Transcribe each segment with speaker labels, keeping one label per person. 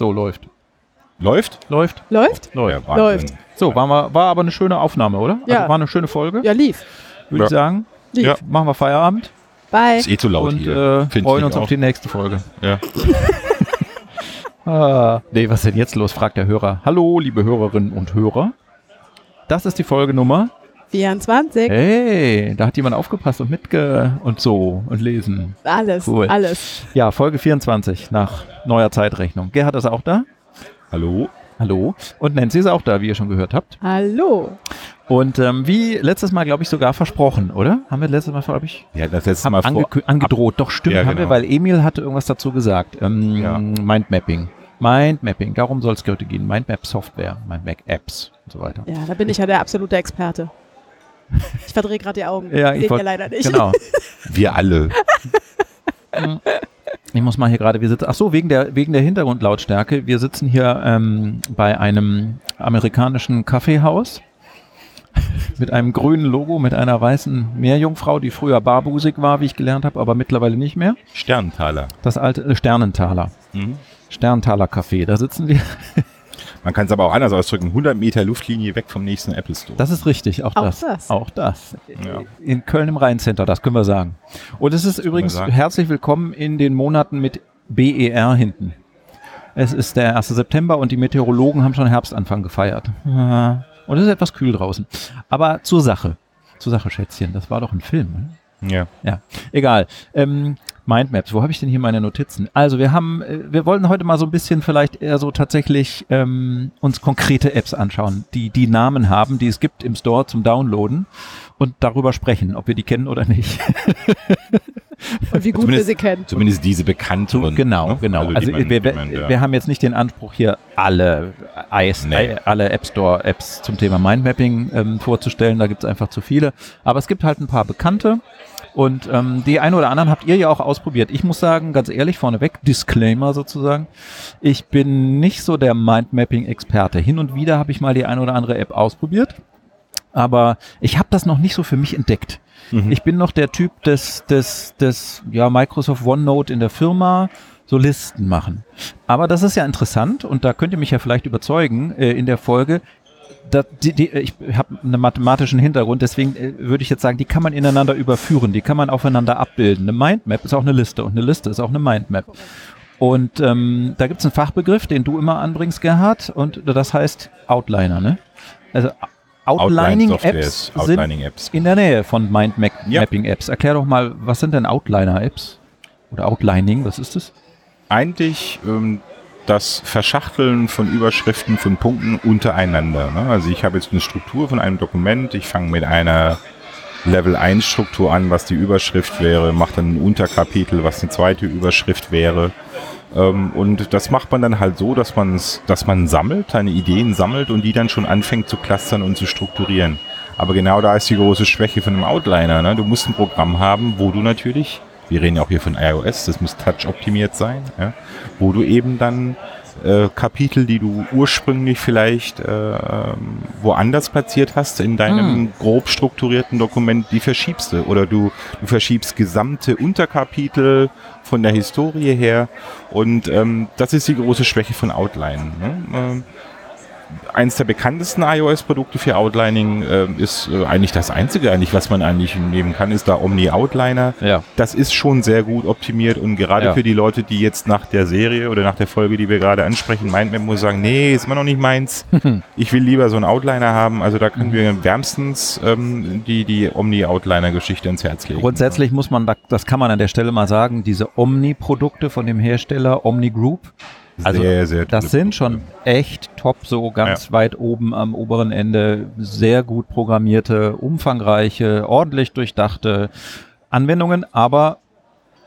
Speaker 1: So, läuft.
Speaker 2: Läuft?
Speaker 1: Läuft.
Speaker 3: Läuft?
Speaker 1: Läuft.
Speaker 2: Ja,
Speaker 3: Läuft.
Speaker 1: So, war, mal, war aber eine schöne Aufnahme, oder?
Speaker 3: Ja.
Speaker 1: Also war eine schöne Folge,
Speaker 3: Ja, lief.
Speaker 1: würde ich
Speaker 2: Ja.
Speaker 1: sagen.
Speaker 3: lief.
Speaker 2: Ja.
Speaker 1: Machen wir Feierabend
Speaker 3: Bye.
Speaker 2: Ist eh zu laut
Speaker 1: und
Speaker 2: hier.
Speaker 1: äh,
Speaker 2: Find
Speaker 1: freuen
Speaker 2: ich
Speaker 1: uns
Speaker 2: auch.
Speaker 1: auf die nächste Folge.
Speaker 2: Ja.
Speaker 1: Ah, nee, was ist denn jetzt los, fragt der Hörer. Hallo, liebe Hörerinnen und Hörer. Das ist die Folge Nummer.
Speaker 3: 24.
Speaker 1: Hey, da hat jemand aufgepasst und mitge und so und lesen.
Speaker 3: Alles,
Speaker 1: Cool.
Speaker 3: alles.
Speaker 1: Ja, Folge 24 nach neuer Zeitrechnung. Gerhard ist auch da.
Speaker 2: Hallo?
Speaker 1: Hallo. Und Nancy ist auch da, wie ihr schon gehört habt.
Speaker 3: Hallo.
Speaker 1: Und ähm, wie letztes Mal, glaube ich, sogar versprochen, oder? Haben wir letztes Mal, glaube ich,
Speaker 2: Ja, das letzte Mal
Speaker 1: angekü- angedroht. Doch, stimmt,
Speaker 2: Ja,
Speaker 1: haben wir,
Speaker 2: genau.
Speaker 1: weil Emil hatte irgendwas dazu gesagt. Ähm,
Speaker 2: Ja.
Speaker 1: Mindmapping. Mindmapping, darum soll es heute gehen. Mindmap-Software, Mindmap-Apps und so weiter.
Speaker 3: Ja, da bin ich ja der absolute Experte. Ich verdrehe gerade die Augen.
Speaker 1: Ja, ich
Speaker 3: Seht
Speaker 1: wollt-
Speaker 3: ihr leider nicht.
Speaker 1: Genau.
Speaker 2: Wir alle.
Speaker 1: Ich muss mal hier gerade, wir sitzen, ach so, wegen der, wegen der Hintergrundlautstärke. Wir sitzen hier ähm, bei einem amerikanischen Kaffeehaus mit einem grünen Logo, mit einer weißen Meerjungfrau, die früher barbusig war, wie ich gelernt habe, aber mittlerweile nicht mehr.
Speaker 2: Sterntaler.
Speaker 1: Das alte äh, Sternenthaler.
Speaker 2: Mhm.
Speaker 1: Sterntaler Café, da sitzen wir.
Speaker 2: Man kann es aber auch anders ausdrücken. 100 Meter Luftlinie weg vom nächsten Apple Store.
Speaker 1: Das ist richtig, auch,
Speaker 3: Auch
Speaker 1: das.
Speaker 3: das.
Speaker 1: Auch das.
Speaker 2: Ja.
Speaker 1: In Köln im Rheincenter, das können wir sagen. Und es ist übrigens
Speaker 2: sagen.
Speaker 1: herzlich willkommen in den Monaten mit BER hinten. Es ist der 1. September und die Meteorologen haben schon Herbstanfang gefeiert. Und es ist etwas kühl draußen. Aber zur Sache. Zur Sache, Schätzchen. Das war doch ein Film. Ne?
Speaker 2: ja.
Speaker 1: Ja, egal. Ähm, Mindmaps, wo habe ich denn hier meine Notizen? Also wir haben, äh, wir wollten heute mal so ein bisschen vielleicht eher so tatsächlich ähm, uns konkrete Apps anschauen, die die Namen haben, die es gibt im Store zum Downloaden und darüber sprechen, ob wir die kennen oder nicht.
Speaker 3: Und wie gut wir
Speaker 2: Zumindest-
Speaker 3: sie kennen.
Speaker 2: Zumindest diese bekannteren.
Speaker 1: genau,
Speaker 2: ne?
Speaker 1: genau.
Speaker 2: die
Speaker 1: Also,
Speaker 2: man-
Speaker 1: wir, wir,
Speaker 2: man, ja.
Speaker 1: wir haben jetzt nicht den Anspruch hier alle Eis,
Speaker 2: Nee.
Speaker 1: alle App Store Apps zum Thema Mindmapping ähm, vorzustellen. Da gibt es einfach zu viele. Aber es gibt halt ein paar bekannte. Und ähm, die ein oder anderen habt ihr ja auch ausprobiert. Ich muss sagen, ganz ehrlich, vorneweg, Disclaimer sozusagen, ich bin nicht so der Mindmapping-Experte. Hin und wieder habe ich mal die ein oder andere App ausprobiert, aber ich habe das noch nicht so für mich entdeckt.
Speaker 2: Mhm.
Speaker 1: Ich bin noch der Typ des, des, des ja, Microsoft OneNote in der Firma, so Listen machen. Aber das ist ja interessant und da könnt ihr mich ja vielleicht überzeugen äh, in der Folge. Da, die, die, ich habe einen mathematischen Hintergrund, deswegen äh, würde ich jetzt sagen, die kann man ineinander überführen, die kann man aufeinander abbilden. Eine Mindmap ist auch eine Liste und eine Liste ist auch eine Mindmap. Und ähm, da gibt es einen Fachbegriff, den du immer anbringst, Gerhard, und das heißt Outliner. Ne? Also Outlining-Apps sind
Speaker 2: Outlining-Apps.
Speaker 1: in der Nähe von
Speaker 2: Ja.
Speaker 1: Mind-Mapping-Apps. Erklär doch mal, was sind denn Outliner-Apps? Oder Outlining, was ist das?
Speaker 2: Eigentlich ähm, das Verschachteln von Überschriften von Punkten untereinander. Ne? Also ich habe jetzt eine Struktur von einem Dokument, ich fange mit einer Level 1 Struktur an, was die Überschrift wäre, mache dann ein Unterkapitel, was eine zweite Überschrift wäre. Ähm, und das macht man dann halt so, dass man dass man sammelt, seine Ideen sammelt und die dann schon anfängt zu clustern und zu strukturieren. Aber genau da ist die große Schwäche von einem Outliner. Ne? Du musst ein Programm haben, wo du natürlich, wir reden ja auch hier von iOS, das muss touch-optimiert sein, ja? wo du eben dann äh, Kapitel, die du ursprünglich vielleicht äh, ähm, woanders platziert hast in deinem grob strukturierten Dokument, die verschiebst du. Oder du, du verschiebst gesamte Unterkapitel von der Historie her. Und ähm, das ist die große Schwäche von Outline. Ne? Ähm, eins der bekanntesten iOS-Produkte für Outlining äh, ist äh, eigentlich das einzige, eigentlich, was man eigentlich nehmen kann, ist der Omni Outliner.
Speaker 1: Ja.
Speaker 2: Das ist schon sehr gut optimiert und gerade
Speaker 1: Ja.
Speaker 2: für die Leute, die jetzt nach der Serie oder nach der Folge, die wir gerade ansprechen, Mindmap muss sagen, nee, ist immer noch nicht meins. ich will lieber so einen Outliner haben. Also da können wir wärmstens ähm, die, die Omni Outliner Geschichte ins Herz legen.
Speaker 1: Grundsätzlich muss man, da- das kann man an der Stelle mal sagen, diese Omni-Produkte von dem Hersteller Omni Group, also
Speaker 2: sehr, sehr
Speaker 1: das sind schon echt top, so ganz weit oben am oberen Ende, sehr gut programmierte, umfangreiche, ordentlich durchdachte Anwendungen, aber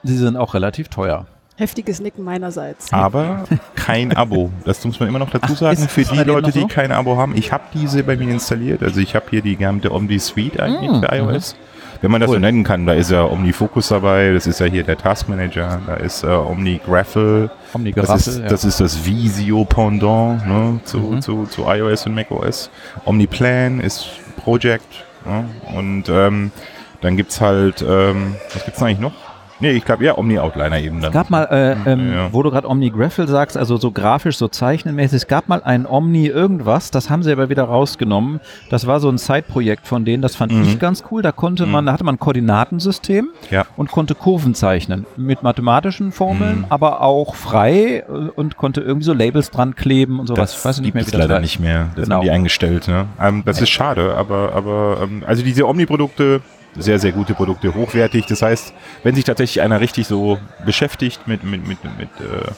Speaker 1: sie sind auch relativ teuer.
Speaker 3: Heftiges Nicken meinerseits.
Speaker 2: Aber kein Abo. Das muss man immer noch dazu
Speaker 1: Ach,
Speaker 2: sagen.
Speaker 1: ist
Speaker 2: Für die Leute,
Speaker 1: so?
Speaker 2: die kein Abo haben. Ich habe diese bei mir installiert. Also ich habe hier die gesamte Omni Suite eigentlich
Speaker 1: Mm,
Speaker 2: für iOS. Wenn man das
Speaker 1: Cool.
Speaker 2: so nennen kann, da ist ja OmniFocus dabei, das ist ja hier der Task Manager, da ist äh, OmniGraffle, das
Speaker 1: Omnigeraffel,
Speaker 2: ist,
Speaker 1: ja.
Speaker 2: das ist das Visio-Pendant ne, zu,
Speaker 1: Mhm.
Speaker 2: zu, zu iOS und macOS. OmniPlan ist Project ne, und ähm, dann gibt's halt, ähm, was gibt's eigentlich noch? Nee, ich glaube eher Omni-Outliner eben dann.
Speaker 1: Es gab mal, äh, ähm,
Speaker 2: Ja.
Speaker 1: wo du gerade Omni Graphel sagst, also so grafisch, so zeichnenmäßig, es gab mal ein Omni irgendwas, das haben sie aber wieder rausgenommen. Das war so ein Side-Projekt von denen, das fand
Speaker 2: Mhm.
Speaker 1: ich ganz cool. Da konnte man, da hatte man ein Koordinatensystem
Speaker 2: Ja.
Speaker 1: und konnte Kurven zeichnen mit mathematischen Formeln,
Speaker 2: Mhm.
Speaker 1: aber auch frei äh, und konnte irgendwie so Labels dran kleben und sowas.
Speaker 2: Das
Speaker 1: ich weiß nicht mehr, wie
Speaker 2: es
Speaker 1: das
Speaker 2: leider
Speaker 1: heißt.
Speaker 2: nicht mehr. Das
Speaker 1: Genau.
Speaker 2: haben die eingestellt. Ne? Ähm, das ist schade, aber, aber ähm, also diese Omni-Produkte, sehr, sehr gute Produkte, hochwertig. Das heißt, wenn sich tatsächlich einer richtig so beschäftigt mit, mit, mit, mit äh,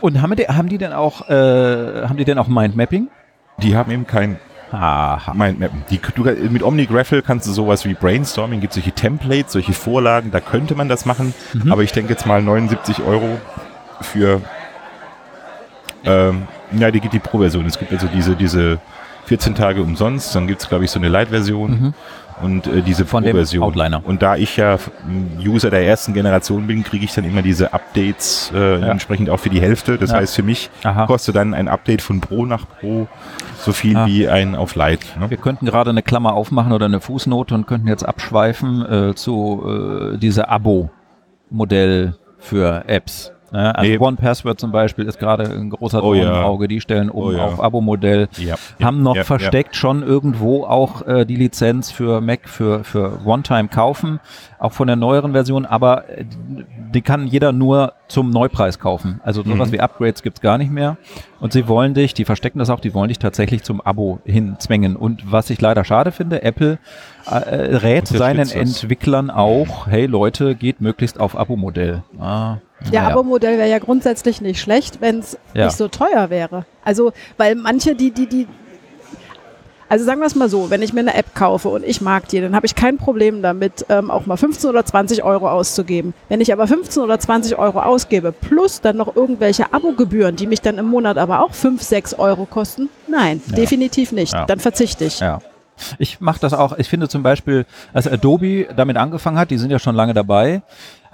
Speaker 1: Und haben die, haben die denn auch, äh, haben die denn auch Mindmapping?
Speaker 2: die haben eben kein
Speaker 1: Aha.
Speaker 2: Mindmappen. Die, du, mit OmniGraphel kannst du sowas wie Brainstorming, gibt solche Templates, solche Vorlagen, da könnte man das machen.
Speaker 1: Mhm.
Speaker 2: Aber ich denke jetzt mal 79 Euro für, ähm, ja, die gibt die Pro-Version. Es gibt also diese, diese 14 Tage umsonst, dann gibt es, glaube ich, so eine Light-Version und äh, diese.
Speaker 1: Von dem
Speaker 2: Pro-Version.
Speaker 1: Outliner.
Speaker 2: Und da ich ja User der ersten Generation bin, kriege ich dann immer diese Updates äh,
Speaker 1: Ja.
Speaker 2: entsprechend auch für die Hälfte. Das
Speaker 1: Ja.
Speaker 2: heißt, für mich
Speaker 1: Aha.
Speaker 2: kostet dann ein Update von Pro nach Pro so viel
Speaker 1: Ah.
Speaker 2: wie ein auf Light. Ne?
Speaker 1: Wir könnten gerade eine Klammer aufmachen oder eine Fußnote und könnten jetzt abschweifen äh, zu äh, dieser Abo-Modell für Apps. Ne? Also
Speaker 2: Nee.
Speaker 1: One Password zum Beispiel ist gerade ein großer
Speaker 2: Oh
Speaker 1: Dorn
Speaker 2: ja.
Speaker 1: im Auge. Die stellen um
Speaker 2: Oh ja.
Speaker 1: auf Abo-Modell.
Speaker 2: Ja.
Speaker 1: Haben noch versteckt schon irgendwo auch äh, die Lizenz für Mac für, für One-Time kaufen, auch von der neueren Version, aber äh, die kann jeder nur zum Neupreis kaufen. Also sowas
Speaker 2: Mhm.
Speaker 1: wie Upgrades gibt's gar nicht mehr. Und sie wollen dich, die verstecken das auch, die wollen dich tatsächlich zum Abo hinzwängen. Und was ich leider schade finde, Apple äh, äh, rät seinen. Entwicklern auch, hey Leute, geht möglichst auf Abo-Modell. Ah,
Speaker 3: Ja,
Speaker 1: naja.
Speaker 3: Abo-Modell wäre ja grundsätzlich nicht schlecht, wenn es
Speaker 1: Ja.
Speaker 3: nicht so teuer wäre. Also, weil manche, die, die, die. Also sagen wir es mal so, wenn ich mir eine App kaufe und ich mag die, dann habe ich kein Problem damit, ähm, auch mal 15 oder 20 Euro auszugeben. Wenn ich aber 15 oder 20 Euro ausgebe, plus dann noch irgendwelche Abogebühren, die mich dann im Monat aber auch 5, 6 Euro kosten, nein,
Speaker 1: Ja.
Speaker 3: definitiv nicht.
Speaker 1: Ja.
Speaker 3: Dann verzichte ich.
Speaker 1: Ja. Ich mache das auch. Ich finde zum Beispiel, als Adobe damit angefangen hat, die sind ja schon lange dabei,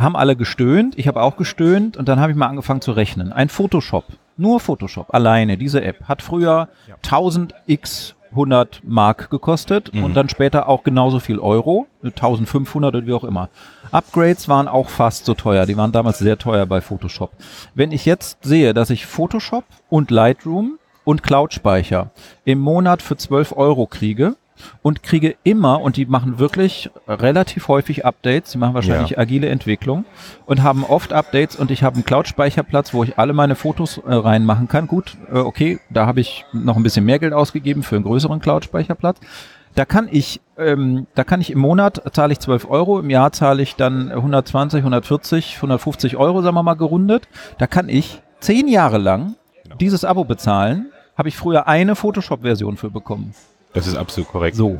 Speaker 1: haben alle gestöhnt. Ich habe auch gestöhnt und dann habe ich mal angefangen zu rechnen. Ein Photoshop, nur Photoshop, alleine, diese App, hat früher 1000 x 100 Mark gekostet und dann später auch genauso viel Euro, 1500 oder wie auch immer. Upgrades waren auch fast so teuer, die waren damals sehr teuer bei Photoshop. Wenn ich jetzt sehe, dass ich Photoshop und Lightroom und Cloud-Speicher im Monat für 12 Euro kriege und kriege immer, und die machen wirklich relativ häufig Updates, die machen wahrscheinlich
Speaker 2: Ja.
Speaker 1: agile Entwicklung und haben oft Updates und ich habe einen Cloud-Speicherplatz, wo ich alle meine Fotos äh, reinmachen kann. Gut, äh, okay, da habe ich noch ein bisschen mehr Geld ausgegeben für einen größeren Cloud-Speicherplatz. Da kann ich, ähm, da kann ich im Monat zahle ich 12 Euro, im Jahr zahle ich dann 120, 140, 150 Euro, sagen wir mal gerundet. Da kann ich zehn Jahre lang dieses Abo bezahlen. Habe ich früher eine Photoshop-Version für bekommen.
Speaker 2: Das ist absolut korrekt.
Speaker 1: So.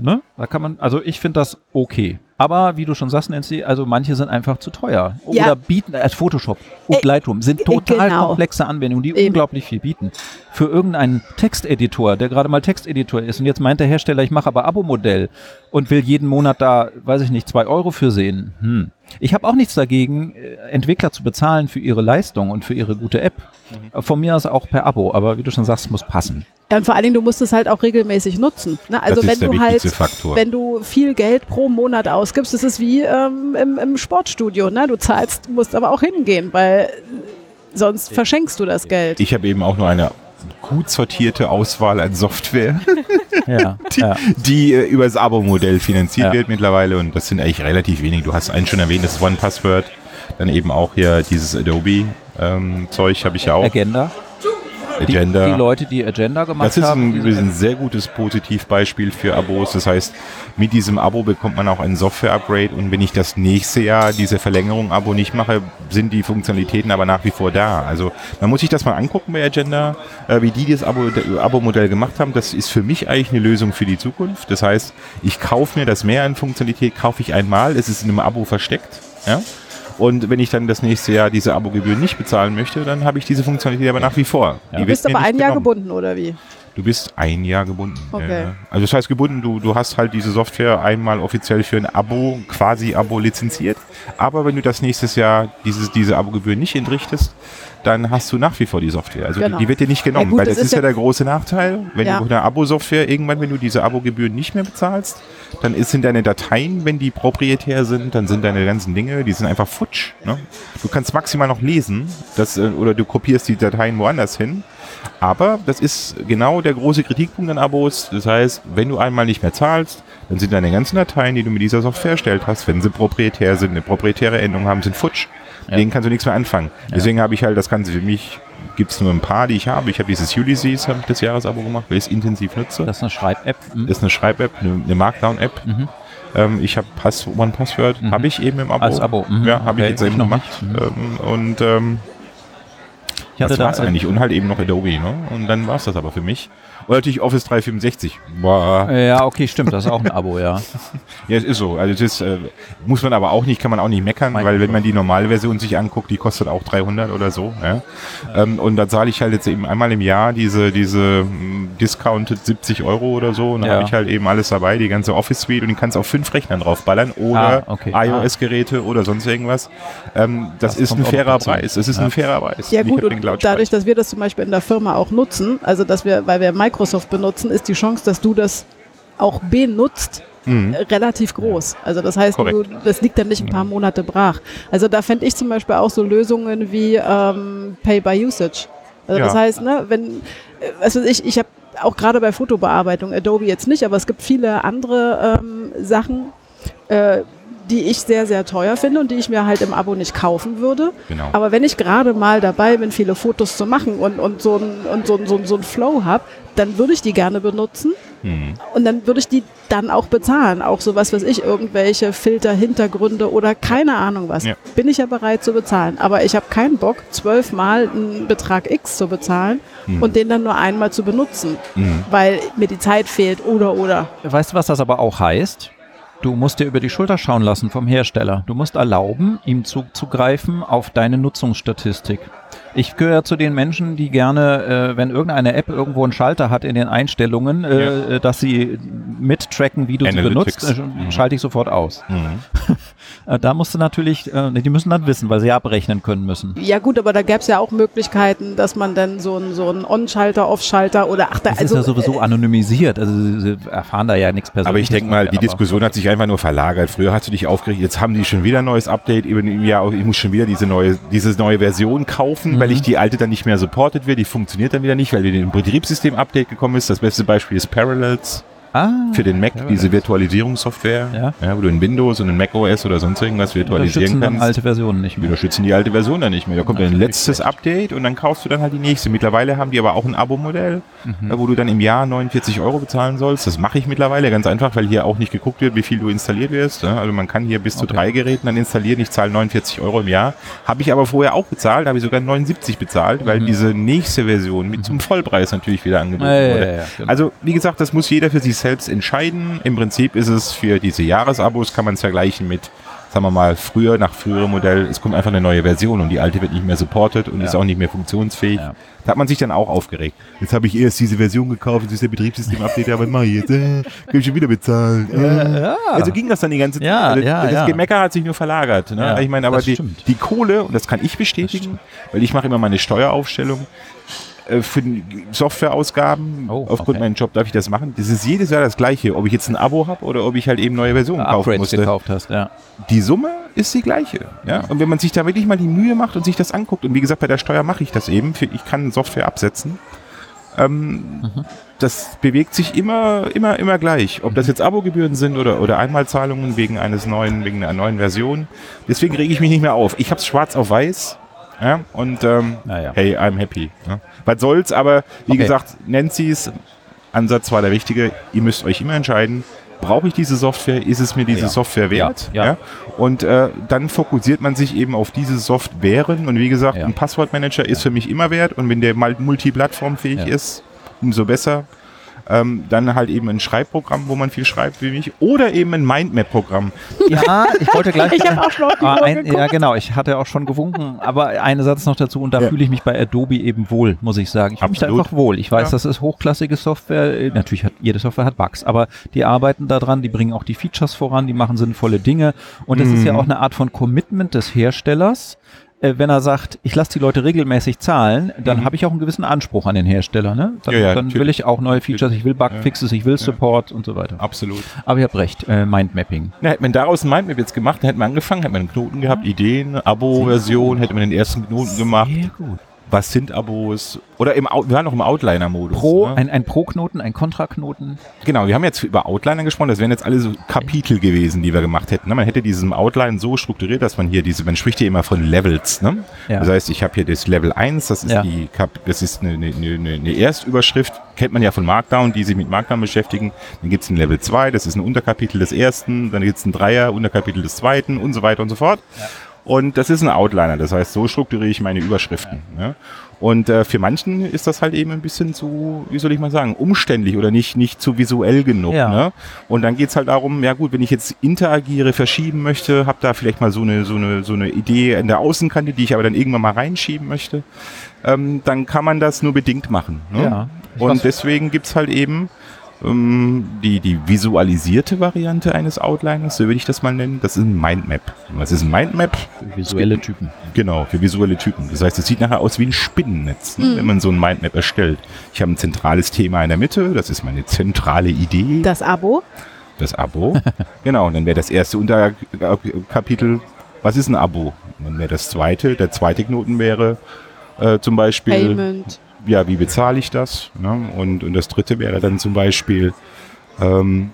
Speaker 1: Ne? Da kann man, also ich finde das okay. Aber wie du schon sagst, Nancy, also manche sind einfach zu teuer.
Speaker 3: Ja.
Speaker 1: Oder bieten, als Photoshop und
Speaker 3: Äh,
Speaker 1: Lightroom sind
Speaker 3: äh,
Speaker 1: total
Speaker 3: genau.
Speaker 1: komplexe Anwendungen, die
Speaker 3: Eben.
Speaker 1: unglaublich viel bieten. Für irgendeinen Texteditor, der gerade mal Texteditor ist und jetzt meint der Hersteller, ich mache aber Abo-Modell und will jeden Monat da, weiß ich nicht, zwei Euro für sehen. Hm. Ich habe auch nichts dagegen, äh, Entwickler zu bezahlen für ihre Leistung und für ihre gute App.
Speaker 3: Mhm.
Speaker 1: Von mir aus auch per Abo, aber wie du schon sagst, muss passen.
Speaker 3: Ja, und vor allen Dingen, du musst es halt auch regelmäßig nutzen. Ne? Also
Speaker 2: Das
Speaker 3: wenn du halt,
Speaker 2: Faktor.
Speaker 3: wenn du viel Geld pro Monat ausgibst, das ist wie ähm, im, im Sportstudio. Ne? Du zahlst, musst aber auch hingehen, weil sonst verschenkst du das Geld.
Speaker 2: Ich habe eben auch nur eine gut sortierte Auswahl an Software,
Speaker 1: Ja,
Speaker 2: die,
Speaker 1: ja.
Speaker 2: die äh, über das Abo-Modell finanziert
Speaker 1: Ja.
Speaker 2: wird mittlerweile und das sind eigentlich relativ wenig. Du hast einen schon erwähnt, das One Password, dann eben auch hier dieses Adobe-Zeug habe ich ja auch,
Speaker 1: Agenda. Die,
Speaker 2: Agenda.
Speaker 1: die Leute, die Agenda gemacht
Speaker 2: Das ist
Speaker 1: haben.
Speaker 2: ein,
Speaker 1: die
Speaker 2: übrigens ein sehr gutes Positivbeispiel für Abos. Das heißt, mit diesem Abo bekommt man auch ein Software-Upgrade und wenn ich das nächste Jahr diese Verlängerung Abo nicht mache, sind die Funktionalitäten aber nach wie vor da. Also man muss sich das mal angucken bei Agenda, äh, wie die das Abo- Abo-Modell gemacht haben. Das ist für mich eigentlich eine Lösung für die Zukunft. Das heißt, ich kaufe mir das mehr an Funktionalität, kaufe ich einmal, es ist in einem Abo versteckt. Ja? Und wenn ich dann das nächste Jahr diese Abogebühren nicht bezahlen möchte, dann habe ich diese Funktionalität aber nach wie vor. Die
Speaker 3: Du bist aber ein Jahr
Speaker 2: genommen.
Speaker 3: gebunden, oder wie?
Speaker 2: Du bist ein Jahr gebunden.
Speaker 3: Okay.
Speaker 2: Ja. Also das heißt gebunden, du, du hast halt diese Software einmal offiziell für ein Abo, quasi Abo lizenziert. Aber wenn du das nächstes Jahr dieses, diese Abogebühr nicht entrichtest, dann hast du nach wie vor die Software. Also
Speaker 3: Genau.
Speaker 2: die, die wird dir nicht genommen,
Speaker 3: Ja, gut,
Speaker 2: weil
Speaker 3: das
Speaker 2: das
Speaker 3: ist
Speaker 2: ist ja
Speaker 3: ja-
Speaker 2: der große Nachteil. Wenn
Speaker 3: Ja.
Speaker 2: du eine Abo-Software irgendwann, wenn du diese Abogebühren nicht mehr bezahlst, dann ist, sind deine Dateien, wenn die proprietär sind, dann sind deine ganzen Dinge, die sind einfach futsch. Ne? Du kannst maximal noch lesen das, äh, oder du kopierst die Dateien woanders hin. Aber das ist genau der große Kritikpunkt an Abos. Das heißt, wenn du einmal nicht mehr zahlst, dann sind deine ganzen Dateien, die du mit dieser Software erstellt hast, wenn sie proprietär sind, eine proprietäre Endung haben, sind futsch.
Speaker 1: Ja.
Speaker 2: Denen kannst du nichts mehr anfangen. Deswegen habe ich halt das Ganze für mich, gibt es nur ein paar, die ich habe. Ich habe dieses Ulysses, habe ich das Jahresabo gemacht, weil ich es intensiv nutze.
Speaker 1: Das ist eine Schreib-App. Hm?
Speaker 2: Das ist eine Schreib-App, eine, eine Markdown-App.
Speaker 1: Mhm.
Speaker 2: Ähm, ich habe Pass One Password, habe ich eben im Abo.
Speaker 1: Als Abo, mhm.
Speaker 2: Ja, habe
Speaker 1: Okay,
Speaker 2: ich jetzt eben
Speaker 1: ich noch
Speaker 2: gemacht.
Speaker 1: nicht.
Speaker 2: Ähm, und ähm, das war's
Speaker 1: da,
Speaker 2: eigentlich. Und halt eben noch Adobe. Ne? Und dann war's das aber für mich. Und natürlich Office 365. Boah.
Speaker 1: Ja, okay, stimmt, das ist auch ein Abo, ja.
Speaker 2: Ja, es ist so. Also das ist, äh, muss man aber auch nicht, kann man auch nicht meckern,
Speaker 1: Mein
Speaker 2: weil wenn man die normale Version sich anguckt, die kostet auch 300 oder so. Ja? Ähm, und da zahle ich halt jetzt eben einmal im Jahr diese, diese mh, discounted 70 Euro oder so. Und da
Speaker 1: Ja.
Speaker 2: habe ich halt eben alles dabei, die ganze Office Suite und die kannst auf fünf Rechnern draufballern oder
Speaker 1: Ah, okay.
Speaker 2: iOS-Geräte oder sonst irgendwas. Ähm, das,
Speaker 1: Das
Speaker 2: ist ein fairer
Speaker 1: dazu.
Speaker 2: Preis. Das ist
Speaker 1: Ja.
Speaker 2: ein fairer Preis.
Speaker 3: Ja gut, und dadurch, dass wir das zum Beispiel in der Firma auch nutzen, also dass wir, weil wir Microsoft benutzen, ist die Chance, dass du das auch benutzt,
Speaker 2: Mhm.
Speaker 3: äh, relativ groß. Also das heißt, du, das liegt dann nicht ein paar Monate brach. Also da fände ich zum Beispiel auch so Lösungen wie ähm, Pay by Usage. Also das
Speaker 2: Ja.
Speaker 3: heißt, ne, wenn, äh, was weiß ich, ich habe auch gerade bei Fotobearbeitung, Adobe jetzt nicht, aber es gibt viele andere ähm, Sachen, äh, die ich sehr, sehr teuer finde und die ich mir halt im Abo nicht kaufen würde.
Speaker 2: Genau.
Speaker 3: Aber wenn ich gerade mal dabei bin, viele Fotos zu machen und, und so ein, und so ein, so ein, so ein Flow habe, dann würde ich die gerne benutzen
Speaker 2: Mhm.
Speaker 3: und dann würde ich die dann auch bezahlen. Auch so was weiß ich, irgendwelche Filter, Hintergründe oder keine Ahnung was.
Speaker 2: Ja.
Speaker 3: Bin ich ja bereit zu bezahlen. Aber ich habe keinen Bock, zwölfmal einen Betrag X zu bezahlen und den dann nur einmal zu benutzen,
Speaker 2: Mhm.
Speaker 3: weil mir die Zeit fehlt oder oder.
Speaker 1: Weißt du, was das aber auch heißt? Du musst dir über die Schulter schauen lassen vom Hersteller. Du musst erlauben, ihm zuzugreifen auf deine Nutzungsstatistik. Ich gehöre zu den Menschen, die gerne, äh, wenn irgendeine App irgendwo einen Schalter hat in den Einstellungen, äh, äh, dass sie mittracken, wie du
Speaker 2: Analytics.
Speaker 1: sie benutzt, äh,
Speaker 2: Mhm.
Speaker 1: schalte ich sofort aus.
Speaker 2: Mhm.
Speaker 1: Äh, da musst du natürlich, äh, die müssen dann wissen, weil sie ja abrechnen können müssen.
Speaker 3: Ja gut, aber da gäbe es ja auch Möglichkeiten, dass man dann so einen so einen On-Schalter, Off-Schalter oder ach da
Speaker 1: Das
Speaker 3: also
Speaker 1: ist ja sowieso anonymisiert, also sie, erfahren da ja nichts persönliches.
Speaker 2: Aber ich denke mal, die Diskussion hat sich einfach nur verlagert. Früher hast du dich aufgeregt, jetzt haben die schon wieder ein neues Update. Eben, Ja, ich muss schon wieder diese neue, diese neue Version kaufen, weil ich die alte dann nicht mehr supportet wird. Die funktioniert dann wieder nicht, weil wieder ein Betriebssystem-Update gekommen ist. Das beste Beispiel ist Parallels
Speaker 1: Ah,
Speaker 2: für den Mac, diese Virtualisierungssoftware,
Speaker 1: Ja.
Speaker 2: wo du in Windows und in Mac OS oder sonst irgendwas virtualisieren
Speaker 1: unterstützen dann
Speaker 2: kannst.
Speaker 1: alte Versionen nicht
Speaker 2: Die
Speaker 1: mehr.
Speaker 2: unterstützen die alte Version dann nicht mehr. Da kommt dann ein letztes Update und dann kaufst du dann halt die nächste. Mittlerweile haben die aber auch ein Abo-Modell,
Speaker 1: Mhm.
Speaker 2: äh, wo du dann im Jahr 49 Euro bezahlen sollst. Das mache ich mittlerweile ganz einfach, weil hier auch nicht geguckt wird, wie viel du installiert wirst. ja. Also man kann hier bis zu
Speaker 1: Okay.
Speaker 2: drei Geräten dann installieren. Ich zahle 49 Euro im Jahr. Habe ich aber vorher auch bezahlt, habe ich sogar 79 bezahlt, weil diese nächste Version mit zum Vollpreis natürlich wieder angeboten
Speaker 1: Mhm. Ja, ja,
Speaker 2: wurde.
Speaker 1: ja, ja, genau.
Speaker 2: Also wie gesagt, das muss jeder für sich selbst entscheiden. Im Prinzip ist es für diese Jahresabos, kann man es vergleichen mit, sagen wir mal, früher, nach früherem Modell, es kommt einfach eine neue Version und die alte wird nicht mehr supported und
Speaker 1: Ja.
Speaker 2: ist auch nicht mehr funktionsfähig.
Speaker 1: Ja.
Speaker 2: Da hat man sich dann auch aufgeregt. Jetzt habe ich erst diese Version gekauft, jetzt ist der Betriebssystem-Update, aber was mache ich jetzt? Äh, kann ich schon wieder bezahlen. Äh.
Speaker 1: ja.
Speaker 2: Also ging das dann die ganze Zeit.
Speaker 1: Ja,
Speaker 2: Also das. Gemecker hat sich nur verlagert. Ne? Ich meine, aber die, die Kohle, und das kann ich bestätigen, weil ich mache immer meine Steueraufstellung, äh, für Softwareausgaben,
Speaker 1: Oh,
Speaker 2: aufgrund
Speaker 1: okay.
Speaker 2: meinem Job darf ich das machen. Das ist jedes Jahr das gleiche, ob ich jetzt ein Abo habe oder ob ich halt eben neue Versionen kaufen
Speaker 1: Upgrades
Speaker 2: musste.
Speaker 1: gekauft hast, ja.
Speaker 2: Die Summe ist die gleiche. Ja? Und wenn man sich da wirklich mal die Mühe macht und sich das anguckt, und wie gesagt, bei der Steuer mache ich das eben, ich kann Software absetzen, ähm, das bewegt sich immer, immer, immer gleich. Ob das jetzt Abogebühren sind oder, oder Einmalzahlungen wegen eines neuen, wegen einer neuen Version. Deswegen rege ich mich nicht mehr auf. Ich habe es schwarz auf weiß. Ja, und ähm,
Speaker 1: Naja.
Speaker 2: hey, I'm happy. Ja. Was soll's, aber wie
Speaker 1: Okay.
Speaker 2: gesagt, Nancy's Ansatz war der richtige. Ihr müsst euch immer entscheiden, brauche ich diese Software? Ist es mir diese
Speaker 1: Ja.
Speaker 2: Software wert?
Speaker 1: Ja, ja.
Speaker 2: Und äh, dann fokussiert man sich eben auf diese Softwaren. Und wie gesagt,
Speaker 1: Ja.
Speaker 2: ein Passwortmanager ist für mich immer wert. Und wenn der mal multiplattformfähig ist, umso besser. Ähm, dann halt eben ein Schreibprogramm, wo man viel schreibt wie mich. Oder eben ein Mindmap-Programm.
Speaker 1: Ja, ich wollte gleich.
Speaker 3: Ich habe auch schon auf die
Speaker 1: Ah, ein, ja, genau. Ich hatte auch schon gewunken. Aber einen Satz noch dazu und da
Speaker 2: Ja.
Speaker 1: fühle ich mich bei Adobe eben wohl, muss ich sagen. Ich fühle mich da einfach wohl. Ich weiß,
Speaker 2: Ja.
Speaker 1: das ist hochklassige Software. Äh, Natürlich hat jede Software hat Bugs, aber die arbeiten daran, die bringen auch die Features voran, die machen sinnvolle Dinge. Und es ist ja
Speaker 2: Mhm.
Speaker 1: auch eine Art von Commitment des Herstellers. Äh, wenn er sagt, ich lasse die Leute regelmäßig zahlen, dann
Speaker 2: Mhm.
Speaker 1: habe ich auch einen gewissen Anspruch an den Hersteller. Ne? Dann,
Speaker 2: Ja, ja,
Speaker 1: dann will ich auch neue Features, ich will Bugfixes, ich will Support und so weiter.
Speaker 2: Absolut.
Speaker 1: Aber ihr habt recht, äh, Mindmapping.
Speaker 2: Na, hätte man daraus ein Mindmap jetzt gemacht, dann hätte man angefangen, hätte man einen Knoten gehabt, Ideen, Abo-Version, hätte man den ersten Knoten gemacht.
Speaker 1: Sehr gut.
Speaker 2: Was sind Abos? Oder im, wir waren noch im Outliner-Modus.
Speaker 1: Pro,
Speaker 2: ne?
Speaker 1: ein, ein Pro-Knoten, ein Kontraknoten.
Speaker 2: Genau, wir haben jetzt über Outliner gesprochen, das wären jetzt alle so Kapitel gewesen, die wir gemacht hätten. ne? Man hätte diesen Outline so strukturiert, dass man hier diese, man spricht hier immer von Levels. Ne?
Speaker 1: Ja.
Speaker 2: Das heißt, ich habe hier das Level 1, das ist
Speaker 1: Ja.
Speaker 2: die Kap das ist eine, eine, eine, eine Erstüberschrift, kennt man ja von Markdown, die sich mit Markdown beschäftigen. Dann gibt's ein Level 2, das ist ein Unterkapitel des ersten, dann gibt's ein Dreier, Unterkapitel des zweiten und so weiter und so fort. Und das ist ein Outliner, das heißt, so strukturiere ich meine Überschriften. Ne? Und äh, für manchen ist das halt eben ein bisschen zu, wie soll ich mal sagen, umständlich oder nicht, nicht zu visuell genug.
Speaker 1: Ja.
Speaker 2: Ne? Und dann geht's halt darum, ja gut, wenn ich jetzt interagiere, verschieben möchte, habe da vielleicht mal so eine, so, eine, so eine Idee in der Außenkante, die ich aber dann irgendwann mal reinschieben möchte, ähm, dann kann man das nur bedingt machen. Ne?
Speaker 1: Ja.
Speaker 2: Und deswegen gibt's halt eben die, die visualisierte Variante eines Outliners, so würde ich das mal nennen, das ist ein Mindmap. Was ist ein Mindmap?
Speaker 1: Visuelle Typen.
Speaker 2: Genau, für visuelle Typen. Das heißt, es sieht nachher aus wie ein Spinnennetz, ne, wenn man so ein Mindmap erstellt. Ich habe ein zentrales Thema in der Mitte, das ist meine zentrale Idee,
Speaker 3: Das Abo.
Speaker 2: das Abo. genau, und dann wäre das erste Unterkapitel, was ist ein Abo? Und dann wäre das zweite, der zweite Knoten wäre äh, zum Beispiel,
Speaker 3: Payment.
Speaker 2: Ja, wie bezahle ich das? Ne? Und, und das dritte wäre dann zum Beispiel ähm,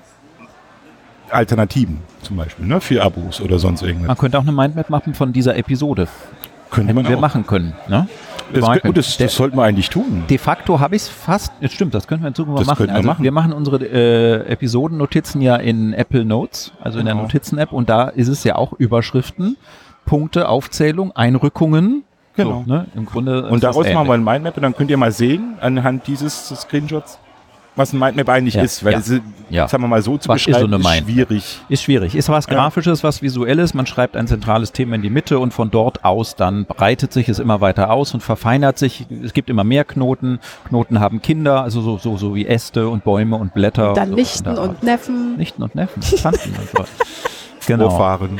Speaker 2: Alternativen, zum Beispiel, ne? für Abos oder sonst irgendwas.
Speaker 1: Man könnte auch eine Mindmap machen von dieser Episode.
Speaker 2: Könnte
Speaker 1: Hätten
Speaker 2: man
Speaker 1: wir
Speaker 2: auch.
Speaker 1: machen können. Ne?
Speaker 2: Das, gut, das, das sollten wir eigentlich tun.
Speaker 1: De facto habe ich es fast, das stimmt, das könnten wir in Zukunft
Speaker 2: Das
Speaker 1: machen.
Speaker 2: wir
Speaker 1: also
Speaker 2: machen.
Speaker 1: wir machen unsere äh, Episodennotizen ja in Apple Notes, also in der
Speaker 2: Genau.
Speaker 1: Notizen-App und da ist es ja auch Überschriften, Punkte, Aufzählung, Einrückungen.
Speaker 2: Genau.
Speaker 1: So, ne? Im Grunde
Speaker 2: Und daraus machen wir ein Mindmap und dann könnt ihr mal sehen, anhand dieses Screenshots, was ein Mindmap eigentlich
Speaker 1: Ja,
Speaker 2: ist. Weil
Speaker 1: ja,
Speaker 2: es, ist,
Speaker 1: ja.
Speaker 2: sagen wir mal so zu
Speaker 1: Was ist so
Speaker 2: beschreiben,
Speaker 1: eine
Speaker 2: ist schwierig.
Speaker 1: Ist schwierig. Ist was. Grafisches, was Visuelles. Man schreibt ein zentrales Thema in die Mitte und von dort aus dann breitet sich es immer weiter aus und verfeinert sich. Es gibt immer mehr Knoten. Knoten haben Kinder, also so, so, so wie Äste und Bäume und Blätter.
Speaker 3: Dann
Speaker 1: so
Speaker 3: Nichten und Neffen.
Speaker 1: Nichten und Neffen, Tanten und so. Genau.
Speaker 2: Vorfahren.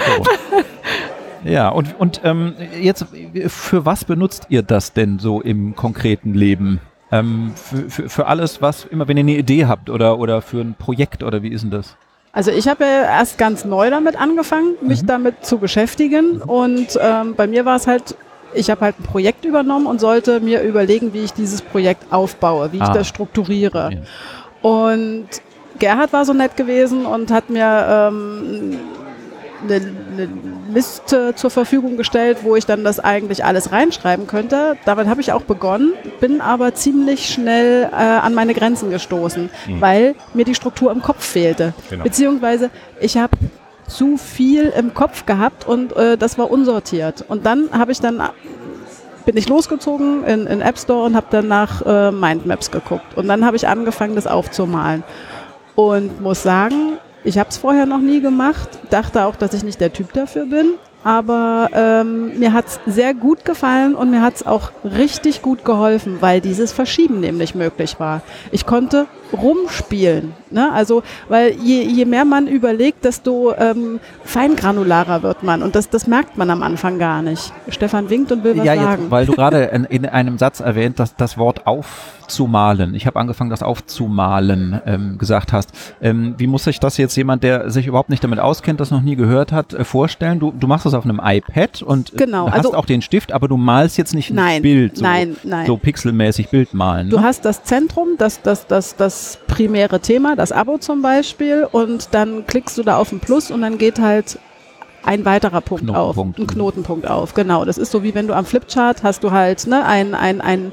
Speaker 1: Ja, und, und ähm, jetzt, für was benutzt ihr das denn so im konkreten Leben? Ähm, für, für, für alles, was, immer wenn ihr eine Idee habt oder, oder für ein Projekt oder wie ist denn das?
Speaker 3: Also ich habe ja erst ganz neu damit angefangen, mich
Speaker 1: Mhm.
Speaker 3: damit zu beschäftigen. Und ähm, bei mir war es halt, ich habe halt ein Projekt übernommen und sollte mir überlegen, wie ich dieses Projekt aufbaue, wie ich
Speaker 1: Ah.
Speaker 3: das strukturiere.
Speaker 1: Ja.
Speaker 3: Und Gerhard war so nett gewesen und hat mir ähm, eine, eine Liste zur Verfügung gestellt, wo ich dann das eigentlich alles reinschreiben könnte. Damit habe ich auch begonnen, bin aber ziemlich schnell äh, an meine Grenzen gestoßen, weil mir die Struktur im Kopf fehlte.
Speaker 2: Genau.
Speaker 3: Beziehungsweise ich habe zu viel im Kopf gehabt und äh, das war unsortiert. Und dann habe ich dann bin ich losgezogen in, in App Store und habe dann nach äh, Mindmaps geguckt. Und dann habe ich angefangen, das aufzumalen. Und muss sagen, ich habe es vorher noch nie gemacht, dachte auch, dass ich nicht der Typ dafür bin. Aber ähm, mir hat es sehr gut gefallen und mir hat es auch richtig gut geholfen, weil dieses Verschieben nämlich möglich war. Ich konnte rumspielen. Ne? Also, weil je, je mehr man überlegt, desto ähm, feingranularer wird man. Und das, das merkt man am Anfang gar nicht. Stefan winkt und will was
Speaker 1: ja,
Speaker 3: sagen.
Speaker 1: jetzt, weil du gerade in, in einem Satz erwähnt, dass das Wort aufzumalen, ich habe angefangen, das aufzumalen, ähm, gesagt hast. Ähm, wie muss sich das jetzt jemand, der sich überhaupt nicht damit auskennt, das noch nie gehört hat, äh, vorstellen? Du, du machst das auf einem iPad und äh,
Speaker 3: Genau,
Speaker 1: du hast
Speaker 3: also-
Speaker 1: auch den Stift, aber du malst jetzt nicht ein
Speaker 3: Nein,
Speaker 1: Bild, so,
Speaker 3: nein, nein.
Speaker 1: so pixelmäßig Bild malen.
Speaker 3: Du
Speaker 1: ne?
Speaker 3: hast das Zentrum, das, das, das, das primäre Thema, das Abo zum Beispiel, und dann klickst du da auf ein Plus und dann geht halt ein weiterer Punkt auf, ein Knotenpunkt auf. Genau, das ist so wie wenn du am Flipchart hast du halt ne, ein, ein, ein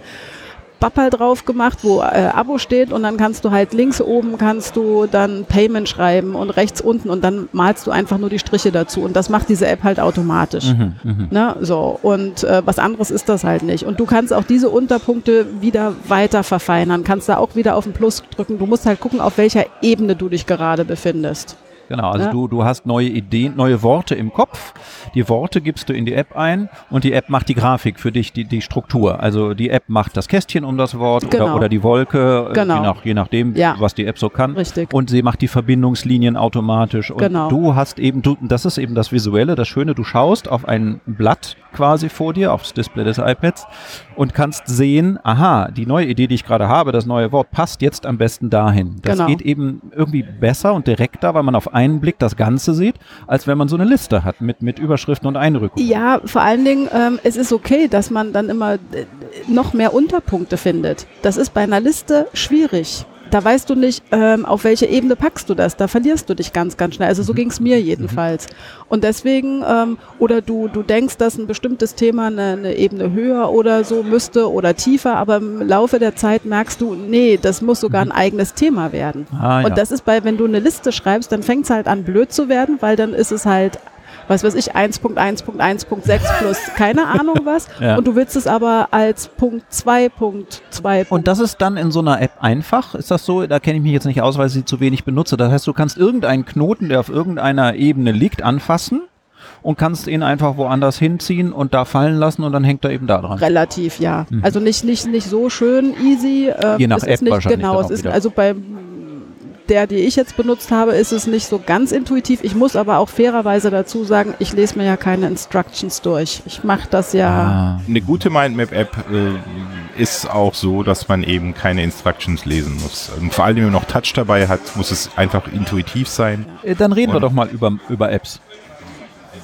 Speaker 3: Bappal drauf gemacht, wo äh, Abo steht und dann kannst du halt links oben kannst du dann Payment schreiben und rechts unten und dann malst du einfach nur die Striche dazu und das macht diese App halt automatisch.
Speaker 1: Mhm, mhm.
Speaker 3: Ne? So, und äh, was anderes ist das halt nicht. Und du kannst auch diese Unterpunkte wieder weiter verfeinern, kannst da auch wieder auf den Plus drücken. Du musst halt gucken, auf welcher Ebene du dich gerade befindest.
Speaker 1: Genau, also
Speaker 3: Ja.
Speaker 1: du, du hast neue Ideen, neue Worte im Kopf. Die Worte gibst du in die App ein und die App macht die Grafik für dich, die, die Struktur. Also die App macht das Kästchen um das Wort oder,
Speaker 3: Genau.
Speaker 1: oder die Wolke, äh,
Speaker 3: Genau.
Speaker 1: je, nach, je nachdem,
Speaker 3: Ja.
Speaker 1: was die App so kann.
Speaker 3: Richtig.
Speaker 1: Und sie macht die Verbindungslinien automatisch. Und
Speaker 3: Genau.
Speaker 1: du hast eben, du, das ist eben das Visuelle, das Schöne, du schaust auf ein Blatt quasi vor dir, aufs Display des iPads und kannst sehen, aha, die neue Idee, die ich gerade habe, das neue Wort passt jetzt am besten dahin. Das
Speaker 3: Genau.
Speaker 1: geht eben irgendwie besser und direkter, weil man auf Blick das Ganze sieht, als wenn man so eine Liste hat mit, mit Überschriften und Einrückungen.
Speaker 3: Ja, vor allen Dingen, ähm, es ist okay, dass man dann immer äh, noch mehr Unterpunkte findet. Das ist bei einer Liste schwierig. Da weißt du nicht, ähm, auf welche Ebene packst du das. Da verlierst du dich ganz, ganz schnell. Also so ging es mir jedenfalls. Und deswegen, ähm, oder du, du denkst, dass ein bestimmtes Thema eine, eine Ebene höher oder so müsste oder tiefer, aber im Laufe der Zeit merkst du, nee, das muss sogar ein eigenes Thema werden.
Speaker 1: Ah, ja.
Speaker 3: Und das ist bei, wenn du eine Liste schreibst, dann fängt es halt an blöd zu werden, weil dann ist es halt, was weiß ich, 1.1.1.6 plus keine Ahnung was.
Speaker 1: Ja.
Speaker 3: Und du willst es aber als Punkt 2.2.
Speaker 1: Und das ist dann in so einer App einfach? Ist das so? Da kenne ich mich jetzt nicht aus, weil ich sie zu wenig benutze. Das heißt, du kannst irgendeinen Knoten, der auf irgendeiner Ebene liegt, anfassen und kannst ihn einfach woanders hinziehen und da fallen lassen und dann hängt er eben da dran.
Speaker 3: Relativ, ja. Also nicht, nicht, nicht so schön easy. Ähm,
Speaker 1: Mhm. Je nach
Speaker 3: es
Speaker 1: App
Speaker 3: ist nicht,
Speaker 1: wahrscheinlich
Speaker 3: Genau, es ist,
Speaker 1: wieder.
Speaker 3: also bei der, die ich jetzt benutzt habe, ist es nicht so ganz intuitiv. Ich muss aber auch fairerweise dazu sagen, ich lese mir ja keine Instructions durch. Ich mache das ja.
Speaker 1: Ah.
Speaker 2: Eine gute Mindmap-App äh, ist auch so, dass man eben keine Instructions lesen muss. Und vor allem, wenn man noch Touch dabei hat, muss es einfach intuitiv sein.
Speaker 1: Äh, Dann reden wir
Speaker 2: Und-
Speaker 1: doch mal über, über Apps.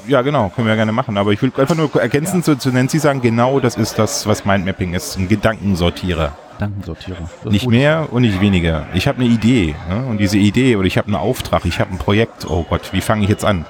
Speaker 2: Ja, genau, können wir gerne machen. Aber ich will einfach nur ergänzend zu, zu Nancy sagen, genau das ist das, was Mindmapping ist. Ein Gedankensortierer.
Speaker 1: Dankensortierer. Das ist
Speaker 2: Nicht
Speaker 1: gut.
Speaker 2: mehr und nicht weniger. Ich habe eine Idee. Ne? Und diese Idee oder ich habe einen Auftrag, ich habe ein Projekt. Oh Gott, wie fange ich jetzt an?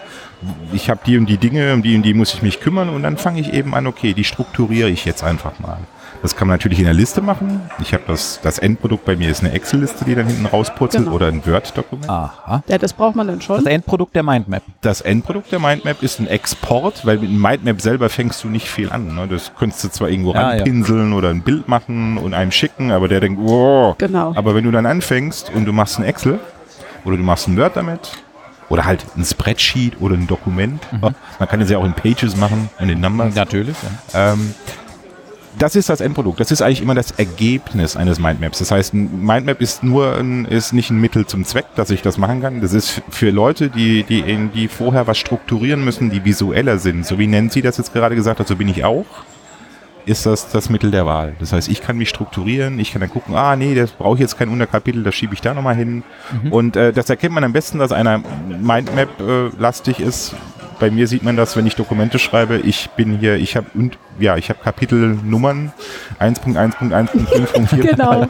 Speaker 2: Ich habe die und die Dinge, um die und die muss ich mich kümmern und dann fange ich eben an, okay, die strukturiere ich jetzt einfach mal. Das kann man natürlich in der Liste machen. Ich habe das, das Endprodukt bei mir ist eine Excel-Liste, die dann hinten rauspurzelt
Speaker 3: Genau.
Speaker 2: oder ein Word-Dokument.
Speaker 1: Aha.
Speaker 3: Ja, das braucht man dann schon.
Speaker 1: Das Endprodukt der Mindmap.
Speaker 2: Das Endprodukt der Mindmap ist ein Export, weil mit einem Mindmap selber fängst du nicht viel an. Ne? Das könntest du zwar irgendwo
Speaker 1: Ja, ja.
Speaker 2: ranpinseln oder ein Bild machen und einem schicken, aber der denkt, wow.
Speaker 3: Genau.
Speaker 2: Aber wenn du dann anfängst und du machst ein Excel oder du machst ein Word damit oder halt ein Spreadsheet oder ein Dokument,
Speaker 1: Mhm.
Speaker 2: man kann es ja auch in Pages machen und in Numbers.
Speaker 1: Natürlich. Ja.
Speaker 2: Ähm, das ist das Endprodukt. Das ist eigentlich immer das Ergebnis eines Mindmaps. Das heißt, ein Mindmap ist nur ein, ist nicht ein Mittel zum Zweck, dass ich das machen kann. Das ist für Leute, die, die, in- die vorher was strukturieren müssen, die visueller sind. So wie Nancy das jetzt gerade gesagt hat, so bin ich auch. Ist das das Mittel der Wahl. Das heißt, ich kann mich strukturieren, ich kann dann gucken, ah nee, das brauche ich jetzt kein Unterkapitel, das schiebe ich da nochmal hin. Und äh, das erkennt man am besten, dass einer Mindmap äh, lastig ist. Bei mir sieht man das, wenn ich Dokumente schreibe. Ich bin hier, ich habe und ja, ich habe Kapitelnummern 1.1.1.5.4.8.
Speaker 3: Genau.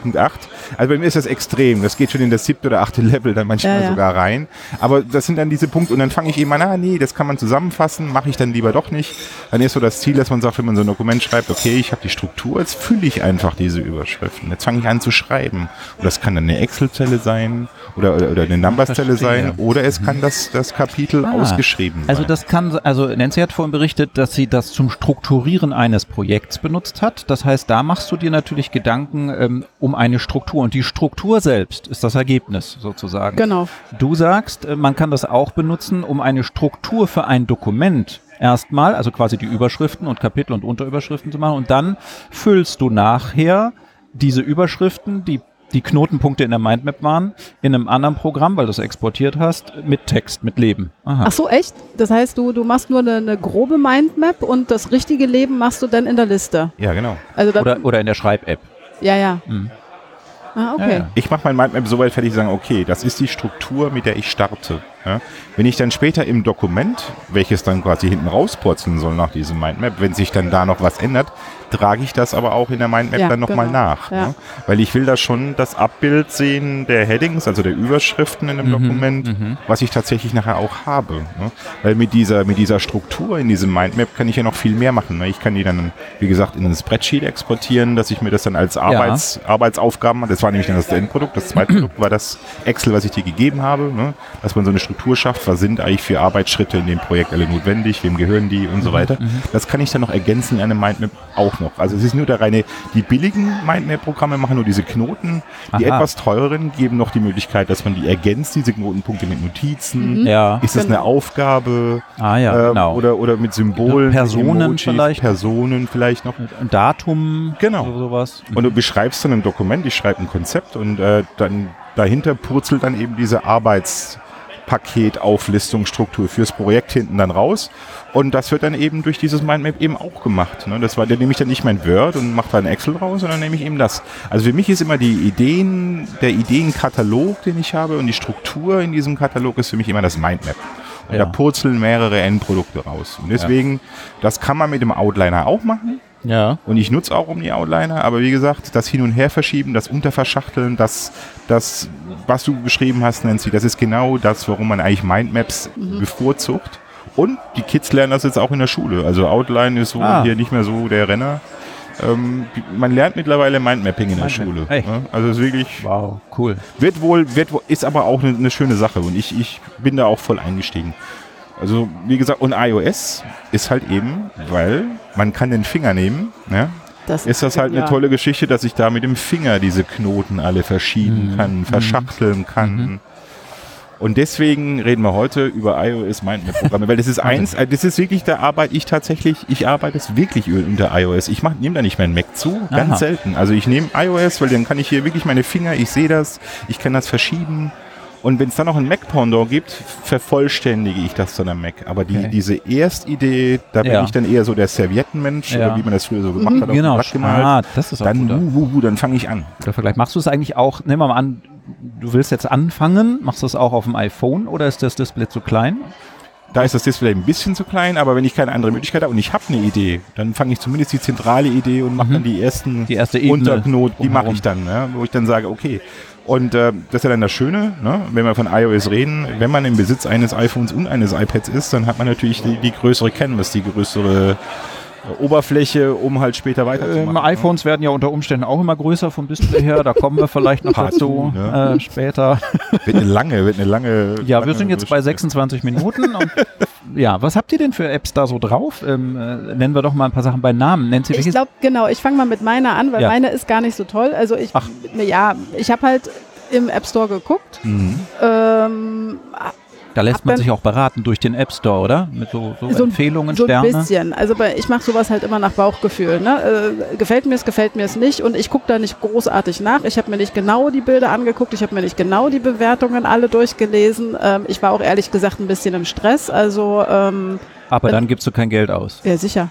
Speaker 2: Also bei mir ist das extrem. Das geht schon in das siebte oder achte Level dann manchmal
Speaker 3: Ja, ja.
Speaker 2: sogar rein. Aber das sind dann diese Punkte und dann fange ich eben an, ah nee, das kann man zusammenfassen, mache ich dann lieber doch nicht. Dann ist so das Ziel, dass man sagt, wenn man so ein Dokument schreibt, okay, ich habe die Struktur, jetzt fülle ich einfach diese Überschriften. Jetzt fange ich an zu schreiben. Und das kann dann eine Excel-Zelle sein oder, oder, oder eine Numbers-Zelle sein oder es kann das, das Kapitel
Speaker 1: Ah,
Speaker 2: ausgeschrieben sein.
Speaker 1: Also das kann, also Nancy hat vorhin berichtet, dass sie das zum Strukturieren eines Projekts benutzt hat. Das heißt, da machst du dir natürlich Gedanken ähm, um eine Struktur und die Struktur selbst ist das Ergebnis sozusagen.
Speaker 3: Genau.
Speaker 1: Du sagst, äh, man kann das auch benutzen, um eine Struktur für ein Dokument erstmal, also quasi die Überschriften und Kapitel und Unterüberschriften zu machen und dann füllst du nachher diese Überschriften, die die Knotenpunkte in der Mindmap waren, in einem anderen Programm, weil du es exportiert hast, mit Text, mit Leben. Aha.
Speaker 3: Ach so, echt? Das heißt, du, du machst nur eine, eine grobe Mindmap und das richtige Leben machst du dann in der Liste.
Speaker 2: ja, genau.
Speaker 3: Also
Speaker 1: Oder, oder in der Schreib-App.
Speaker 3: ja, ja.
Speaker 1: Mhm.
Speaker 3: Ah, okay.
Speaker 1: Ja, ja.
Speaker 2: Ich mache mein Mindmap so weit fertig, sagen, okay, das ist die Struktur, mit der ich starte. Ja? Wenn ich dann später im Dokument, welches dann quasi hinten rauspurzeln soll nach diesem Mindmap, wenn sich dann da noch was ändert, trage ich das aber auch in der Mindmap
Speaker 3: Ja,
Speaker 2: dann nochmal
Speaker 3: genau.
Speaker 2: nach.
Speaker 3: Ja.
Speaker 2: Ne? Weil ich will da schon das Abbild sehen der Headings, also der Überschriften in einem Dokument, was ich tatsächlich nachher auch habe. Ne? Weil mit dieser, mit dieser Struktur in diesem Mindmap kann ich ja noch viel mehr machen. Ne? Ich kann die dann, wie gesagt, in ein Spreadsheet exportieren, dass ich mir das dann als Arbeits, Arbeitsaufgaben, das war nämlich dann das Endprodukt, das zweite Produkt war das Excel, was ich dir gegeben habe, ne? dass man so eine Struktur schafft, was sind eigentlich für Arbeitsschritte in dem Projekt alle notwendig, wem gehören die und so weiter. Das kann ich dann noch ergänzen in einem Mindmap auch noch. Also es ist nur der reine, die billigen Mindmap-Programme machen nur diese Knoten, die
Speaker 1: Aha.
Speaker 2: etwas teureren geben noch die Möglichkeit, dass man die ergänzt, diese Knotenpunkte mit Notizen.
Speaker 1: Ja.
Speaker 2: Ist das eine
Speaker 3: Genau.
Speaker 2: Aufgabe?
Speaker 1: Ah ja,
Speaker 2: ähm,
Speaker 1: genau.
Speaker 2: Oder, oder mit Symbolen,
Speaker 1: Personen
Speaker 2: Emojis,
Speaker 1: vielleicht.
Speaker 2: Personen vielleicht noch.
Speaker 1: Ein Datum,
Speaker 2: Genau.
Speaker 1: so, sowas.
Speaker 2: Und du beschreibst dann ein Dokument, ich schreibe ein Konzept und äh, dann dahinter purzelt dann eben diese Arbeitspaketauflistungsstruktur fürs Projekt hinten dann raus. Und das wird dann eben durch dieses Mindmap eben auch gemacht. Ne? Das war, da nehme ich dann nicht mein Word und mache da ein Excel raus, sondern nehme ich eben das. Also für mich ist immer die Ideen, der Ideenkatalog, den ich habe und die Struktur in diesem Katalog ist für mich immer das Mindmap. Und
Speaker 1: Ja.
Speaker 2: da purzeln mehrere Endprodukte raus. Und deswegen, das kann man mit dem Outliner auch machen.
Speaker 1: Ja.
Speaker 2: Und ich nutze auch Omni-Outliner, aber wie gesagt, das Hin- und Herverschieben, das Unterverschachteln, das, das, was du beschrieben hast, Nancy, das ist genau das, warum man eigentlich Mindmaps bevorzugt. Und die Kids lernen das jetzt auch in der Schule. Also Outline ist so
Speaker 1: Ah.
Speaker 2: hier nicht mehr so der Renner. Ähm, die- man lernt mittlerweile Mindmapping in der
Speaker 1: Mindmap.
Speaker 2: Schule.
Speaker 1: Echt?
Speaker 2: ne? Also es ist wirklich,
Speaker 1: Wow, cool.
Speaker 2: wird wohl, wird wohl, ist aber auch eine, eine schöne Sache und ich, ich bin da auch voll eingestiegen. Also wie gesagt, und iOS ist halt eben, weil man kann den Finger nehmen, ne?
Speaker 3: Das
Speaker 2: ist das halt eine
Speaker 3: genial.
Speaker 2: tolle Geschichte, dass ich da mit dem Finger diese Knoten alle verschieben kann, verschachteln kann. Und deswegen reden wir heute über iOS Mindmap-Programme, weil das ist eins, äh, das ist wirklich, da arbeite ich tatsächlich, ich arbeite es wirklich unter iOS. Ich nehme da nicht meinen Mac zu, ganz
Speaker 1: Aha.
Speaker 2: selten. Also ich nehme iOS, weil dann kann ich hier wirklich meine Finger, ich sehe das, ich kann das verschieben. Und wenn es dann noch ein Mac-Pendant gibt, vervollständige ich das dann am Mac. Aber die,
Speaker 1: Okay.
Speaker 2: diese Erstidee, da bin
Speaker 1: Ja.
Speaker 2: ich dann eher so der Serviettenmensch,
Speaker 1: Ja.
Speaker 2: oder wie man das früher so gemacht hat, auf dem
Speaker 1: Genau.
Speaker 2: Blatt gemalt
Speaker 1: Ah, das ist auch
Speaker 2: dann,
Speaker 1: gut.
Speaker 2: wuh, dann fange ich an.
Speaker 1: Oder Vergleich. Machst du es eigentlich auch, nehmen wir mal an, du willst jetzt anfangen, machst du es auch auf dem iPhone oder ist das Display zu klein?
Speaker 2: Da ist das Display ein bisschen zu klein, aber wenn ich keine andere Möglichkeit habe und ich habe eine Idee, dann fange ich zumindest die zentrale Idee und mache dann die ersten
Speaker 1: Mhm. Die erste Ebene
Speaker 2: Unterknoten, die mache ich dann, ne, wo ich dann sage, okay. Und äh, das ist ja dann das Schöne, ne, wenn wir von iOS reden, wenn man im Besitz eines iPhones und eines iPads ist, dann hat man natürlich die, die größere Canvas, die größere Oberfläche, um halt später weiterzumachen.
Speaker 1: Ähm,
Speaker 2: ne?
Speaker 1: iPhones werden ja unter Umständen auch immer größer vom Display her, da kommen wir vielleicht noch dazu
Speaker 2: ne?
Speaker 1: äh, später.
Speaker 2: Wird eine lange, wird eine lange.
Speaker 1: Ja,
Speaker 2: lange
Speaker 1: wir sind jetzt bei
Speaker 2: Geschichte.
Speaker 1: 26 Minuten. Und, ja, was habt ihr denn für Apps da so drauf? Ähm, äh, nennen wir doch mal ein paar Sachen bei Namen. Nennt sie
Speaker 3: Ich glaube, genau, ich fange mal mit meiner an, weil
Speaker 1: Ja.
Speaker 3: meine ist gar nicht so toll. Also ich,
Speaker 1: Ach.
Speaker 3: ja, ich habe halt im App Store geguckt.
Speaker 2: Mhm.
Speaker 3: Ähm,
Speaker 1: Da lässt man sich auch beraten durch den App Store, oder? Mit so, so,
Speaker 3: So ein-
Speaker 1: Empfehlungen,
Speaker 3: so ein
Speaker 1: Sterne.
Speaker 3: bisschen. Also ich mache sowas halt immer nach Bauchgefühl. Ne? Äh, gefällt mir es, gefällt mir es nicht. Und ich gucke da nicht großartig nach. Ich habe mir nicht genau die Bilder angeguckt. Ich habe mir nicht genau die Bewertungen alle durchgelesen. Ähm, ich war auch ehrlich gesagt ein bisschen im Stress. Also, ähm,
Speaker 1: Aber dann gibst du kein Geld aus.
Speaker 3: ja sicher.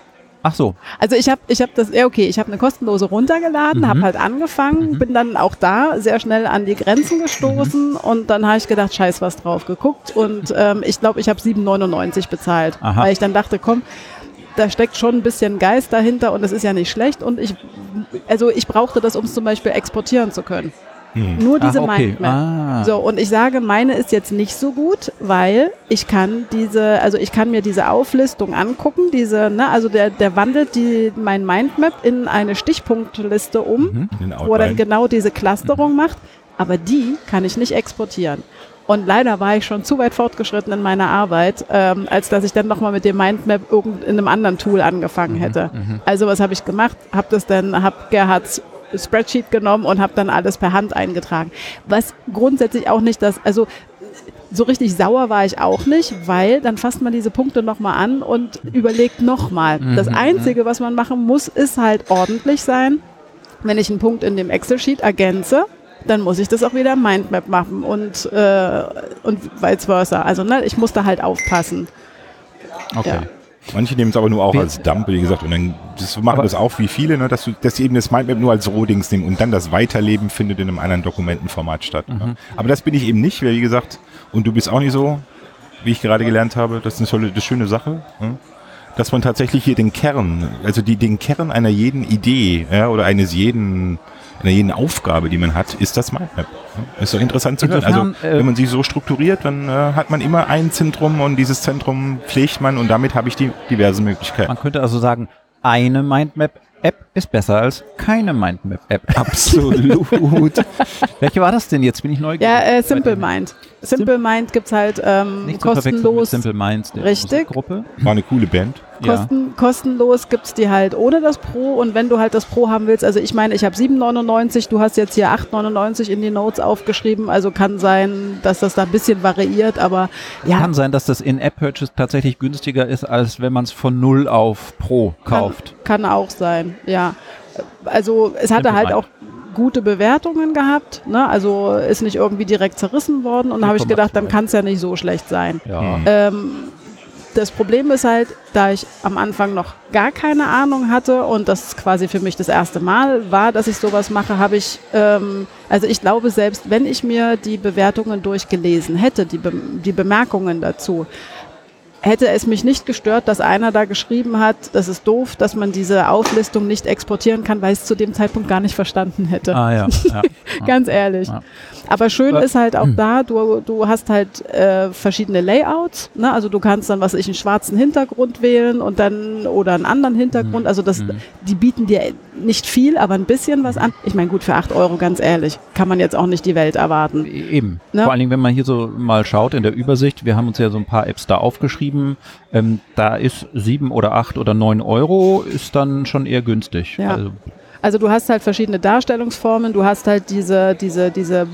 Speaker 1: Ach so.
Speaker 3: Also ich habe ich hab das, ja okay, ich habe eine kostenlose runtergeladen,
Speaker 1: Mhm.
Speaker 3: habe halt angefangen, bin dann auch da sehr schnell an die Grenzen gestoßen
Speaker 1: Mhm.
Speaker 3: und dann habe ich gedacht, scheiß was drauf geguckt und ähm, ich glaube, ich habe 7,99 bezahlt,
Speaker 1: Aha.
Speaker 3: weil ich dann dachte, komm, da steckt schon ein bisschen Geist dahinter und es ist ja nicht schlecht und ich, also ich brauchte das, um es zum Beispiel exportieren zu können. Nur diese
Speaker 1: ah, okay.
Speaker 3: Mindmap.
Speaker 1: Ah.
Speaker 3: So, und ich sage, meine ist jetzt nicht so gut, weil ich kann diese, also ich kann mir diese Auflistung angucken, diese, ne, also der, der wandelt die, mein Mindmap in eine Stichpunktliste um,
Speaker 1: Mhm.
Speaker 3: Wo er dann genau diese Clusterung macht, aber die kann ich nicht exportieren. Und leider war ich schon zu weit fortgeschritten in meiner Arbeit, ähm, als dass ich dann nochmal mit dem Mindmap irgend in einem anderen Tool angefangen hätte. Also was habe ich gemacht? Habe das dann, habe Gerhards Spreadsheet genommen und habe dann alles per Hand eingetragen. Was grundsätzlich auch nicht das, also so richtig sauer war ich auch nicht, weil dann fasst man diese Punkte nochmal an und überlegt nochmal. Das Einzige, was man machen muss, ist halt ordentlich sein. Wenn ich einen Punkt in dem Excel-Sheet ergänze, dann muss ich das auch wieder Mindmap machen und, äh, und vice versa. Also ne, ich muss da halt aufpassen.
Speaker 1: Okay.
Speaker 3: Ja.
Speaker 2: Manche nehmen es aber nur auch
Speaker 1: Wie-
Speaker 2: als Dump, wie gesagt, und dann das machen
Speaker 1: Aber-
Speaker 2: das auch wie viele, ne, dass, du, dass sie eben das Mindmap nur als Rohdings nehmen und dann das Weiterleben findet in einem anderen Dokumentenformat statt.
Speaker 1: Mhm.
Speaker 2: Ne. Aber das bin ich eben nicht, weil wie gesagt, und du bist auch nicht so. wie ich gerade gelernt habe. Das ist eine tolle, eine schöne Sache. Ja? Dass man tatsächlich hier den Kern, also die, den Kern einer jeden Idee ja, oder eines jeden einer jeden Aufgabe, die man hat, ist das Mindmap. Ist doch interessant zu hören. Also
Speaker 1: äh,
Speaker 2: wenn man sich so strukturiert, dann äh, hat man immer ein Zentrum und dieses Zentrum pflegt man und damit habe ich die diversen Möglichkeiten.
Speaker 1: Man könnte also sagen, eine Mindmap-App ist besser als keine Mindmap-App.
Speaker 2: Absolut.
Speaker 1: Welche war das denn jetzt? Bin ich neugierig.
Speaker 3: Ja, äh, Simple Mind. Simple Mind gibt's halt ähm,
Speaker 1: Nicht
Speaker 3: kostenlos.
Speaker 1: Simple Minds, der
Speaker 3: Richtig.
Speaker 1: Gruppe.
Speaker 2: War eine coole Band.
Speaker 3: Kosten, Kostenlos gibt's die halt ohne das Pro und wenn du halt das Pro haben willst, also ich meine, ich habe 7,99, du hast jetzt hier 8,99 in die Notes aufgeschrieben, also kann sein, dass das da ein bisschen variiert, aber ja,
Speaker 1: Kann sein, dass das In-App-Purchase tatsächlich günstiger ist, als wenn man es von null auf Pro kauft.
Speaker 3: Kann, kann auch sein, ja. Also es hatte halt auch gute Bewertungen gehabt, ne? also ist nicht irgendwie direkt zerrissen worden und da habe ich gedacht, dann
Speaker 1: 4,2.
Speaker 3: kann es ja nicht so schlecht sein.
Speaker 1: Ja.
Speaker 2: Hm.
Speaker 3: Ähm, das Problem ist halt, da ich am Anfang noch gar keine Ahnung hatte und das quasi für mich das erste Mal war, dass ich sowas mache, habe ich, ähm, also ich glaube, selbst wenn ich mir die Bewertungen durchgelesen hätte, die, Be die Bemerkungen dazu, hätte es mich nicht gestört, dass einer da geschrieben hat, das ist doof, dass man diese Auflistung nicht exportieren kann, weil ich es zu dem Zeitpunkt gar nicht verstanden hätte.
Speaker 1: Ah ja. ja.
Speaker 3: Ganz ehrlich.
Speaker 1: Ja.
Speaker 3: Aber schön
Speaker 1: Äh,
Speaker 3: ist halt auch da, du, du hast halt äh, verschiedene Layouts. Ne? Also du kannst dann, was ich, einen schwarzen Hintergrund wählen und dann oder einen anderen Hintergrund.
Speaker 1: Mhm.
Speaker 3: Also das, die bieten dir nicht viel, aber ein bisschen was an. Ich meine, gut, für 8 Euro, ganz ehrlich, kann man jetzt auch nicht die Welt erwarten.
Speaker 1: Eben.
Speaker 3: Ne?
Speaker 1: Vor allen Dingen, wenn man hier so mal schaut in der Übersicht, wir haben uns ja so ein paar Apps da aufgeschrieben, ähm, da ist sieben oder acht oder neun Euro ist dann schon eher günstig.
Speaker 3: Ja.
Speaker 1: Also,
Speaker 3: Also du hast halt verschiedene Darstellungsformen, du hast halt diese, diese, diese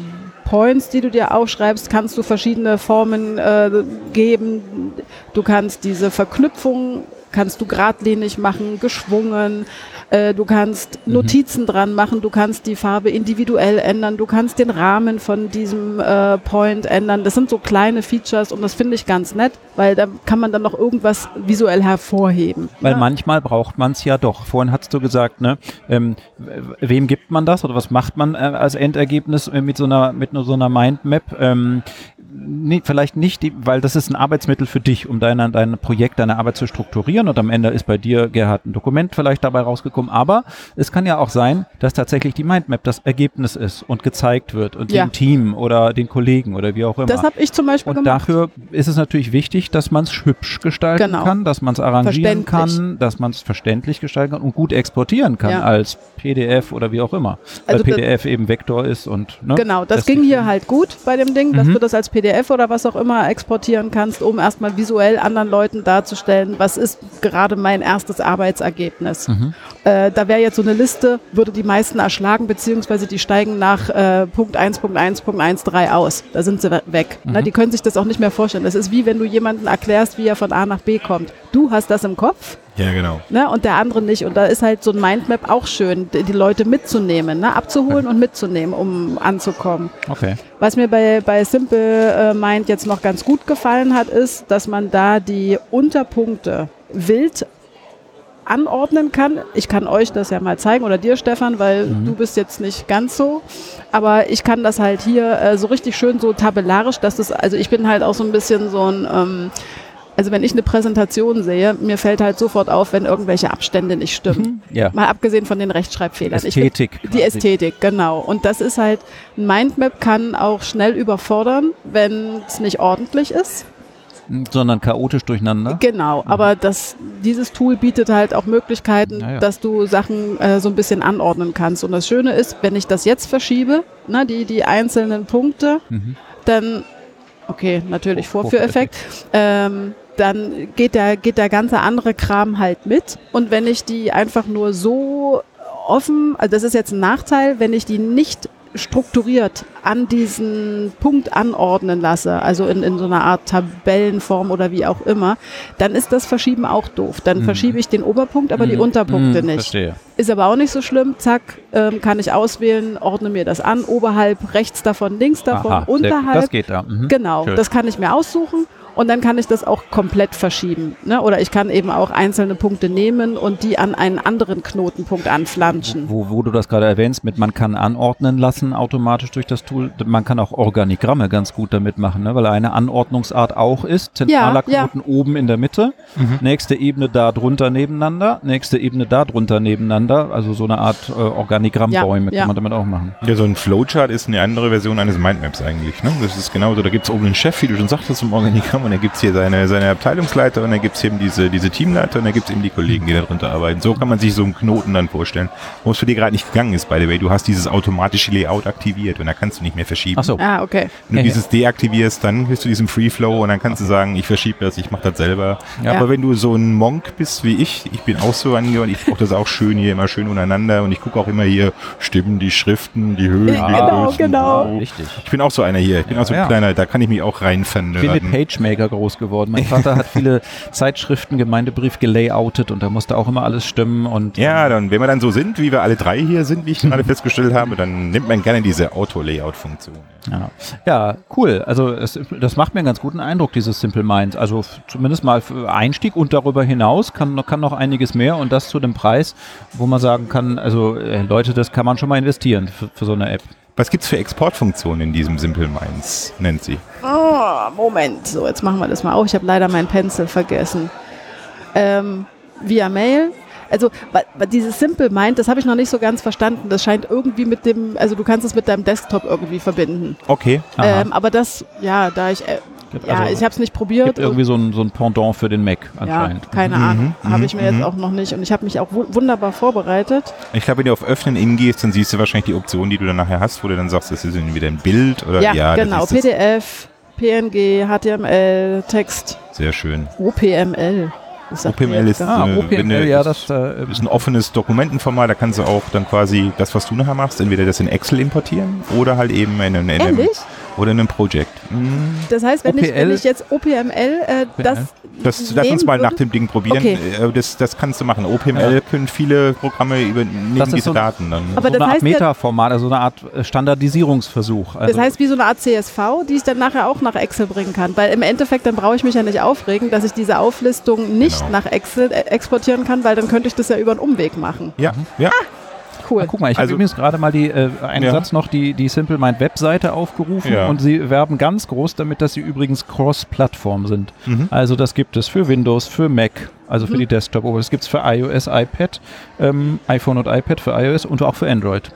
Speaker 3: Points, die du dir aufschreibst, kannst du verschiedene Formen äh, geben. Du kannst diese Verknüpfung, kannst du geradlinig machen, geschwungen. Äh, du kannst Notizen dran machen, du kannst die Farbe individuell ändern, du kannst den Rahmen von diesem äh, Point ändern. Das sind so kleine Features und das finde ich ganz nett, weil da kann man dann noch irgendwas visuell hervorheben.
Speaker 1: weil
Speaker 3: Ja.
Speaker 1: manchmal braucht man es ja doch. Vorhin hast du gesagt, ne, ähm, wem gibt man das oder was macht man äh, als Endergebnis äh, mit so einer mit nur so einer Mindmap? Ähm, nee, vielleicht nicht, die, weil das ist ein Arbeitsmittel für dich, um deine, dein Projekt, deine Arbeit zu strukturieren und am Ende ist bei dir, Gerhard, ein Dokument vielleicht dabei rausgekommen. Aber es kann ja auch sein, dass tatsächlich die Mindmap das Ergebnis ist und gezeigt wird und
Speaker 3: Ja.
Speaker 1: dem Team oder den Kollegen oder wie auch immer.
Speaker 3: Das habe ich zum Beispiel
Speaker 1: Und
Speaker 3: gemacht.
Speaker 1: dafür ist es natürlich wichtig, dass man es hübsch gestalten
Speaker 3: Genau.
Speaker 1: kann, dass man es arrangieren kann, dass man es verständlich gestalten kann und gut exportieren kann
Speaker 3: Ja.
Speaker 1: als PDF oder wie auch immer.
Speaker 3: Also
Speaker 1: Weil PDF eben Vektor ist und ne,
Speaker 3: Genau, das,
Speaker 1: das
Speaker 3: ging hier halt gut bei dem Ding, dass
Speaker 1: Mhm.
Speaker 3: du das als PDF oder was auch immer exportieren kannst, um erstmal visuell anderen Leuten darzustellen, was ist gerade mein erstes Arbeitsergebnis.
Speaker 1: Mhm.
Speaker 3: Äh, da wäre jetzt so eine Liste, würde die meisten erschlagen, beziehungsweise die steigen nach äh, Punkt 1.1.13 aus. Da sind sie we- weg.
Speaker 1: Mhm.
Speaker 3: Ne, die können sich das auch nicht mehr vorstellen. Das ist wie wenn du jemanden erklärst, wie er von A nach B kommt. Du hast das im Kopf,
Speaker 2: Ja, genau.
Speaker 3: ne, und der andere nicht. Und da ist halt so ein Mindmap auch schön, die, die Leute mitzunehmen, ne, abzuholen und mitzunehmen, um anzukommen.
Speaker 1: Okay.
Speaker 3: Was mir bei, bei Simple äh, Mind jetzt noch ganz gut gefallen hat, ist, dass man da die Unterpunkte wild anordnen kann. Ich kann euch das ja mal zeigen oder dir, Stefan, weil du bist jetzt nicht ganz so. Aber ich kann das halt hier äh, so richtig schön so tabellarisch, dass das, also ich bin halt auch so ein bisschen so ein, ähm, also wenn ich eine Präsentation sehe, mir fällt halt sofort auf, wenn irgendwelche Abstände nicht stimmen.
Speaker 1: Ja.
Speaker 3: Mal abgesehen von den Rechtschreibfehlern. Ich
Speaker 1: Ästhetik.
Speaker 3: die
Speaker 1: quasi.
Speaker 3: Ästhetik, genau. Und das ist halt, ein Mindmap kann auch schnell überfordern, wenn es nicht ordentlich ist.
Speaker 1: Sondern chaotisch durcheinander.
Speaker 3: Genau, aber das, dieses Tool bietet halt auch Möglichkeiten,
Speaker 1: Ja, ja.
Speaker 3: dass du Sachen äh, so ein bisschen anordnen kannst. Und das Schöne ist, wenn ich das jetzt verschiebe, ne, die, die einzelnen Punkte,
Speaker 1: Mhm.
Speaker 3: dann, okay, natürlich
Speaker 1: Vor-
Speaker 3: Vorführeffekt, ähm, dann geht der, geht der ganze andere Kram halt mit. Und wenn ich die einfach nur so offen, also das ist jetzt ein Nachteil, wenn ich die nicht strukturiert an diesen Punkt anordnen lasse, also in, in so einer Art Tabellenform oder wie auch immer, dann ist das Verschieben auch doof. Dann
Speaker 1: Mhm.
Speaker 3: verschiebe ich den Oberpunkt, aber die
Speaker 1: Mhm.
Speaker 3: Unterpunkte
Speaker 1: Mhm,
Speaker 3: nicht.
Speaker 1: Verstehe.
Speaker 3: Ist aber auch nicht so schlimm. Zack, ähm, kann ich auswählen, ordne mir das an. Oberhalb, rechts davon, links davon,
Speaker 1: Aha,
Speaker 3: unterhalb.
Speaker 1: Das geht da. Mhm.
Speaker 3: Genau,
Speaker 1: Schön.
Speaker 3: das kann ich mir aussuchen Und dann kann ich das auch komplett verschieben. Ne? Oder ich kann eben auch einzelne Punkte nehmen und die an einen anderen Knotenpunkt anflanschen.
Speaker 1: Wo, wo du das gerade erwähnst, mit man kann anordnen lassen automatisch durch das Tool. Man kann auch Organigramme ganz gut damit machen, ne? weil eine Anordnungsart auch ist, zentraler
Speaker 3: Ja, ja.
Speaker 1: Knoten oben in der Mitte, nächste Ebene da drunter nebeneinander, nächste Ebene da drunter nebeneinander, also so eine Art äh, Organigrammbäume
Speaker 3: Ja, ja.
Speaker 1: kann man damit auch machen.
Speaker 2: Ja, so ein Flowchart ist eine andere Version eines Mindmaps eigentlich. Ne? Das ist genauso, da gibt es oben einen Chef, wie du schon sagtest, zum Organigramm und da gibt es hier seine, seine Abteilungsleiter und da gibt es eben diese, diese Teamleiter und da gibt es eben die Kollegen, die darunter arbeiten. So kann man sich so einen Knoten dann vorstellen. Wo es für dich gerade nicht gegangen ist, by the way, du hast dieses automatische Layout aktiviert und da kannst du nicht mehr verschieben.
Speaker 1: Ach so.
Speaker 3: Ah, okay.
Speaker 2: Wenn du
Speaker 1: Ja,
Speaker 2: dieses deaktivierst, dann bist du diesem Free Flow und dann kannst du sagen, ich verschiebe das, ich mache das selber.
Speaker 1: Ja.
Speaker 2: Aber wenn du so ein Monk bist wie ich, ich bin auch so angewandt, ich brauche das auch schön hier, immer schön untereinander und ich gucke auch immer hier Stimmen, die Schriften, die Höhen,
Speaker 3: Ja,
Speaker 2: die
Speaker 3: genau,
Speaker 2: Größen.
Speaker 3: genau.
Speaker 1: Richtig.
Speaker 2: Ich bin auch so einer hier, ich bin auch so ein
Speaker 1: Ja.
Speaker 2: kleiner, da kann ich mich auch
Speaker 1: Ich bin mit
Speaker 2: reinvernörden.
Speaker 1: PageMaker groß geworden. Mein Vater hat viele Zeitschriften, Gemeindebrief gelayoutet und da musste auch immer alles stimmen und
Speaker 2: Ja, dann, wenn wir dann so sind, wie wir alle drei hier sind, wie ich gerade festgestellt habe, dann nimmt man gerne diese Auto-Layout-Funktion.
Speaker 1: Ja, ja cool. Also es, das macht mir einen ganz guten Eindruck, dieses Simple Minds. Also zumindest mal für Einstieg und darüber hinaus kann, noch- kann noch einiges mehr und das zu dem Preis, wo man sagen kann, also äh, Leute, das kann man schon mal investieren für, für so eine App.
Speaker 2: Was gibt's für Exportfunktionen in diesem Simple Minds, nennt sie?
Speaker 3: Oh, Moment. So, jetzt machen wir das mal auf. Ich habe leider meinen Pencil vergessen. Ähm, via Mail. Also dieses Simple Mind, das habe ich noch nicht so ganz verstanden. Das scheint irgendwie mit dem, also du kannst es mit deinem Desktop irgendwie verbinden.
Speaker 2: Okay.
Speaker 3: Ähm, aber das, ja, da ich, äh,
Speaker 1: Gibt
Speaker 3: ja,
Speaker 1: also-
Speaker 3: ich habe es nicht
Speaker 1: Gibt
Speaker 3: probiert.
Speaker 1: irgendwie so ein, so ein Pendant für den Mac
Speaker 3: ja,
Speaker 1: anscheinend.
Speaker 3: keine
Speaker 2: Mhm,
Speaker 3: Ahnung.
Speaker 2: mhm,
Speaker 3: Habe ich mir
Speaker 2: mhm.
Speaker 3: jetzt auch noch nicht. Und ich habe mich auch wu- wunderbar vorbereitet.
Speaker 2: Ich glaube, wenn du auf Öffnen ingehst, dann siehst du wahrscheinlich die Option, die du dann nachher hast, wo du dann sagst, das ist entweder ein Bild oder
Speaker 3: Ja,
Speaker 2: ja,
Speaker 3: genau. PDF, PNG, HTML, Text,
Speaker 2: sehr schön.
Speaker 3: OPML.
Speaker 2: OPML ist,
Speaker 1: Ah,
Speaker 2: Äh,
Speaker 1: OPML, ja,
Speaker 2: ist-
Speaker 1: das äh,
Speaker 2: ist ein offenes Dokumentenformat, da kannst du auch dann quasi das, was du nachher machst, entweder das in Excel importieren oder halt eben in einem, in einem
Speaker 3: Ehrlich?
Speaker 2: Oder in einem Projekt. Mm,
Speaker 3: Das heißt, wenn, ich, wenn
Speaker 1: OPL?
Speaker 3: ich jetzt OPML, äh, das.
Speaker 2: Das, lass uns mal nach
Speaker 3: würde-
Speaker 2: dem Ding probieren.
Speaker 3: Okay.
Speaker 2: Äh, Das, das kannst du machen. OPML können viele Programme übernehmen
Speaker 1: Das
Speaker 2: diese
Speaker 1: so-
Speaker 2: Daten dann.
Speaker 3: Aber
Speaker 1: so
Speaker 3: das
Speaker 1: eine Art
Speaker 3: heißt ja-
Speaker 1: Metaformat, also eine Art äh, Standardisierungsversuch. Also,
Speaker 3: Das heißt, wie so eine Art CSV, die ich dann nachher auch nach Excel bringen kann. Weil im Endeffekt, dann brauche ich mich ja nicht aufregen, dass ich diese Auflistung nicht
Speaker 2: Genau.
Speaker 3: nach Excel äh, exportieren kann, weil dann könnte ich das ja über einen Umweg machen.
Speaker 2: ja, ja.
Speaker 3: Cool.
Speaker 1: Ah, guck mal, ich
Speaker 2: Also-
Speaker 1: habe übrigens gerade mal die, äh, einen
Speaker 2: Ja.
Speaker 1: Satz noch, die, die Simple Mind Webseite aufgerufen
Speaker 2: Ja.
Speaker 1: und sie werben ganz groß damit, dass sie übrigens Cross-Plattform sind.
Speaker 2: Mhm.
Speaker 1: Also das gibt es für Windows, für Mac, also für die Desktop, aber das gibt es für iOS, iPad, ähm, iPhone und iPad für iOS und auch für Android.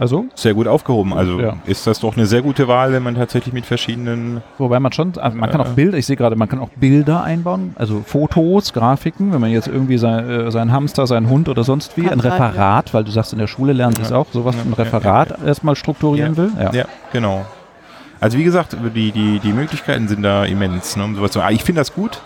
Speaker 1: Also,
Speaker 2: Sehr gut aufgehoben. Also
Speaker 1: Ja.
Speaker 2: ist das doch eine sehr gute Wahl, wenn man tatsächlich mit verschiedenen.
Speaker 1: wobei man schon, also man kann auch Bilder, ich sehe gerade, man kann auch Bilder einbauen, also Fotos, Grafiken, wenn man jetzt irgendwie sein, äh, sein Hamster, sein Hund oder sonst wie, ein Referat, weil du sagst, in der Schule lernen sie es
Speaker 2: Ja.
Speaker 1: auch, sowas,
Speaker 2: Ja,
Speaker 1: ein
Speaker 2: ja,
Speaker 1: Referat erstmal strukturieren will. Ja.
Speaker 2: Ja, genau. Also wie gesagt, die, die, die Möglichkeiten sind da immens. Ne, um sowas zu, ah, ich finde das gut.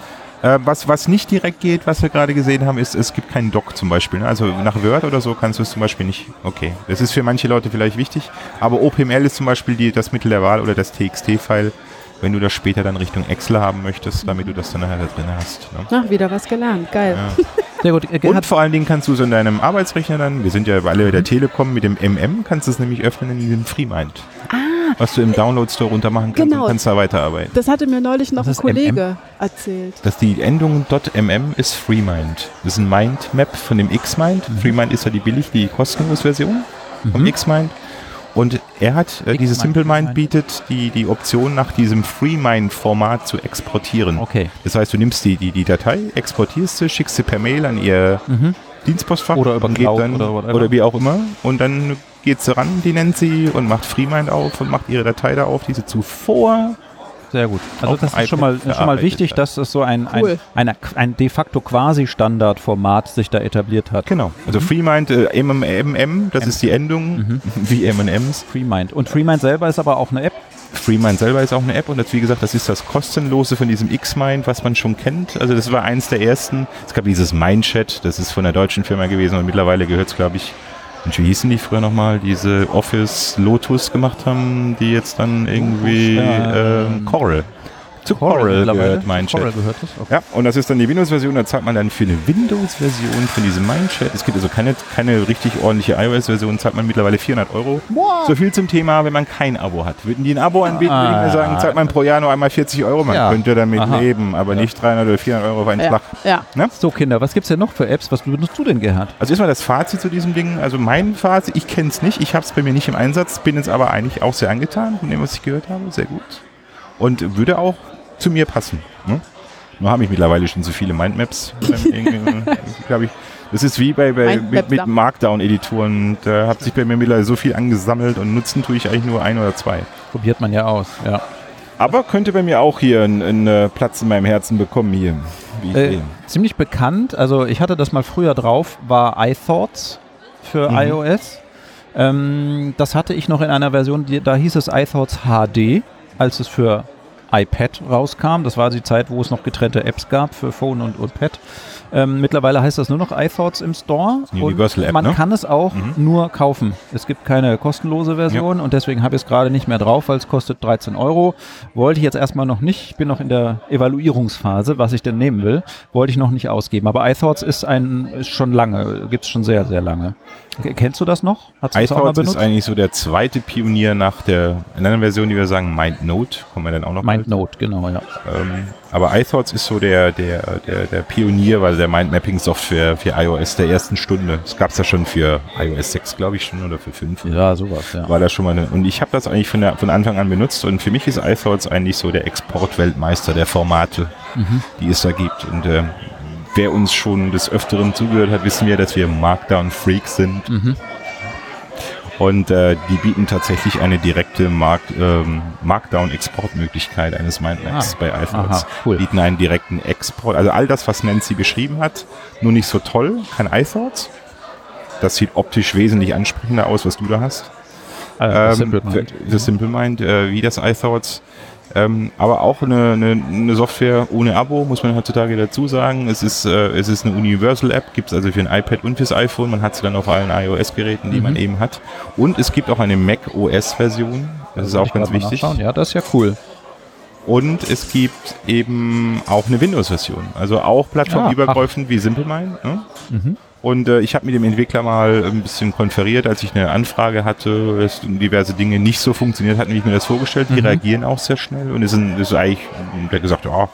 Speaker 2: Äh, was, was nicht direkt geht, was wir gerade gesehen haben, ist, es gibt keinen Doc zum Beispiel. Ne? Also nach Word oder so kannst du es zum Beispiel nicht. Okay, das ist für manche Leute vielleicht wichtig. Aber OPML ist zum Beispiel die, das Mittel der Wahl oder das TXT-File, wenn du das später dann Richtung Excel haben möchtest, damit du das dann nachher da drin hast. Ne?
Speaker 3: Ach, wieder was gelernt. Geil.
Speaker 2: Ja.
Speaker 1: Sehr gut.
Speaker 2: Und vor allen Dingen kannst du es in deinem Arbeitsrechner dann, wir sind ja alle der Telekom mit dem MM, kannst du es nämlich öffnen in diesem FreeMind. Was du im Download Store runter machen kannst
Speaker 3: Genau.
Speaker 2: und kannst da weiterarbeiten.
Speaker 3: Das hatte mir neulich noch
Speaker 1: Was
Speaker 3: ein Kollege erzählt.
Speaker 2: dass die Endung .mm ist FreeMind. Das ist ein Mindmap von dem Xmind.
Speaker 1: Mhm.
Speaker 2: FreeMind ist ja die billig, die kostenlose Version vom
Speaker 1: Mhm.
Speaker 2: Xmind. Und er hat, äh, dieses SimpleMind bietet die, die Option, nach diesem FreeMind-Format zu exportieren.
Speaker 1: okay.
Speaker 2: Das heißt, du nimmst die, die, die Datei, exportierst sie, schickst sie per Mail an ihr
Speaker 1: Mhm.
Speaker 2: Dienstpostfach.
Speaker 1: Oder über Cloud
Speaker 2: dann,
Speaker 1: oder
Speaker 2: oder wie auch immer. Und dann geht sie ran, die nennt sie und macht FreeMind auf und macht ihre Datei da auf, die sie zuvor
Speaker 1: Sehr gut. Also das ist schon mal, schon mal wichtig, dass es so ein,
Speaker 3: Cool.
Speaker 1: ein, ein, ein de facto quasi Standardformat sich da etabliert hat.
Speaker 2: Genau. Also FreeMind, äh, MMM, das ist die Endung, wie M&M's.
Speaker 1: FreeMind. Und FreeMind selber ist aber auch eine App.
Speaker 2: FreeMind selber ist auch eine App und das, wie gesagt, das ist das kostenlose von diesem Xmind, was man schon kennt. Also das war eins der ersten. Es gab dieses Mindchat, das ist von der deutschen Firma gewesen und mittlerweile gehört es, glaube ich, und wie hießen die früher nochmal, diese Office Lotus gemacht haben, die jetzt dann irgendwie ähm, Coral. Zu Coral gehört
Speaker 1: Zu Coral gehört das? Okay.
Speaker 2: Ja, und das ist dann die Windows-Version, da zahlt man dann für eine Windows-Version von diesem Mindchat. Es gibt also keine, keine richtig ordentliche iOS-Version, zahlt man mittlerweile 400 Euro. So viel zum Thema, wenn man kein Abo hat. Würden die ein Abo anbieten, würde ich mir sagen, zahlt man pro Jahr nur einmal 40 Euro. Man
Speaker 1: Ja.
Speaker 2: könnte damit
Speaker 1: Aha.
Speaker 2: leben, aber nicht 300 oder 400 Euro auf einen
Speaker 3: Ja,
Speaker 2: Schlag.
Speaker 3: ja.
Speaker 1: So, Kinder, was gibt's denn noch für Apps? Was benutzt du denn, Gerhard?
Speaker 2: Also erstmal das Fazit zu diesem Ding. Also mein Fazit, ich kenne es nicht, ich habe es bei mir nicht im Einsatz, bin jetzt aber eigentlich auch sehr angetan von dem, was ich gehört habe. Sehr gut. Und würde auch zu mir passen. Ne? Nur habe ich mittlerweile schon so viele Mindmaps. glaube ich. Das ist wie bei, bei mit, mit. Markdown-Editoren. Da hat sich bei mir mittlerweile so viel angesammelt und nutzen tue ich eigentlich nur ein oder zwei.
Speaker 1: Probiert man ja aus, ja.
Speaker 2: Aber könnte bei mir auch hier einen, einen äh, Platz in meinem Herzen bekommen hier. Wie ich
Speaker 1: Äh,
Speaker 2: sehe.
Speaker 1: ziemlich bekannt, also ich hatte das mal früher drauf, war iThoughts für
Speaker 2: Mhm.
Speaker 1: iOS. Ähm, das hatte ich noch in einer Version, die, da hieß es iThoughts HD, als es für iPad rauskam. Das war die Zeit, wo es noch getrennte Apps gab für Phone und, und. Ähm, mittlerweile heißt das nur noch iThoughts im Store.
Speaker 2: Universal App,
Speaker 1: man
Speaker 2: ne?
Speaker 1: kann es auch
Speaker 2: Mhm.
Speaker 1: nur kaufen. Es gibt keine kostenlose Version und deswegen habe ich es gerade nicht mehr drauf, weil es kostet 13 Euro. Wollte ich jetzt erstmal noch nicht, ich bin noch in der Evaluierungsphase, was ich denn nehmen will, wollte ich noch nicht ausgeben. Aber iThoughts ist ein ist schon lange, gibt es schon sehr, sehr lange. Kennst du das noch? Mal
Speaker 2: iThoughts ist eigentlich so der zweite Pionier nach der in einer Version, die wir sagen MindNote, kommen wir dann auch noch.
Speaker 1: MindNote, genau, ja.
Speaker 2: Ähm, aber iThoughts ist so der, der, der, der Pionier, weil der Mindmapping-Software für iOS der ersten Stunde. Das gab es ja schon für iOS 6, glaube ich, schon oder für 5.
Speaker 1: Ja, sowas, ja.
Speaker 2: War das schon mal eine, und ich habe das eigentlich von, der, von Anfang an benutzt und für mich ist iThoughts eigentlich so der Exportweltmeister der Formate, die es da gibt. Und ähm, wer uns schon des Öfteren zugehört hat, wissen wir, dass wir Markdown-Freaks sind.
Speaker 1: Mhm.
Speaker 2: Und äh, die bieten tatsächlich eine direkte Mark, ähm, Markdown-Exportmöglichkeit eines Mindmaps
Speaker 1: Ah,
Speaker 2: bei iPhones.
Speaker 1: aha, cool.
Speaker 2: Bieten einen direkten Export. Also all das, was Nancy beschrieben hat, nur nicht so toll, kann iThoughts. Das sieht optisch wesentlich ansprechender aus, was du da hast.
Speaker 1: Das
Speaker 2: Ähm,
Speaker 1: Simple Mind.
Speaker 2: Das Simple Mind, äh, wie das iThoughts. Ähm, aber auch eine, eine, eine Software ohne Abo, muss man heutzutage dazu sagen. Es ist, äh, es ist eine Universal-App, gibt es also für ein iPad und fürs iPhone. Man hat sie dann auf allen iOS-Geräten, die
Speaker 1: Mhm.
Speaker 2: man eben hat. Und es gibt auch eine Mac OS-Version. Das ist
Speaker 1: Wollte
Speaker 2: auch ganz wichtig.
Speaker 1: Ja, das ist ja cool.
Speaker 2: Und es gibt eben auch eine Windows-Version. Also auch plattformübergreifend wie SimpleMind. Ne?
Speaker 1: Mhm.
Speaker 2: Und äh, ich habe mit dem Entwickler mal ein bisschen konferiert, als ich eine Anfrage hatte, dass diverse Dinge nicht so funktioniert hatten, wie ich mir das vorgestellt. Die
Speaker 1: Mhm.
Speaker 2: reagieren auch sehr schnell und ist, ein, ist eigentlich, der hat gesagt, ja,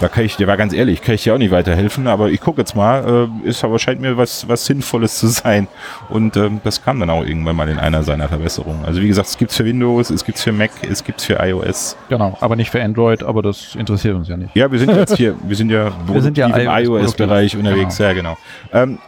Speaker 2: da kann ich, der war ganz ehrlich, kann ich dir auch nicht weiterhelfen, aber ich gucke jetzt mal, äh, ist aber scheint mir was, was Sinnvolles zu sein. Und ähm, das kam dann auch irgendwann mal in einer seiner Verbesserungen. Also wie gesagt, es gibt's für Windows, es gibt's für Mac, es gibt's für iOS.
Speaker 1: Genau, aber nicht für Android, aber das interessiert uns ja nicht.
Speaker 2: Ja, wir sind jetzt hier, wir sind ja,
Speaker 1: Wir sind ja
Speaker 2: im
Speaker 1: iOS
Speaker 2: iOS-Bereich unterwegs, ja genau. Ähm,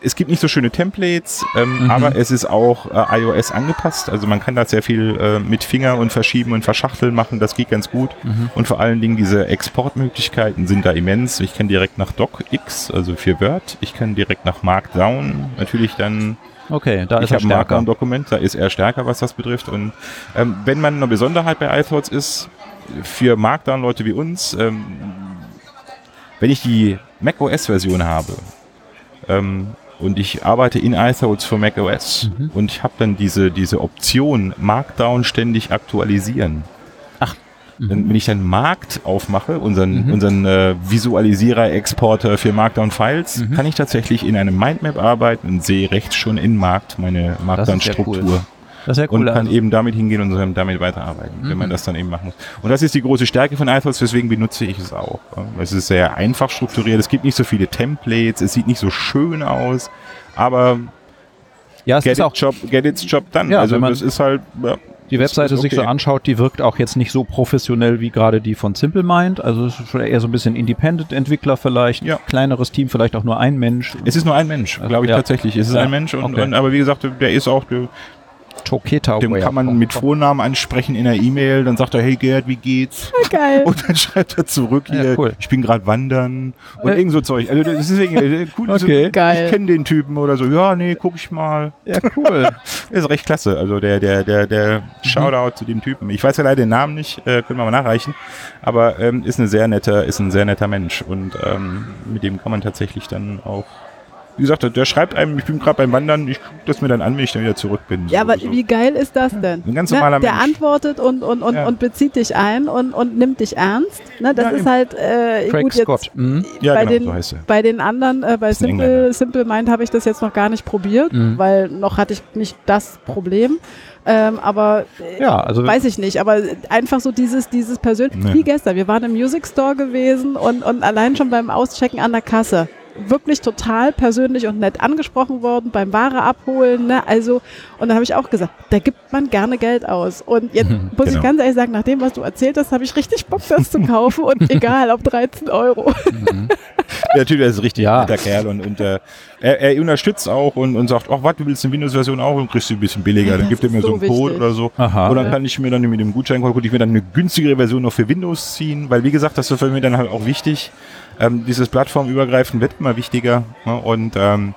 Speaker 2: es gibt nicht so schöne Templates, ähm,
Speaker 1: Mhm.
Speaker 2: aber es ist auch äh, iOS angepasst. Also man kann da sehr viel äh, mit Finger und Verschieben und Verschachteln machen. Das geht ganz gut.
Speaker 1: Mhm.
Speaker 2: Und vor allen Dingen diese Exportmöglichkeiten sind da immens. Ich kann direkt nach DocX, also für Word. Ich kann direkt nach Markdown. Natürlich dann
Speaker 1: Okay, da
Speaker 2: ich
Speaker 1: ist er
Speaker 2: habe ein
Speaker 1: stärker.
Speaker 2: Markdown-Dokument, da ist er stärker, was das betrifft. Und ähm, wenn man eine Besonderheit bei iThoughts ist, für Markdown-Leute wie uns, ähm, wenn ich die macOS-Version habe ähm, und ich arbeite in iThoughts für macOS
Speaker 1: Mhm.
Speaker 2: und ich habe dann diese, diese Option Markdown ständig aktualisieren.
Speaker 1: Ach,
Speaker 2: Wenn, wenn ich dann Markt aufmache, unseren,
Speaker 1: Mhm.
Speaker 2: unseren äh, Visualisierer, Exporter für Markdown-Files,
Speaker 1: Mhm.
Speaker 2: kann ich tatsächlich in einem Mindmap arbeiten und sehe rechts schon in Markt meine
Speaker 1: Das ist ja
Speaker 2: Markdown-Struktur.
Speaker 1: cool.
Speaker 2: Und kann
Speaker 1: also-
Speaker 2: eben damit hingehen und damit weiterarbeiten, wenn man
Speaker 1: Mhm.
Speaker 2: das dann eben machen muss. Und das ist die große Stärke von iThoughts, deswegen benutze ich es auch. Es ist sehr einfach strukturiert, es gibt nicht so viele Templates, es sieht nicht so schön aus, aber
Speaker 1: ja, es
Speaker 2: get,
Speaker 1: ist auch
Speaker 2: it job, get its job done.
Speaker 1: Ja,
Speaker 2: also das ist halt, ja,
Speaker 1: die Webseite
Speaker 2: ist
Speaker 1: sich so
Speaker 2: okay.
Speaker 1: anschaut, die wirkt auch jetzt nicht so professionell wie gerade die von Simple Mind. Also es ist schon eher so ein bisschen Independent-Entwickler vielleicht,
Speaker 2: Ja.
Speaker 1: kleineres Team, vielleicht auch nur ein Mensch.
Speaker 2: es ist nur ein Mensch, glaube ich
Speaker 1: Ja.
Speaker 2: tatsächlich. Es ist
Speaker 1: Ja,
Speaker 2: ein Mensch, und,
Speaker 1: okay.
Speaker 2: und, aber wie gesagt, der ist auch, der,
Speaker 1: Toketa
Speaker 2: dem kann man mit Vornamen ansprechen in der E-Mail, dann sagt er, hey Gerd, wie geht's?
Speaker 3: Geil.
Speaker 2: Und dann schreibt er zurück
Speaker 1: Ja,
Speaker 2: hier,
Speaker 1: cool.
Speaker 2: ich bin gerade wandern und
Speaker 1: Äh.
Speaker 2: irgend so Zeug. Also das ist deswegen äh, cool.
Speaker 1: Okay.
Speaker 2: So,
Speaker 3: Geil.
Speaker 2: Ich kenne den Typen oder so. Ja, nee, guck ich mal.
Speaker 1: Ja, cool.
Speaker 2: Ist recht klasse. Also der, der, der, der Shoutout zu dem Typen. Ich weiß ja leider den Namen nicht, äh, können wir mal nachreichen. Aber ähm, ist eine sehr netter, ist ein sehr netter Mensch und ähm, mit dem kann man tatsächlich dann auch wie gesagt, der schreibt einem, ich bin gerade beim Wandern, ich gucke das mir dann an, wenn ich dann wieder zurück bin.
Speaker 3: Ja,
Speaker 2: so,
Speaker 3: aber
Speaker 2: so.
Speaker 3: wie geil ist das denn?
Speaker 2: Ein ganz normaler
Speaker 3: ne? Der
Speaker 2: Mensch.
Speaker 3: antwortet und, und, und,
Speaker 2: Ja.
Speaker 3: und bezieht dich ein und, und nimmt dich ernst. Ne? Das
Speaker 2: Ja,
Speaker 3: ist
Speaker 2: eben.
Speaker 3: halt äh,
Speaker 1: Craig
Speaker 3: gut jetzt
Speaker 1: Scott. Mhm.
Speaker 2: Ja,
Speaker 3: bei,
Speaker 2: genau,
Speaker 3: den,
Speaker 2: so heißt er.
Speaker 3: bei den anderen, äh, bei Simple. Simple Mind habe ich das jetzt noch gar nicht probiert,
Speaker 1: Mhm.
Speaker 3: weil noch hatte ich nicht das Problem. Ähm, aber äh,
Speaker 1: Ja, also
Speaker 3: weiß ich nicht, aber einfach so dieses, dieses persönliche,
Speaker 2: Nee.
Speaker 3: wie gestern, wir waren im Music Store gewesen und, und allein schon beim Auschecken an der Kasse wirklich total persönlich und nett angesprochen worden beim Ware abholen, ne? Also, und da habe ich auch gesagt, da gibt man gerne Geld aus. Und jetzt muss ich
Speaker 2: Genau.
Speaker 3: ganz ehrlich sagen, nach dem, was du erzählt hast, habe ich richtig Bock, das zu kaufen und egal, ob 13 Euro.
Speaker 2: Der Typ, der ist richtig
Speaker 1: Ja.
Speaker 2: netter Kerl und, und äh, er, er unterstützt auch und, und sagt, ach, was, du willst eine Windows-Version auch und kriegst du ein bisschen billiger. Dann
Speaker 3: Das
Speaker 2: gibt er mir so
Speaker 3: so
Speaker 2: einen Code oder so.
Speaker 1: Aha.
Speaker 2: Und dann
Speaker 3: Ja.
Speaker 2: kann ich mir dann mit dem Gutscheincode, ich mir dann eine günstigere Version noch für Windows ziehen, weil wie gesagt, das ist für mich dann halt auch wichtig. Ähm, dieses Plattformübergreifend wird immer wichtiger. Ne? Und ähm,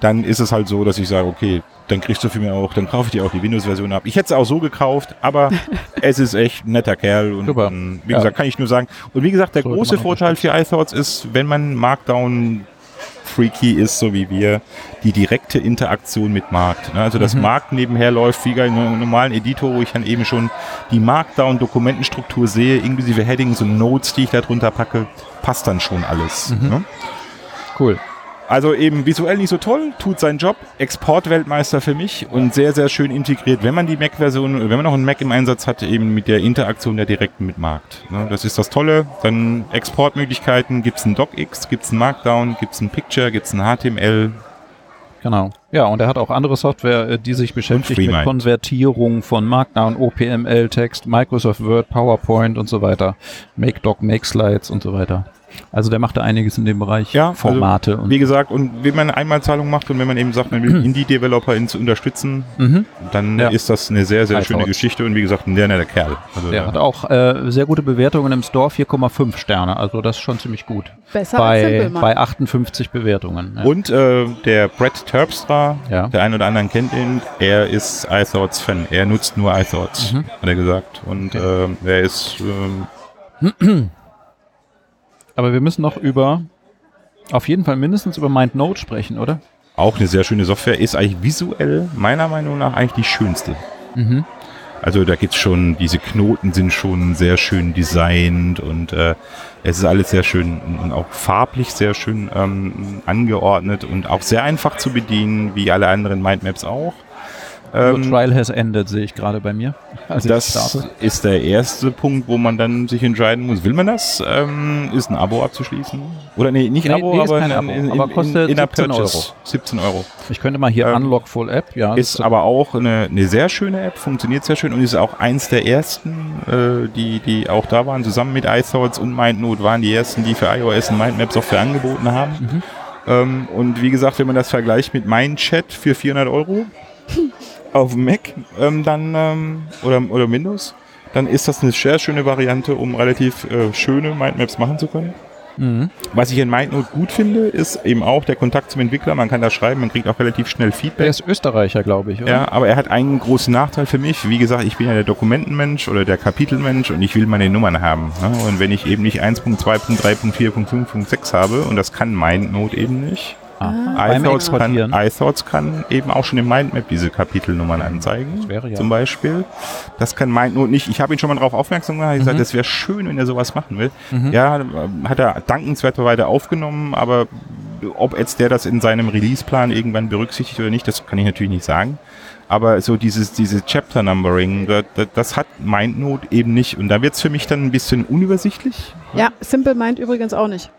Speaker 2: dann ist es halt so, dass ich sage, okay, dann kriegst du für mich auch, dann kaufe ich dir auch die Windows-Version ab. Ich hätte es auch so gekauft, aber es ist echt ein netter Kerl und,
Speaker 1: Super.
Speaker 2: und wie
Speaker 1: Ja.
Speaker 2: gesagt, kann ich nur sagen. Und wie gesagt, der
Speaker 1: Sollte
Speaker 2: große Vorteil für iThoughts ist, wenn man Markdown freaky ist, so wie wir, die direkte Interaktion mit Markt. Ne? Also, dass Markt nebenher läuft, wie bei einem normalen Editor, wo ich dann eben schon die Markdown-Dokumentenstruktur sehe, inklusive Headings und Notes, die ich da drunter packe, passt dann schon alles. Ne?
Speaker 1: cool.
Speaker 2: Also eben visuell nicht so toll, tut seinen Job, Exportweltmeister für mich und sehr, sehr schön integriert, wenn man die Mac-Version, wenn man noch einen Mac im Einsatz hat, eben mit der Interaktion der direkten mit Markt. Ne, das ist das Tolle. Dann Exportmöglichkeiten, gibt's ein DocX, gibt's ein Markdown, gibt's ein Picture, gibt's ein HTML.
Speaker 1: Genau. Ja, und er hat auch andere Software, äh, die sich beschäftigt mit. Konvertierung von Markdown, OPML-Text, Microsoft Word, PowerPoint und so weiter. Make Doc, Make Slides und so weiter. Also der macht da einiges in dem Bereich
Speaker 2: Ja,
Speaker 1: Formate
Speaker 2: also,
Speaker 1: und
Speaker 2: Wie gesagt, und wenn man Einmalzahlung macht und wenn man eben sagt, man will Indie-Developer ins unterstützen,
Speaker 1: mhm.
Speaker 2: dann
Speaker 1: Ja.
Speaker 2: ist das eine sehr, sehr
Speaker 1: iThoughts.
Speaker 2: schöne Geschichte und wie gesagt, ein sehr netter Kerl. Also,
Speaker 1: der hat auch äh, sehr gute Bewertungen im Store, 4,5 Sterne. Also das ist schon ziemlich gut.
Speaker 3: Besser als
Speaker 1: Bei,
Speaker 3: Simple Mind.
Speaker 1: bei 58 Bewertungen. Ja.
Speaker 2: Und äh, der Brett Terpstra,
Speaker 1: Ja.
Speaker 2: der ein oder andere kennt ihn, er ist iThoughts-Fan. Er nutzt nur iThoughts,
Speaker 1: Mhm.
Speaker 2: hat er gesagt. Und
Speaker 1: Okay.
Speaker 2: ähm, er ist, ähm,
Speaker 1: Aber wir müssen noch über, auf jeden Fall mindestens über MindNote sprechen, oder?
Speaker 2: auch eine sehr schöne Software, ist eigentlich visuell meiner Meinung nach eigentlich die schönste.
Speaker 1: Mhm.
Speaker 2: Also da gibt's schon, diese Knoten sind schon sehr schön designt und äh, es ist alles sehr schön und auch farblich sehr schön ähm, angeordnet und auch sehr einfach zu bedienen, wie alle anderen Mindmaps auch. Ähm,
Speaker 1: Trial has ended, sehe ich gerade bei mir. als ich
Speaker 2: Das ist der erste Punkt, wo man dann sich entscheiden muss. Will man das? Ähm, ist ein Abo abzuschließen? Oder nee, nicht
Speaker 1: Nee,
Speaker 2: Abo,
Speaker 1: nee,
Speaker 2: aber, in,
Speaker 1: Abo,
Speaker 2: in, in,
Speaker 1: aber kostet
Speaker 2: in, in
Speaker 1: 17
Speaker 2: Purchase. 17 Euro.
Speaker 1: Ich könnte mal hier
Speaker 2: Ähm,
Speaker 1: Unlock Full App, ja.
Speaker 2: Ist aber auch eine, eine sehr schöne App, funktioniert sehr schön und ist auch eins der ersten, äh, die, die auch da waren, zusammen mit iThoughts und MindNote waren die ersten, die für iOS und Mindmap Software angeboten haben.
Speaker 1: Mhm.
Speaker 2: Ähm, und wie gesagt, wenn man das vergleicht mit MindChat für 400 Euro auf Mac, ähm, dann, ähm, oder, oder Windows, dann ist das eine sehr schöne Variante, um relativ äh, schöne Mindmaps machen zu können.
Speaker 1: Mhm.
Speaker 2: Was ich in MindNote gut finde, ist eben auch der Kontakt zum Entwickler. Man kann da schreiben, man kriegt auch relativ schnell Feedback.
Speaker 1: Der ist Österreicher, glaube ich, oder?
Speaker 2: Ja, aber er hat einen großen Nachteil für mich. Wie gesagt, ich bin ja der Dokumentenmensch oder der Kapitelmensch und ich will meine Nummern haben. Ne? Und wenn ich eben nicht 1.2.3.4.5.6 habe, und das kann MindNote eben nicht,
Speaker 1: Ah,
Speaker 2: iThoughts kann, iThoughts kann eben auch schon im Mindmap diese Kapitelnummern anzeigen.
Speaker 1: Das wäre ja-
Speaker 2: Zum Beispiel. Das kann MindNote nicht. Ich habe ihn schon mal darauf aufmerksam gemacht. Ich
Speaker 1: Mhm.
Speaker 2: gesagt, das wäre schön, wenn er sowas machen will. Ja, ähm, hat er dankenswerterweise aufgenommen, aber ob jetzt der das in seinem Releaseplan irgendwann berücksichtigt oder nicht, das kann ich natürlich nicht sagen. Aber so dieses, dieses Chapter Numbering, das, das, das hat MindNote eben nicht. Und da wird es für mich dann ein bisschen unübersichtlich.
Speaker 3: Ja, Simple Mind übrigens auch nicht.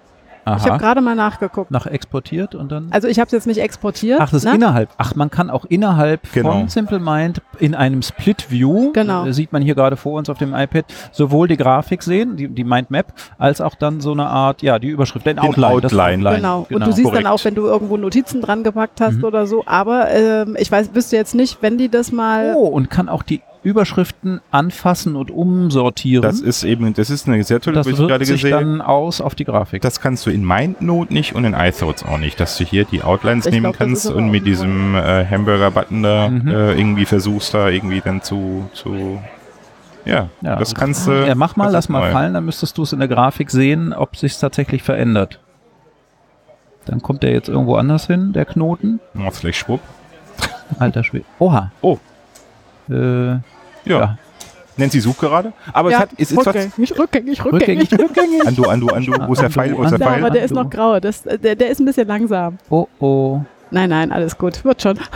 Speaker 3: Ich habe
Speaker 1: Aha.
Speaker 3: gerade mal nachgeguckt.
Speaker 1: Nach exportiert und dann.
Speaker 3: Also ich habe es jetzt nicht exportiert.
Speaker 1: Ach, das ist
Speaker 3: ne?
Speaker 1: innerhalb. Ach, man kann auch innerhalb
Speaker 2: Genau.
Speaker 1: von Simple Mind in einem Split View,
Speaker 3: Genau.
Speaker 1: äh, sieht man hier gerade vor uns auf dem iPad, sowohl die Grafik sehen, die, die Mindmap, als auch dann so eine Art, ja, die Überschrift, den Outline. das
Speaker 2: Outline.
Speaker 3: Genau. Und du siehst
Speaker 2: korrekt.
Speaker 3: dann auch, wenn du irgendwo Notizen dran gepackt hast
Speaker 1: Mhm.
Speaker 3: oder so. Aber ähm, ich weiß, wüsste jetzt nicht, wenn die das mal.
Speaker 1: Oh, und kann auch die Überschriften anfassen und umsortieren.
Speaker 2: Das ist eben, das ist eine sehr tolle,
Speaker 1: das
Speaker 2: was ich
Speaker 1: wirkt
Speaker 2: gerade
Speaker 1: sich
Speaker 2: gesehen
Speaker 1: dann aus auf die Grafik.
Speaker 2: Das kannst du in MindNote nicht und in iThoughts auch nicht, dass du hier die Outlines
Speaker 3: Ich
Speaker 2: nehmen
Speaker 3: glaub,
Speaker 2: kannst und mit diesem äh, Hamburger-Button da
Speaker 1: Mhm.
Speaker 2: äh, irgendwie versuchst, da irgendwie dann zu, zu ja,
Speaker 1: ja,
Speaker 2: das kannst du.
Speaker 1: ja, mach mal, lass mal
Speaker 2: neu.
Speaker 1: fallen, dann müsstest du es in der Grafik sehen, ob sich tatsächlich verändert. Dann kommt der jetzt irgendwo anders hin, der Knoten.
Speaker 2: Oh, vielleicht schwupp.
Speaker 1: Alter Schwede. Oha.
Speaker 2: Oh.
Speaker 1: Äh,
Speaker 2: Ja.
Speaker 1: Ja.
Speaker 2: Nancy sucht gerade. Aber es hat, es ist was.
Speaker 3: rückgängig, rückgängig, rückgängig.
Speaker 1: rückgängig, rückgängig.
Speaker 2: Andu, Andu, Andu. Wo ist der Pfeil? Wo ist der
Speaker 3: Ja,
Speaker 2: Pfeil?
Speaker 3: aber der ist noch grau. Das, der, der ist ein bisschen langsam.
Speaker 1: Oh, oh.
Speaker 3: Nein, nein, alles gut. Wird schon.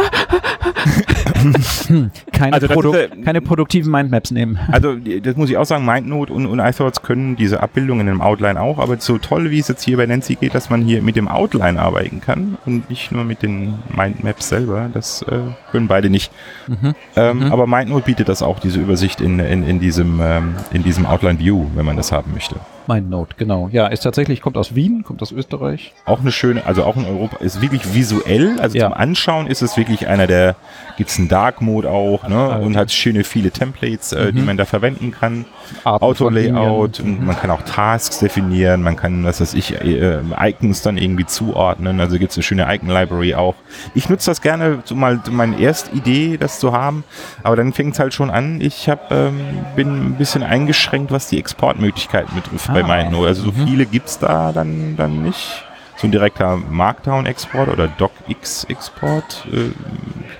Speaker 1: Keine,
Speaker 2: Also
Speaker 1: Produ
Speaker 2: ist, äh,
Speaker 1: keine produktiven Mindmaps nehmen.
Speaker 2: Also, das muss ich auch sagen, MindNote und, und iThoughts können diese Abbildungen im Outline auch, aber so toll, wie es jetzt hier bei Nancy geht, dass man hier mit dem Outline arbeiten kann und nicht nur mit den Mindmaps selber, das äh, können beide nicht.
Speaker 1: Mhm.
Speaker 2: Ähm, Aber MindNote bietet das auch, diese Übersicht in, in, in diesem, ähm, in diesem Outline View, wenn man das haben möchte.
Speaker 1: MindNote, genau. Ja, ist tatsächlich, kommt aus Wien, kommt aus Österreich.
Speaker 2: Auch eine schöne, also auch in Europa, ist wirklich visuell, also
Speaker 1: Ja.
Speaker 2: zum Anschauen ist es wirklich einer der, gibt's einen Dark Mode auch, ne,
Speaker 1: Also.
Speaker 2: und hat schöne viele Templates, äh, die
Speaker 1: Mhm.
Speaker 2: man da verwenden kann. Auto-Layout, und man kann auch Tasks definieren, man kann, was weiß ich, äh, Icons dann irgendwie zuordnen, also gibt's eine schöne Icon-Library auch. Ich nutze das gerne, so mal meine erste Idee, das zu haben, aber dann fängt's halt schon an, ich hab, ähm, bin ein bisschen eingeschränkt, was die Exportmöglichkeiten betrifft bei
Speaker 1: Ah.
Speaker 2: MindNote, also so
Speaker 1: Mhm.
Speaker 2: viele gibt's da dann, dann nicht. So ein direkter Markdown-Export oder DocX-Export, äh,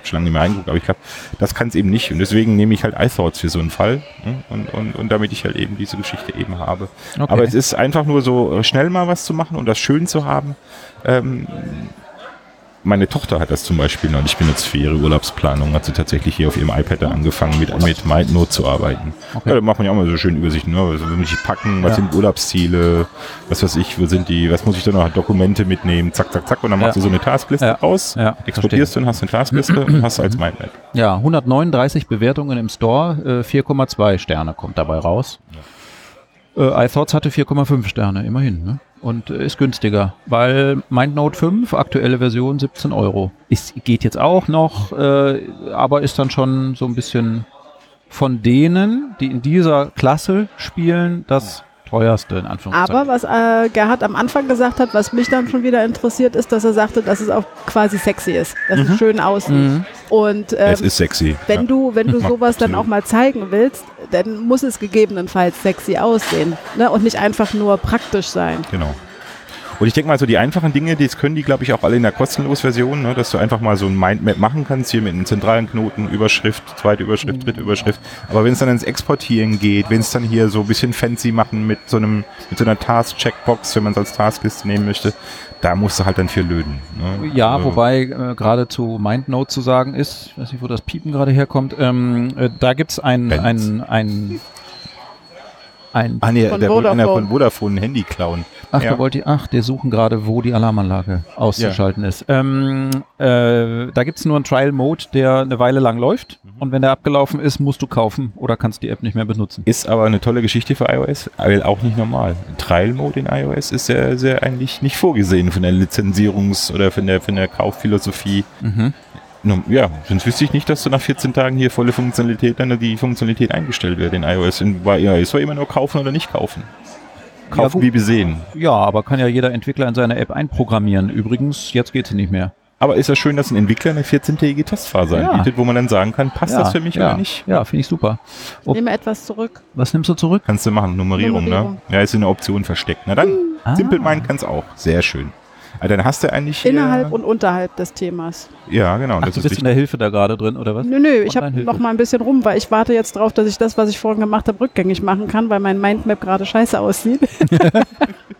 Speaker 2: schon lange nicht mehr reingeguckt, aber ich glaube, das kann es eben nicht. Und deswegen nehme ich halt iThoughts für so einen Fall. ne? Und, und, und damit ich halt eben diese Geschichte eben habe.
Speaker 1: Okay.
Speaker 2: Aber es ist einfach nur so äh, schnell mal was zu machen und das schön zu haben. Ähm, meine Tochter hat das zum Beispiel neulich benutzt für ihre Urlaubsplanung. Hat sie tatsächlich hier auf ihrem iPad angefangen, mit, mit MindNote zu arbeiten.
Speaker 1: Okay.
Speaker 2: Ja, da macht man ja auch mal so schöne Übersichten. Ne? Also, muss ich packen, was
Speaker 1: Ja.
Speaker 2: sind Urlaubsziele, was weiß ich, wo sind die, was muss ich da noch, Dokumente mitnehmen, zack, zack, zack. Und dann machst
Speaker 1: Ja.
Speaker 2: du so eine Taskliste
Speaker 1: Ja.
Speaker 2: raus,
Speaker 1: Ja,
Speaker 2: exportierst du und hast eine Taskliste und hast als Mindmap.
Speaker 1: Ja, 139 Bewertungen im Store, äh, 4,2 Sterne kommt dabei raus. Äh, iThoughts hatte 4,5 Sterne, immerhin. Ne? Und äh, ist günstiger, weil MindNote 5, aktuelle Version 17 Euro. Ist, geht jetzt auch noch, äh, aber ist dann schon so ein bisschen von denen, die in dieser Klasse spielen, das teuerste in Anführungszeichen.
Speaker 3: Aber was äh, Gerhard am Anfang gesagt hat, was mich dann schon wieder interessiert, ist, dass er sagte, dass es auch quasi sexy ist, dass es schön aussieht.
Speaker 1: Mhm.
Speaker 3: Und ähm,
Speaker 2: es ist sexy.
Speaker 3: wenn
Speaker 2: ja.
Speaker 3: du, wenn du sowas dann auch mal zeigen willst, dann muss es gegebenenfalls sexy aussehen ne? und nicht einfach nur praktisch sein.
Speaker 2: Genau. Und ich denke mal, so die einfachen Dinge, das können die, glaube ich, auch alle in der kostenlos Version, ne, dass du einfach mal so ein Mindmap machen kannst, hier mit einem zentralen Knoten, Überschrift, zweite Überschrift, dritte Überschrift. Aber wenn es dann ins Exportieren geht, wenn es dann hier so ein bisschen fancy machen mit so einem, mit so einer Task-Checkbox, wenn man es als Taskliste nehmen möchte, da musst du halt dann für löden. Ne?
Speaker 1: Ja,
Speaker 2: Also,
Speaker 1: wobei äh, gerade zu MindNote zu sagen ist, ich weiß nicht, wo das Piepen gerade herkommt, ähm, äh, da gibt es ein, ein, ein, ein
Speaker 2: Ah nee,
Speaker 3: Von
Speaker 2: der wollte einer von Vodafone ein Handy klauen.
Speaker 1: Ach,
Speaker 2: Ja.
Speaker 1: da wollte ich, ach, der suchen gerade, wo die Alarmanlage auszuschalten ist. Ähm, äh, da gibt's nur einen Trial-Mode, der eine Weile lang läuft.
Speaker 2: Mhm.
Speaker 1: Und wenn der abgelaufen ist, musst du kaufen oder kannst die App nicht mehr benutzen.
Speaker 2: Ist aber eine tolle Geschichte für iOS, weil auch nicht normal. Trial-Mode in iOS ist sehr, sehr eigentlich nicht vorgesehen von der Lizenzierungs- oder von der, von der Kaufphilosophie.
Speaker 1: Mhm.
Speaker 2: Nun, Ja, sonst wüsste ich nicht, dass du nach 14 Tagen hier volle Funktionalität, dann die Funktionalität eingestellt wird in iOS. In, bei iOS war immer nur kaufen oder nicht kaufen. Kaufen
Speaker 1: gut.
Speaker 2: wie besehen.
Speaker 1: Ja, aber kann ja jeder Entwickler in seine App einprogrammieren. Übrigens, jetzt geht sie nicht mehr.
Speaker 2: Aber ist ja schön, dass ein Entwickler eine 14-tägige Testphase
Speaker 1: Ja.
Speaker 2: anbietet, wo man dann sagen kann, passt
Speaker 1: ja,
Speaker 2: das für mich
Speaker 1: ja,
Speaker 2: oder nicht?
Speaker 1: Ja, finde ich super. Ob-
Speaker 3: Nehme etwas zurück.
Speaker 1: Was nimmst du zurück?
Speaker 2: Kannst du machen, Nummerierung,
Speaker 3: Nummerierung.
Speaker 2: ne? Ja, ist in der Option versteckt. Na dann,
Speaker 1: Ah.
Speaker 2: Simple Mind kann es auch. Sehr schön. Also dann hast du eigentlich hier,
Speaker 3: Innerhalb und unterhalb des Themas.
Speaker 2: Ja, genau.
Speaker 1: Ach,
Speaker 2: das
Speaker 1: du
Speaker 2: ist
Speaker 1: bist in der Hilfe da gerade drin, oder was?
Speaker 3: Nö, nö, ich habe noch mal ein bisschen rum, weil ich warte jetzt drauf, dass ich das, was ich vorhin gemacht habe, rückgängig machen kann, weil mein Mindmap gerade scheiße aussieht.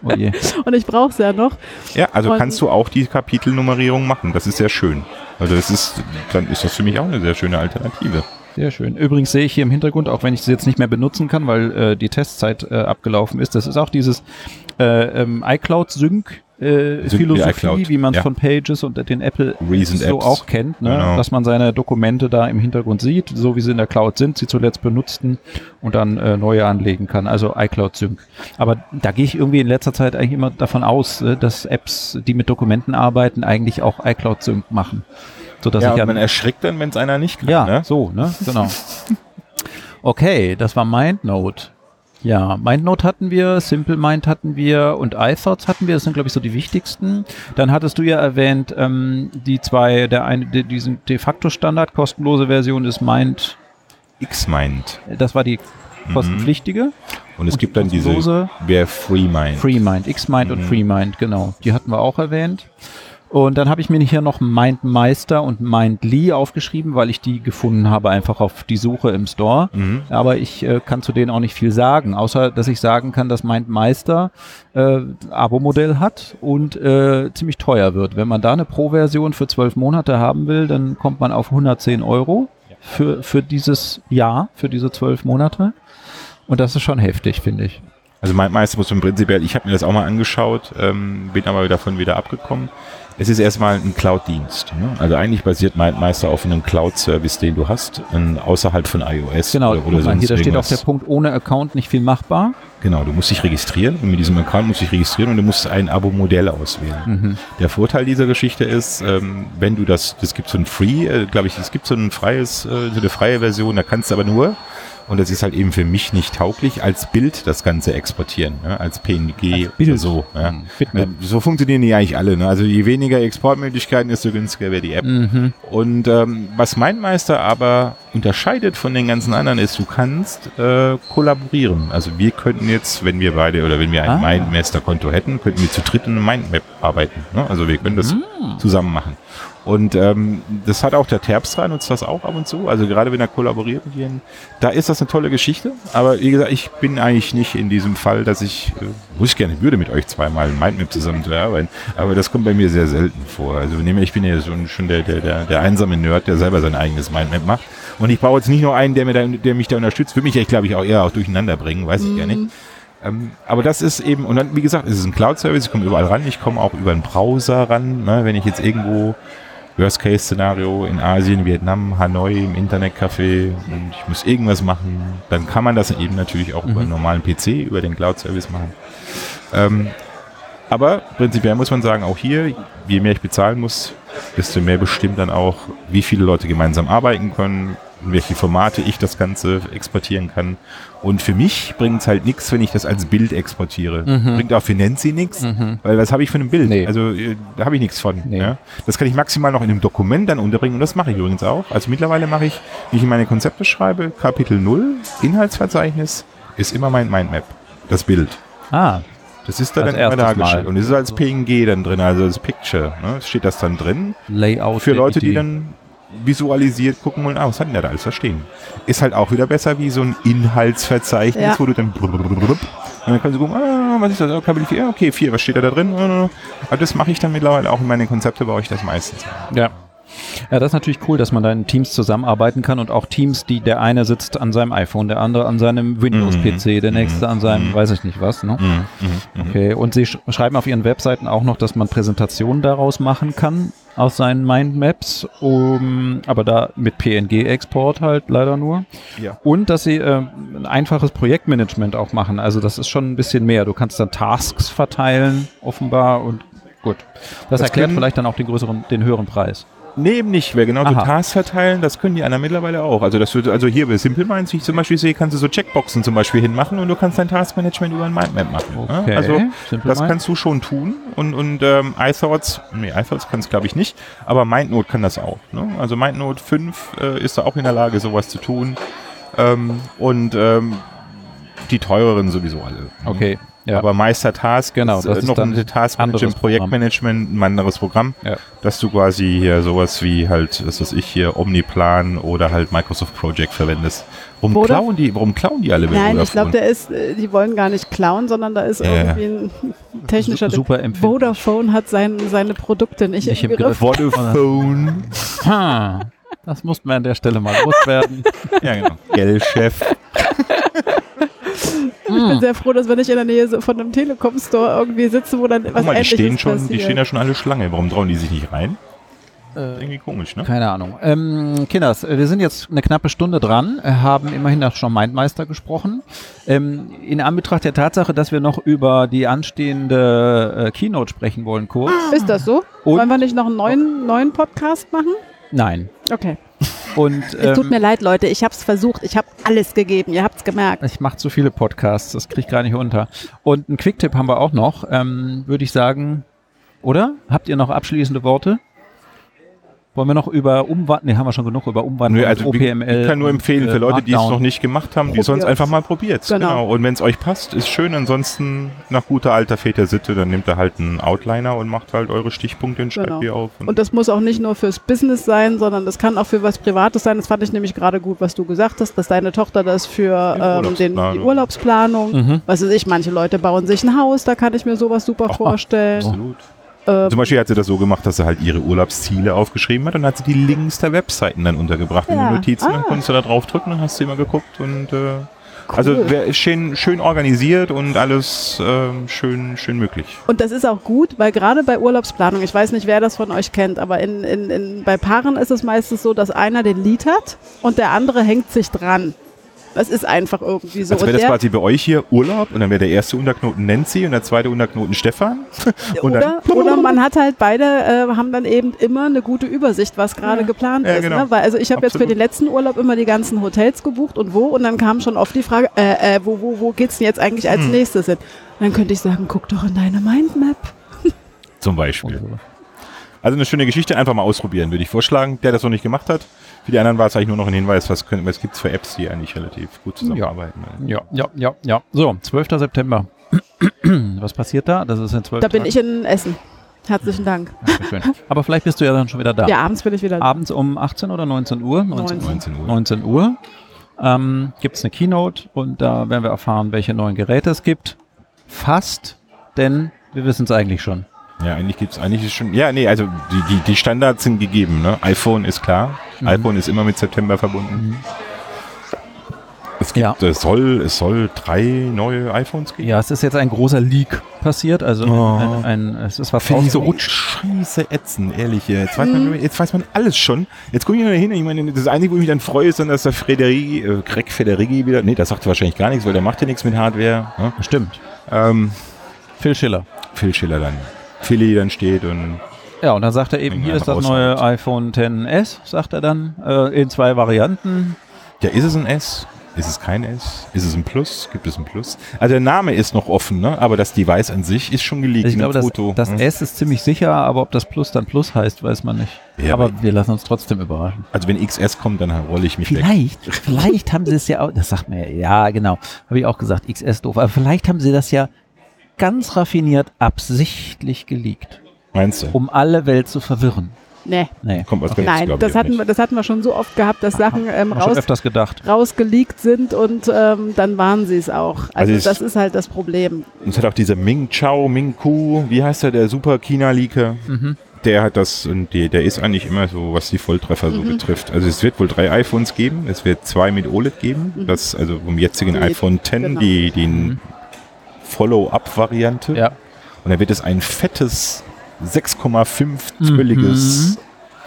Speaker 1: Oh je.
Speaker 3: Und ich brauche es ja noch.
Speaker 2: Ja, also
Speaker 3: Und-
Speaker 2: kannst du auch die Kapitelnummerierung machen. Das ist sehr schön. Also das ist, dann ist das für mich auch eine sehr schöne Alternative.
Speaker 1: Sehr schön. Übrigens sehe ich hier im Hintergrund, auch wenn ich sie jetzt nicht mehr benutzen kann, weil äh, die Testzeit äh, abgelaufen ist, das ist auch dieses äh, ähm, iCloud-Sync. Äh, Philosophie, wie man es
Speaker 2: ja.
Speaker 1: von Pages und den Apple
Speaker 2: Recent
Speaker 1: so
Speaker 2: Apps.
Speaker 1: auch kennt, ne?
Speaker 2: Genau.
Speaker 1: dass man seine Dokumente da im Hintergrund sieht, so wie sie in der Cloud sind, sie zuletzt benutzten und dann äh, neue anlegen kann, also iCloud Sync. Aber da gehe ich irgendwie in letzter Zeit eigentlich immer davon aus, äh, dass Apps, die mit Dokumenten arbeiten, eigentlich auch iCloud Sync machen. Sodass
Speaker 2: ja,
Speaker 1: ich an
Speaker 2: man erschrickt dann, wenn es einer nicht kann.
Speaker 1: ja,
Speaker 2: Ne?
Speaker 1: so, ne? Genau. Okay, das war MindNote. Ja, MindNote hatten wir, Simple Mind hatten wir und iThoughts hatten wir. Das sind, glaube ich, so die wichtigsten. Dann hattest du ja erwähnt, ähm, die zwei, der eine, die, diesen de facto Standard kostenlose Version ist Mind,
Speaker 2: X-Mind.
Speaker 1: das war die kostenpflichtige.
Speaker 2: Und es
Speaker 1: Und
Speaker 2: gibt dann
Speaker 1: die
Speaker 2: diese, wer FreeMind.
Speaker 1: FreeMind, Xmind und
Speaker 2: Mhm.
Speaker 1: FreeMind, genau. Die hatten wir auch erwähnt. Und dann habe ich mir hier noch MindMeister und Mindly aufgeschrieben, weil ich die gefunden habe, einfach auf die Suche im Store.
Speaker 2: Mhm.
Speaker 1: Aber ich äh, kann zu denen auch nicht viel sagen, außer dass ich sagen kann, dass MindMeister äh, Abo-Modell hat und äh, ziemlich teuer wird. Wenn man da eine Pro-Version für zwölf Monate haben will, dann kommt man auf 110 Euro für, für dieses Jahr, für diese zwölf Monate. Und das ist schon heftig, finde ich.
Speaker 2: Also mein Meister muss im Prinzipiell, ich habe mir das auch mal angeschaut, ähm, bin aber davon wieder abgekommen. Es ist erstmal ein Cloud-Dienst. Ne? Also eigentlich basiert MindMeister auf einem Cloud-Service, den du hast, ähm, außerhalb von iOS
Speaker 1: Genau,
Speaker 2: oder, oder
Speaker 1: mal, hier
Speaker 2: sonst
Speaker 1: da steht auch der Punkt, ohne Account nicht viel machbar.
Speaker 2: Genau, du musst dich registrieren und mit diesem Account musst du dich registrieren und du musst ein Abo-Modell auswählen.
Speaker 1: Mhm.
Speaker 2: Der Vorteil dieser Geschichte ist, ähm, wenn du das, das gibt so ein Free, äh, glaube ich, es gibt so ein freies, äh, so eine freie Version, da kannst du aber nur, und das ist halt eben für mich nicht tauglich, als Bild das Ganze exportieren, ja, als PNG
Speaker 1: Als Bild.
Speaker 2: oder so. Ja.
Speaker 1: Mhm. Bitmap.
Speaker 2: Ähm, So funktionieren die eigentlich alle. Ne? Also je weniger Exportmöglichkeiten, desto günstiger wäre die App.
Speaker 1: Mhm.
Speaker 2: Und ähm, was MindMeister aber unterscheidet von den ganzen anderen ist, du kannst äh, kollaborieren. Also wir könnten jetzt, wenn wir beide oder wenn wir ein
Speaker 1: Ah.
Speaker 2: MindMaster-Konto hätten, könnten wir zu dritt in einem Mindmap arbeiten. Ne? Also wir können das
Speaker 1: Mm.
Speaker 2: zusammen machen. Und ähm, das hat auch der Terpstra, nutzt das auch ab und zu. Also gerade wenn er kollaboriert mit jenen, da ist das eine tolle Geschichte. Aber wie gesagt, ich bin eigentlich nicht in diesem Fall, dass ich, äh, muss ich gerne, würde mit euch zweimal ein Mindmap zusammen zu arbeiten. Aber das kommt bei mir sehr selten vor. Also ich bin ja schon, schon der, der, der, einsame Nerd, der selber sein eigenes Mindmap macht. Und ich brauche jetzt nicht nur einen, der, mir da, der mich da unterstützt. Würde mich echt, glaube ich, auch eher auch durcheinander bringen, weiß ich gar nicht. Ähm, aber das ist eben, und dann, wie gesagt, es ist ein Cloud-Service, ich komme überall ran, ich komme auch über einen Browser ran, ne, wenn ich jetzt irgendwo Worst-Case-Szenario in Asien, Vietnam, Hanoi, im Internetcafé und ich muss irgendwas machen, dann kann man das eben natürlich auch über einen normalen PC, über den Cloud-Service machen. Ähm, aber prinzipiell muss man sagen, auch hier, je mehr ich bezahlen muss, desto mehr bestimmt dann auch, wie viele Leute gemeinsam arbeiten können, in welche Formate ich das Ganze exportieren kann. Und für mich bringt es halt nichts, wenn ich das als Bild exportiere. Bringt auch für Nancy nichts, weil was habe ich für ein Bild?
Speaker 1: Nee.
Speaker 2: Also äh, da habe ich nichts von.
Speaker 1: Nee.
Speaker 2: Ja? Das kann ich maximal noch in einem Dokument dann unterbringen und das mache ich übrigens auch. Also mittlerweile mache ich, wie ich meine Konzepte schreibe, Kapitel 0, Inhaltsverzeichnis, ist immer mein Mindmap, das Bild.
Speaker 1: Ah,
Speaker 2: Das ist da dann immer dargestellt.
Speaker 1: Mal.
Speaker 2: Und es ist als PNG dann drin, also als Picture. Ne? Steht das dann drin.
Speaker 1: Layout.
Speaker 2: Für Leute, die dann visualisiert gucken wollen, ah, was hat denn der da alles da stehen? Ist halt auch wieder besser wie so ein Inhaltsverzeichnis,
Speaker 3: Ja.
Speaker 2: wo du dann und dann können sie gucken, ah, was ist das? 4, okay, 4, was steht da, da drin? Aber das mache ich dann mittlerweile auch in meine Konzepte, baue ich das meistens.
Speaker 1: Ja. Ja, das ist natürlich cool, dass man da in Teams zusammenarbeiten kann und auch Teams, die der eine sitzt an seinem iPhone, der andere an seinem Windows-PC, der nächste an seinem, weiß ich nicht was, ne?
Speaker 2: Mhm.
Speaker 1: Okay, und sie sch schreiben auf ihren Webseiten auch noch, dass man Präsentationen daraus machen kann aus seinen Mindmaps, um, aber da mit PNG-Export halt leider nur.
Speaker 2: Ja.
Speaker 1: Und dass sie äh, ein einfaches Projektmanagement auch machen. Also das ist schon ein bisschen mehr. Du kannst dann Tasks verteilen, offenbar, und gut. Das,
Speaker 2: Das
Speaker 1: erklärt vielleicht dann auch den größeren, den höheren Preis.
Speaker 2: Nee, eben nicht, weil genau so
Speaker 1: Aha.
Speaker 2: Tasks verteilen, das können die anderen mittlerweile auch. Also das wird, also hier bei Simple Minds, wie ich zum Beispiel sehe, kannst du so Checkboxen zum Beispiel hinmachen und du kannst dein Taskmanagement über ein Mindmap machen. ne?
Speaker 1: Okay,
Speaker 2: Also
Speaker 1: Simple
Speaker 2: das
Speaker 1: Minds.
Speaker 2: kannst du schon tun und, und ähm, iThoughts, nee, iThoughts kann es glaube ich nicht, aber MindNote kann das auch. Ne? Also MindNote 5 äh, ist da auch in der Lage, sowas zu tun ähm, und ähm, die teureren sowieso alle. ne?
Speaker 1: Okay, ja.
Speaker 2: Aber Meister Task
Speaker 1: Genau,
Speaker 2: ist,
Speaker 1: das
Speaker 2: äh,
Speaker 1: ist
Speaker 2: noch ein Task
Speaker 1: anderes
Speaker 2: Management, Projektmanagement, ein anderes Programm,
Speaker 1: Ja.
Speaker 2: dass du quasi hier sowas wie halt, was weiß ich hier, Omniplan oder halt Microsoft Project verwendest. Warum klauen die, warum klauen die alle
Speaker 3: Nein, ich glaube,
Speaker 2: Vodafone?
Speaker 3: der ist, äh, die wollen gar nicht klauen, sondern da ist
Speaker 2: Ja,
Speaker 3: irgendwie ein technischer
Speaker 1: Su- super.
Speaker 3: Vodafone hat sein, seine Produkte nicht,
Speaker 1: Nicht
Speaker 3: im
Speaker 1: im
Speaker 3: Griff.
Speaker 2: Vodafone.
Speaker 1: Ha, das mussten wir an der Stelle mal loswerden.
Speaker 2: ja, genau. Gell-Chef.
Speaker 3: Ich bin sehr froh, dass wir nicht in der Nähe von einem Telekom-Store irgendwie sitzen, wo dann was
Speaker 2: Guck mal, die stehen schon, die
Speaker 3: passiert.
Speaker 2: stehen da schon alle Schlange. Warum trauen die sich nicht rein?
Speaker 1: Äh,
Speaker 2: Irgendwie komisch, ne?
Speaker 1: Keine Ahnung. Ähm, Kinders, äh, wir sind jetzt eine knappe Stunde dran, äh, haben immerhin auch schon Mindmeister gesprochen. Ähm, in Anbetracht der Tatsache, dass wir noch über die anstehende äh, Keynote sprechen wollen, kurz.
Speaker 3: Ist das so?
Speaker 1: Und-
Speaker 3: Wollen wir nicht noch einen neuen, neuen Podcast machen?
Speaker 1: Nein.
Speaker 3: Okay.
Speaker 1: Und
Speaker 3: Es tut
Speaker 1: ähm,
Speaker 3: mir leid, Leute. Ich habe es versucht. Ich habe alles gegeben. Ihr habt es gemerkt.
Speaker 1: ich mache zu viele Podcasts, das kriege ich gar nicht unter. Und einen Quicktipp haben wir auch noch, ähm, würde ich sagen. Oder? Habt ihr noch abschließende Worte? Wollen wir noch über Umwandlung, ne, haben wir schon genug über Umwandlung,
Speaker 2: Nö, also
Speaker 1: OPML.
Speaker 2: ich kann nur
Speaker 1: und,
Speaker 2: empfehlen
Speaker 1: äh,
Speaker 2: für Leute, die es noch nicht gemacht haben, die
Speaker 3: Probiert's.
Speaker 2: einfach mal probiert.
Speaker 3: Genau.
Speaker 2: Genau. Und wenn es euch passt, ist schön. Ansonsten nach guter alter Väter Sitte, dann nehmt ihr halt einen Outliner und macht halt eure Stichpunkte und schreibt
Speaker 3: Genau.
Speaker 2: die auf.
Speaker 3: Und das muss auch nicht nur fürs Business sein, sondern das kann auch für was Privates sein. Das fand ich nämlich gerade gut, was du gesagt hast, dass deine Tochter das für
Speaker 2: Die
Speaker 3: ähm, den, die
Speaker 2: Urlaubsplanung.
Speaker 3: Urlaubsplanung,
Speaker 1: Mhm.
Speaker 3: was weiß ich, manche Leute bauen sich ein Haus, da kann ich mir sowas super
Speaker 2: Aha.
Speaker 3: vorstellen.
Speaker 2: Absolut.
Speaker 3: Ähm,
Speaker 2: Zum Beispiel hat sie das so gemacht, dass sie halt ihre Urlaubsziele aufgeschrieben hat und hat sie die Links der Webseiten dann untergebracht in
Speaker 3: Ja.
Speaker 2: den Notizen. Dann
Speaker 3: Ah.
Speaker 2: konntest du da drauf drücken, dann hast du immer geguckt und äh,
Speaker 3: Cool.
Speaker 2: also wer ist schön, schön organisiert und alles ähm, schön, schön möglich.
Speaker 3: Und das ist auch gut, weil gerade bei Urlaubsplanung, ich weiß nicht, wer das von euch kennt, aber in, in, in, bei Paaren ist es meistens so, dass einer den Lied hat und der andere hängt sich dran. Das ist einfach irgendwie so.
Speaker 2: Als wäre das quasi bei euch hier Urlaub und dann wäre der erste Unterknoten Nancy und der zweite Unterknoten Stefan. Und
Speaker 3: oder,
Speaker 2: dann,
Speaker 3: oder man hat halt beide, äh, haben dann eben immer eine gute Übersicht, was gerade geplant
Speaker 2: ja,
Speaker 3: ist.
Speaker 2: genau.
Speaker 3: Ne? Weil, also ich habe jetzt für den letzten Urlaub immer die ganzen Hotels gebucht und wo und dann kam schon oft die Frage, äh, äh, wo, wo, wo geht's denn jetzt eigentlich als
Speaker 2: Hm.
Speaker 3: nächstes hin? Dann könnte ich sagen, guck doch in deine Mindmap.
Speaker 2: zum Beispiel. Also eine schöne Geschichte, einfach mal ausprobieren, würde ich vorschlagen. Der das noch nicht gemacht hat. Für die anderen war es eigentlich nur noch ein Hinweis, was, können, was gibt es für Apps, die eigentlich relativ gut zusammenarbeiten.
Speaker 1: Ja, ja, ja, ja. So, 12. September. Was passiert da? Das ist in 12
Speaker 3: Da bin ich in Essen. Herzlichen Dank.
Speaker 1: Dankeschön. Aber vielleicht bist du ja dann schon wieder da.
Speaker 3: Ja, abends bin ich wieder da.
Speaker 1: Abends um 18 oder 19 Uhr?
Speaker 3: 19.
Speaker 2: 19 Uhr.
Speaker 1: 19 Uhr ähm, gibt es eine Keynote und da werden wir erfahren, welche neuen Geräte es gibt. Fast, denn wir wissen es eigentlich schon.
Speaker 2: Ja, eigentlich gibt es eigentlich ist schon. Ja, nee, also die, die, die Standards sind gegeben. Ne? iPhone ist klar.
Speaker 1: Mhm.
Speaker 2: iPhone ist immer mit September verbunden. Es,
Speaker 1: Ja.
Speaker 2: gibt, es, soll, es soll drei neue iPhones geben.
Speaker 1: Ja, es ist jetzt ein großer Leak passiert. Also
Speaker 2: Oh.
Speaker 1: ein, ein, es ist was
Speaker 2: Finde ich so
Speaker 1: rausgerutscht.
Speaker 2: scheiße ätzend, ehrlich. Jetzt weiß, man, jetzt weiß man alles schon. Jetzt gucke ich mal hin. Ich meine, das Einzige, wo ich mich dann freue, ist dann, dass der Frederigi, äh, Greg Federighi wieder, nee, das sagt wahrscheinlich gar nichts, weil der macht ja nichts mit Hardware. Ne?
Speaker 1: Stimmt.
Speaker 2: Ähm,
Speaker 1: Phil Schiller.
Speaker 2: Phil Schiller dann. Philly dann steht und
Speaker 1: Ja, und dann sagt er eben, hier ist das neue iPhone XS, sagt er dann, äh, in zwei Varianten.
Speaker 2: Ja, ist es ein S? Ist es kein S? Ist es ein Plus? Gibt es ein Plus? Also der Name ist noch offen, ne? aber das Device an sich ist schon geleakt
Speaker 1: Ich
Speaker 2: in
Speaker 1: glaube, das,
Speaker 2: Foto.
Speaker 1: das
Speaker 2: ne?
Speaker 1: S ist ziemlich sicher, aber ob das Plus dann Plus heißt, weiß man nicht.
Speaker 2: Ja,
Speaker 1: aber
Speaker 2: aber-
Speaker 1: wir lassen uns trotzdem überraschen.
Speaker 2: Also wenn XS kommt, dann rolle ich mich weg.
Speaker 1: Vielleicht, vielleicht haben sie es ja auch, das sagt man ja, ja genau, habe ich auch gesagt, XS doof, aber vielleicht haben sie das ja ganz raffiniert absichtlich geleakt,
Speaker 2: Meinst du?
Speaker 1: um alle Welt zu verwirren.
Speaker 3: Nee.
Speaker 1: Nee,
Speaker 2: Kommt was ganz,
Speaker 3: Nein,
Speaker 2: ich,
Speaker 3: das hatten,
Speaker 2: nicht.
Speaker 3: wir, das hatten wir schon so oft gehabt, dass Sachen ähm, raus,
Speaker 1: öfters gedacht.
Speaker 3: rausgeleakt sind und ähm, dann waren sie es auch. Also,
Speaker 2: Also
Speaker 3: das ist halt das Problem.
Speaker 2: Und es hat auch dieser Ming Chao, Ming Ku, wie heißt der, der super China-Leaker.
Speaker 1: Mhm.
Speaker 2: Der hat das und die, der ist eigentlich immer so, was die Volltreffer so
Speaker 3: Mhm.
Speaker 2: betrifft. Also es wird wohl drei iPhones geben. Es wird zwei mit OLED geben. Das also vom jetzigen
Speaker 3: Die-
Speaker 2: iPhone X,
Speaker 3: genau.
Speaker 2: die, die Follow-up-Variante.
Speaker 1: Ja,
Speaker 2: Und da wird es ein fettes 6,5 zölliges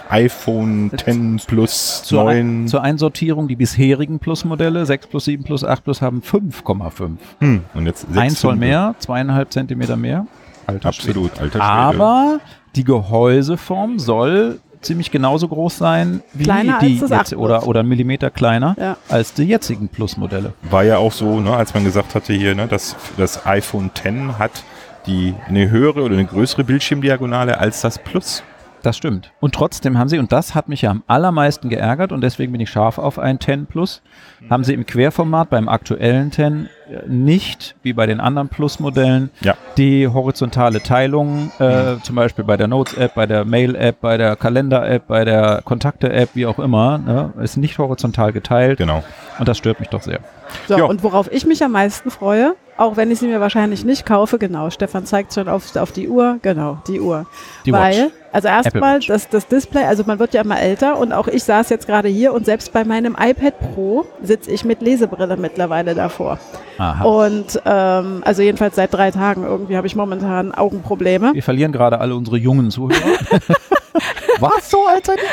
Speaker 2: iPhone X Plus
Speaker 1: zur,
Speaker 2: 9.
Speaker 1: Ein, zur Einsortierung, die bisherigen Plus-Modelle, 6 Plus, 7 Plus, 8 Plus, haben 5,5.
Speaker 2: hm. Und jetzt
Speaker 1: 1 Zoll
Speaker 2: 6,5.
Speaker 1: mehr, zweieinhalb Zentimeter mehr. Alter
Speaker 2: Absolut, alter Schwede.
Speaker 1: Aber die Gehäuseform soll ziemlich genauso groß sein wie
Speaker 3: Kleiner
Speaker 1: die
Speaker 3: als das
Speaker 1: jetzt,
Speaker 3: 8
Speaker 1: oder, oder einen Millimeter kleiner
Speaker 3: Ja.
Speaker 1: als die jetzigen Plus-Modelle.
Speaker 2: war ja auch so, ne, als man gesagt hatte hier, ne, dass das iPhone X hat die eine höhere oder eine größere Bildschirmdiagonale als das Plus.
Speaker 1: Das stimmt. Und trotzdem haben sie, und das hat mich ja am allermeisten geärgert und deswegen bin ich scharf auf ein 10 Plus, haben sie im Querformat beim aktuellen 10 äh, nicht, wie bei den anderen Plus-Modellen,
Speaker 2: Ja.
Speaker 1: die horizontale Teilung, äh, zum Beispiel bei der Notes-App, bei der Mail-App, bei der Kalender-App, bei der Kontakte-App, wie auch immer, ne, ist nicht horizontal geteilt
Speaker 2: Genau.
Speaker 1: und das stört mich doch sehr.
Speaker 3: So,
Speaker 2: Ja.
Speaker 3: und worauf ich mich am meisten freue, auch wenn ich sie mir wahrscheinlich nicht kaufe, genau, Stefan zeigt schon auf, auf die Uhr, genau, die Uhr.
Speaker 1: Die
Speaker 3: Weil,
Speaker 1: Watch.
Speaker 3: also erstmal das, das Display, also man wird ja immer älter und auch ich saß jetzt gerade hier und selbst bei meinem iPad Pro sitze ich mit Lesebrille mittlerweile davor.
Speaker 1: Aha.
Speaker 3: Und ähm, also jedenfalls seit drei Tagen irgendwie habe ich momentan Augenprobleme.
Speaker 1: Wir verlieren gerade alle unsere jungen Zuhörer. Was so, Alter?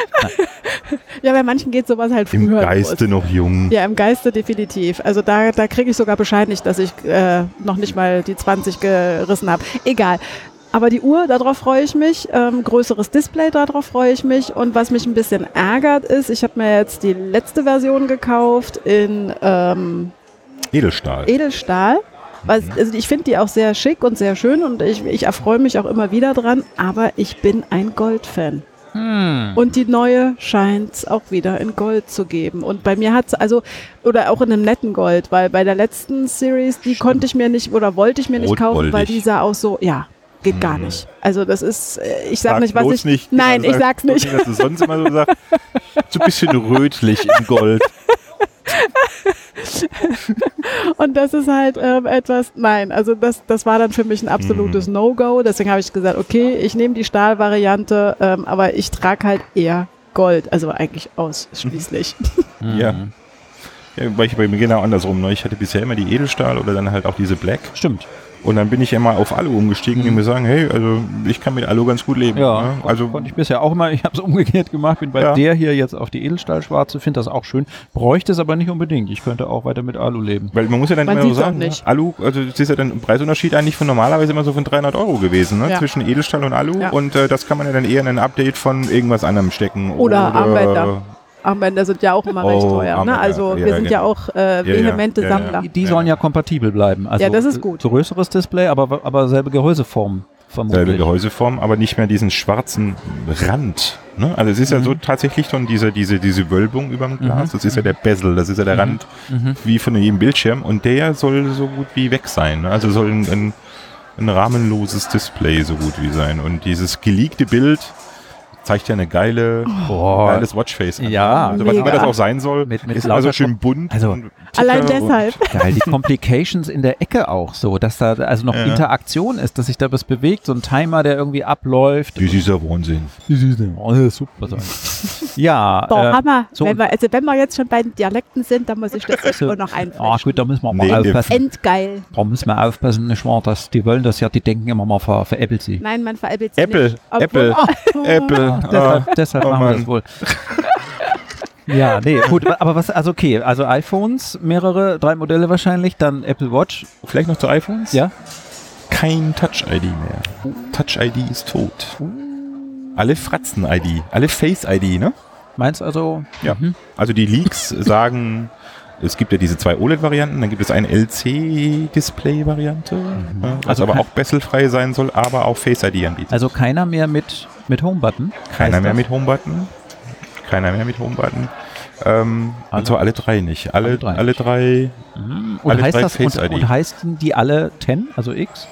Speaker 3: Ja, bei manchen geht sowas halt
Speaker 2: Im
Speaker 3: früher
Speaker 2: Geiste
Speaker 3: los.
Speaker 2: noch jung.
Speaker 3: Ja, im Geiste definitiv. Also da, da kriege ich sogar bescheinigt, dass ich äh, noch nicht mal die 20 gerissen habe. Egal. Aber die Uhr, darauf freue ich mich. Ähm, größeres Display, darauf freue ich mich. Und was mich ein bisschen ärgert ist, ich habe mir jetzt die letzte Version gekauft in ähm,
Speaker 2: Edelstahl.
Speaker 3: Edelstahl. Was, also ich finde die auch sehr schick und sehr schön und ich, ich erfreue mich auch immer wieder dran, aber ich bin ein Gold-Fan.
Speaker 1: Hm.
Speaker 3: Und die neue scheint es auch wieder in Gold zu geben. Und bei mir hat es also, oder auch in einem netten Gold, weil bei der letzten Series, die konnte ich mir nicht oder wollte ich mir nicht kaufen, weil die sah auch so, ja, geht gar nicht. Also das ist, äh, ich sag,
Speaker 2: Sag
Speaker 3: nicht, was ich.
Speaker 2: nicht.
Speaker 3: Nein, ich
Speaker 2: Sag
Speaker 3: sag's
Speaker 2: bloß
Speaker 3: nicht.
Speaker 2: Dass du sonst immer so sagst, so ein bisschen rötlich in Gold.
Speaker 3: Und das ist halt ähm, etwas, nein, also das, das war dann für mich ein absolutes
Speaker 2: Mhm.
Speaker 3: No-Go. Deswegen habe ich gesagt, okay, ich nehme die Stahlvariante, ähm, aber ich trage halt eher Gold, also eigentlich ausschließlich.
Speaker 2: Ja. ja. Weil ich bei mir genau andersrum. Ne? Ich hatte bisher immer die Edelstahl oder dann halt auch diese Black.
Speaker 1: Stimmt.
Speaker 2: Und dann bin ich immer auf Alu umgestiegen und mir sagen, hey, also ich kann mit Alu ganz gut leben.
Speaker 1: Ja,
Speaker 2: ne? Also
Speaker 1: konnte ich bisher auch immer. Ich habe es umgekehrt gemacht, bin bei
Speaker 2: Ja.
Speaker 1: der hier jetzt auf die Edelstahlschwarze, finde das auch schön. Bräuchte es aber nicht unbedingt. Ich könnte auch weiter mit Alu leben.
Speaker 2: Weil man muss ja dann
Speaker 3: Man
Speaker 2: immer so sagen,
Speaker 3: nicht.
Speaker 2: Alu, also das ist ja dann ein Preisunterschied eigentlich von normalerweise immer so von 300 Euro gewesen, ne?
Speaker 3: Ja.
Speaker 2: zwischen Edelstahl und Alu.
Speaker 3: Ja.
Speaker 2: Und äh, das kann man ja dann eher in ein Update von irgendwas anderem stecken.
Speaker 3: Oder Armbänder. Armbänder sind ja auch immer recht
Speaker 2: Oh,
Speaker 3: teuer. Ne? Also
Speaker 2: ja,
Speaker 3: wir sind ja
Speaker 2: genau.
Speaker 3: auch äh,
Speaker 2: ja,
Speaker 3: vehemente
Speaker 2: ja, ja.
Speaker 3: Sammler.
Speaker 1: Die, die sollen ja kompatibel bleiben. Also
Speaker 3: Ja, das ist gut.
Speaker 1: Größeres Display, aber, aber selbe Gehäuseform
Speaker 2: Selbe
Speaker 1: vermutlich.
Speaker 2: Gehäuseform, aber nicht mehr diesen schwarzen Rand. Ne? Also es ist ja so tatsächlich schon diese, diese, diese Wölbung über dem Glas. Das ist ja der Bezel, das ist ja der Rand wie von jedem Bildschirm. Und der soll so gut wie weg sein. Ne? Also soll ein, ein, ein rahmenloses Display so gut wie sein. Und dieses geleakte Bild zeigt ja eine geile,
Speaker 1: Boah.
Speaker 2: geiles Watchface an.
Speaker 1: Ja,
Speaker 2: also was immer das auch sein soll,
Speaker 1: Mit- mit
Speaker 2: ist also schön bunt.
Speaker 1: Also-
Speaker 3: Allein deshalb.
Speaker 1: Geil, die Complications in der Ecke auch so, dass da also noch
Speaker 2: Ja.
Speaker 1: Interaktion ist, dass sich da was bewegt, so ein Timer, der irgendwie abläuft.
Speaker 2: Das ist ja Wahnsinn.
Speaker 1: Oh, das ist super sein. Ja,
Speaker 3: Boah,
Speaker 1: äh,
Speaker 3: Hammer.
Speaker 1: so-
Speaker 3: wenn wir, also wenn wir jetzt schon bei den Dialekten sind, dann muss ich das echt
Speaker 1: so-
Speaker 3: auch noch
Speaker 1: Ah,
Speaker 3: einflechten.
Speaker 1: gut, da müssen wir mal
Speaker 2: Nee,
Speaker 1: aufpassen.
Speaker 3: Endgeil.
Speaker 1: Da müssen wir aufpassen, nicht wahr? Dass die wollen das ja, die denken immer mal ver, veräppelt sie.
Speaker 3: Nein, man veräppelt sich
Speaker 2: Apple,
Speaker 3: nicht. Obwohl-
Speaker 2: Apple, Apple. Ah.
Speaker 1: Deshalb, deshalb
Speaker 2: oh
Speaker 1: machen wir das wohl. ja, nee, gut, aber was, also okay, also iPhones, mehrere, drei Modelle wahrscheinlich, dann Apple Watch,
Speaker 2: Vielleicht noch zu iPhones?
Speaker 1: ja?
Speaker 2: Kein Touch-ID mehr. Touch-ID ist tot. Alle Fratzen-ID, alle Face-ID, ne?
Speaker 1: Meinst also?
Speaker 2: Ja.
Speaker 1: Mhm.
Speaker 2: Also die Leaks sagen, es gibt ja diese zwei OLED-Varianten, dann gibt es eine LC-Display-Variante, ja, was
Speaker 1: Also
Speaker 2: aber auch besselfrei sein soll, aber auch Face-ID anbietet.
Speaker 1: Also keiner mehr mit, mit Home-Button?
Speaker 2: Keiner mehr
Speaker 1: das?
Speaker 2: mit Home-Button. Keiner mehr mit Home-Button. Ähm,
Speaker 1: Alle?
Speaker 2: also alle drei nicht. Alle,
Speaker 1: Alle drei
Speaker 2: alle drei.
Speaker 1: Mhm. Und
Speaker 2: alle
Speaker 1: heißt
Speaker 2: drei
Speaker 1: das, und,
Speaker 2: Face-ID.
Speaker 1: und heißen die alle 10, also X?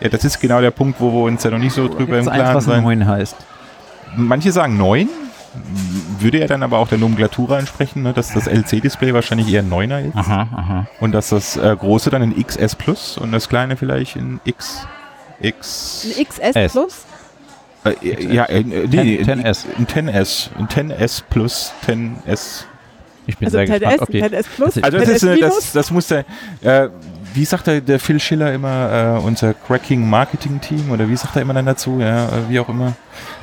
Speaker 2: Ja, das ist genau der Punkt, wo wir uns ja noch nicht so drüber
Speaker 1: Gibt's
Speaker 2: im
Speaker 1: eins,
Speaker 2: Klaren
Speaker 1: was
Speaker 2: sein.
Speaker 1: 9 heißt?
Speaker 2: Manche sagen 9. Würde ja dann aber auch der Nomenklatura entsprechen, ne, dass das LC-Display wahrscheinlich eher ein 9er ist.
Speaker 1: Aha, aha.
Speaker 2: Und dass das äh, große dann ein XS Plus und das kleine vielleicht ein X. X.
Speaker 3: Ein XS
Speaker 1: S.
Speaker 3: Plus?
Speaker 2: Äh, ja, äh, nee,
Speaker 1: 10, 10S.
Speaker 2: Ein 10S. Ein 10S Plus 10S.
Speaker 1: Ich bin
Speaker 3: Also
Speaker 1: sehr
Speaker 3: 10S,
Speaker 1: gespannt, ob die...
Speaker 3: 10S Plus?
Speaker 1: Also
Speaker 2: Also das,
Speaker 3: 10S
Speaker 2: ist, äh, das, das muss der, äh, wie sagt der, der Phil Schiller immer, äh, unser Cracking Marketing Team oder wie sagt er immer dann dazu, ja, äh, wie auch immer.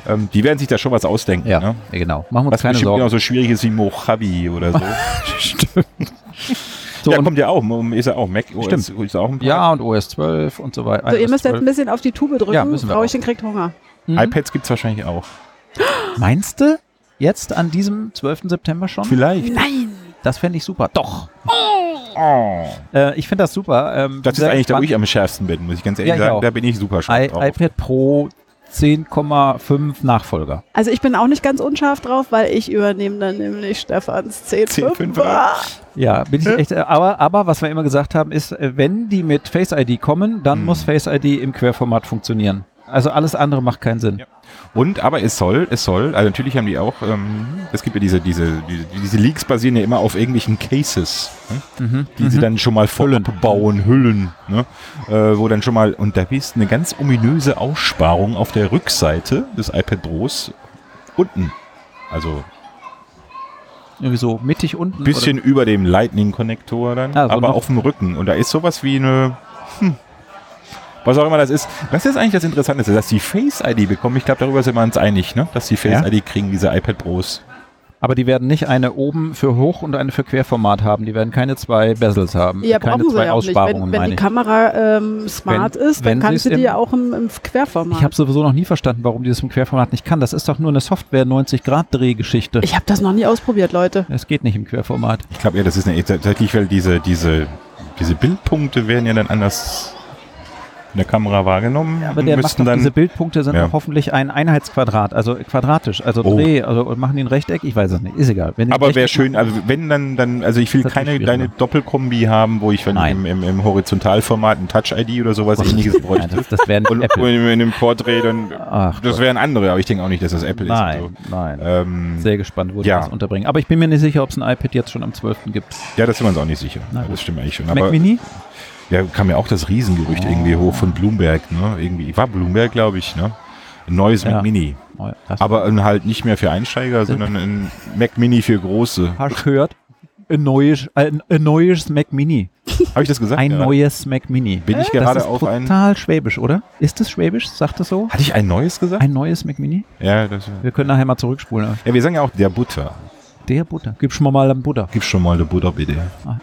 Speaker 2: Ähm, die werden sich da schon was ausdenken.
Speaker 1: ja,
Speaker 2: Ne?
Speaker 1: genau. Machen wir uns
Speaker 2: Was
Speaker 1: keine
Speaker 2: bestimmt
Speaker 1: Sorgen.
Speaker 2: genau so schwierig ist wie Mojave oder so.
Speaker 1: So,
Speaker 2: ja, kommt ja auch. Ist ja auch Mac OS.
Speaker 1: Stimmt.
Speaker 2: Ist auch ein paar.
Speaker 1: ja, und OS 12 und so weiter.
Speaker 3: So, ihr müsst jetzt
Speaker 1: 12.
Speaker 3: ein bisschen auf die Tube drücken.
Speaker 1: Ja, müssen wir
Speaker 3: Frauchen kriegt Hunger.
Speaker 1: Mhm.
Speaker 2: iPads gibt es wahrscheinlich auch.
Speaker 1: Meinst du? Jetzt an diesem 12. September schon?
Speaker 2: Vielleicht.
Speaker 3: Nein!
Speaker 1: Das fände ich super. Doch.
Speaker 2: Oh.
Speaker 1: Äh, ich finde das super. Ähm,
Speaker 2: Das ist eigentlich da, wo ich am schärfsten bin, muss ich ganz ehrlich
Speaker 1: Ja, ich
Speaker 2: sagen.
Speaker 1: auch.
Speaker 2: Da bin ich super
Speaker 1: I
Speaker 2: scharf drauf.
Speaker 1: iPad Pro 10,5 Nachfolger.
Speaker 3: Also ich bin auch nicht ganz unscharf drauf, weil ich übernehme dann nämlich Stefans 10.5.
Speaker 2: 10.5er.
Speaker 3: Ah.
Speaker 1: Ja, bin ich echt. äh, Aber, aber was wir immer gesagt haben, ist, äh, wenn die mit Face ID kommen, dann
Speaker 2: Hm.
Speaker 1: muss Face ID im Querformat funktionieren. Also alles andere macht keinen Sinn.
Speaker 2: Ja. Und, aber es soll, es soll, also natürlich haben die auch, ähm, es gibt ja diese, diese, diese, diese Leaks basieren ja immer auf irgendwelchen Cases, ne?
Speaker 1: Mhm.
Speaker 2: die sie dann schon mal vorab bauen, Hüllen, ne? äh, wo dann schon mal, und da ist eine ganz ominöse Aussparung auf der Rückseite des iPad Pros unten. Also
Speaker 1: Irgendwie so mittig unten.
Speaker 2: ein bisschen über dem Lightning-Konnektor dann,
Speaker 1: Ah,
Speaker 2: aber auf dem Rücken. Und da ist sowas wie eine, was auch immer das ist. Was ist eigentlich das Interessante, dass die Face-ID bekommen? Ich glaube, darüber sind wir uns einig, ne? dass die Face-ID kriegen, diese iPad Pros.
Speaker 1: Aber die werden nicht eine oben für Hoch und eine für Querformat haben. Die werden keine zwei Bezels haben.
Speaker 3: Ja,
Speaker 1: keine
Speaker 3: brauchen sie
Speaker 1: zwei
Speaker 3: ja auch nicht.
Speaker 1: Aussparungen,
Speaker 3: Wenn, wenn
Speaker 1: meine
Speaker 3: die. Kamera ähm, smart
Speaker 1: Wenn-
Speaker 3: ist, dann kannst du die ja auch im, im Querformat.
Speaker 1: Ich habe sowieso noch nie verstanden, warum die das im Querformat nicht kann. Das ist doch nur eine Software-90-Grad-Drehgeschichte.
Speaker 3: Ich habe das noch nie ausprobiert, Leute.
Speaker 1: Es geht nicht im Querformat.
Speaker 2: Ich glaube, ja, das ist eine, tatsächlich, weil diese, diese, diese Bildpunkte werden ja dann anders in der Kamera wahrgenommen.
Speaker 1: Aber
Speaker 2: und
Speaker 1: der macht
Speaker 2: dann,
Speaker 1: diese Bildpunkte sind
Speaker 2: Ja.
Speaker 1: doch hoffentlich ein Einheitsquadrat, also quadratisch, also
Speaker 2: Oh.
Speaker 1: Dreh, also machen die ein Rechteck, ich weiß es nicht, ist egal. Die
Speaker 2: aber wäre schön, also wenn dann, dann, also ich will keine deine
Speaker 1: schwieriger.
Speaker 2: Doppelkombi haben, wo ich wenn
Speaker 1: Nein.
Speaker 2: im, im, im Horizontalformat ein Touch-ID oder sowas ähnliches
Speaker 1: Nein,
Speaker 2: bräuchte.
Speaker 1: das, das wäre
Speaker 2: Und,
Speaker 1: Apple.
Speaker 2: in einem Porträt dann,
Speaker 1: Ach,
Speaker 2: das wären andere, aber ich denke auch nicht, dass das Apple
Speaker 1: nein,
Speaker 2: ist. und
Speaker 1: nein.
Speaker 2: So. Ähm,
Speaker 1: Sehr gespannt, wo die
Speaker 2: ja.
Speaker 1: das unterbringen. Aber ich bin mir nicht sicher, ob es ein iPad jetzt schon am 12. gibt.
Speaker 2: ja, das sind wir uns auch nicht sicher. Ja, das stimmt eigentlich schon.
Speaker 1: Mac
Speaker 2: Aber
Speaker 1: Mini?
Speaker 2: Ja, kam ja auch das Riesengerücht irgendwie hoch von Bloomberg, ne? Irgendwie, war Bloomberg, glaube ich, ne? Ein neues
Speaker 1: Ja.
Speaker 2: Mac Mini.
Speaker 1: Oh, ja, das
Speaker 2: Aber ein halt nicht mehr für Einsteiger, sondern ein Mac Mini für Große.
Speaker 1: hast du gehört? Ein neues, ein, ein neues Mac Mini.
Speaker 2: Habe ich das gesagt?
Speaker 1: Ein
Speaker 2: Ja.
Speaker 1: neues Mac Mini.
Speaker 2: Bin ich
Speaker 1: das
Speaker 2: gerade
Speaker 1: ist
Speaker 2: auf ein.
Speaker 1: total schwäbisch, oder? Ist das schwäbisch? Sagt das so?
Speaker 2: Hatte ich ein neues gesagt?
Speaker 1: Ein neues Mac Mini?
Speaker 2: ja, das,
Speaker 1: Wir können nachher mal zurückspulen.
Speaker 2: ja, wir sagen ja auch der Butter.
Speaker 1: Der Butter. Gib schon mal einen Butter.
Speaker 2: Gib schon mal eine Butter, bitte.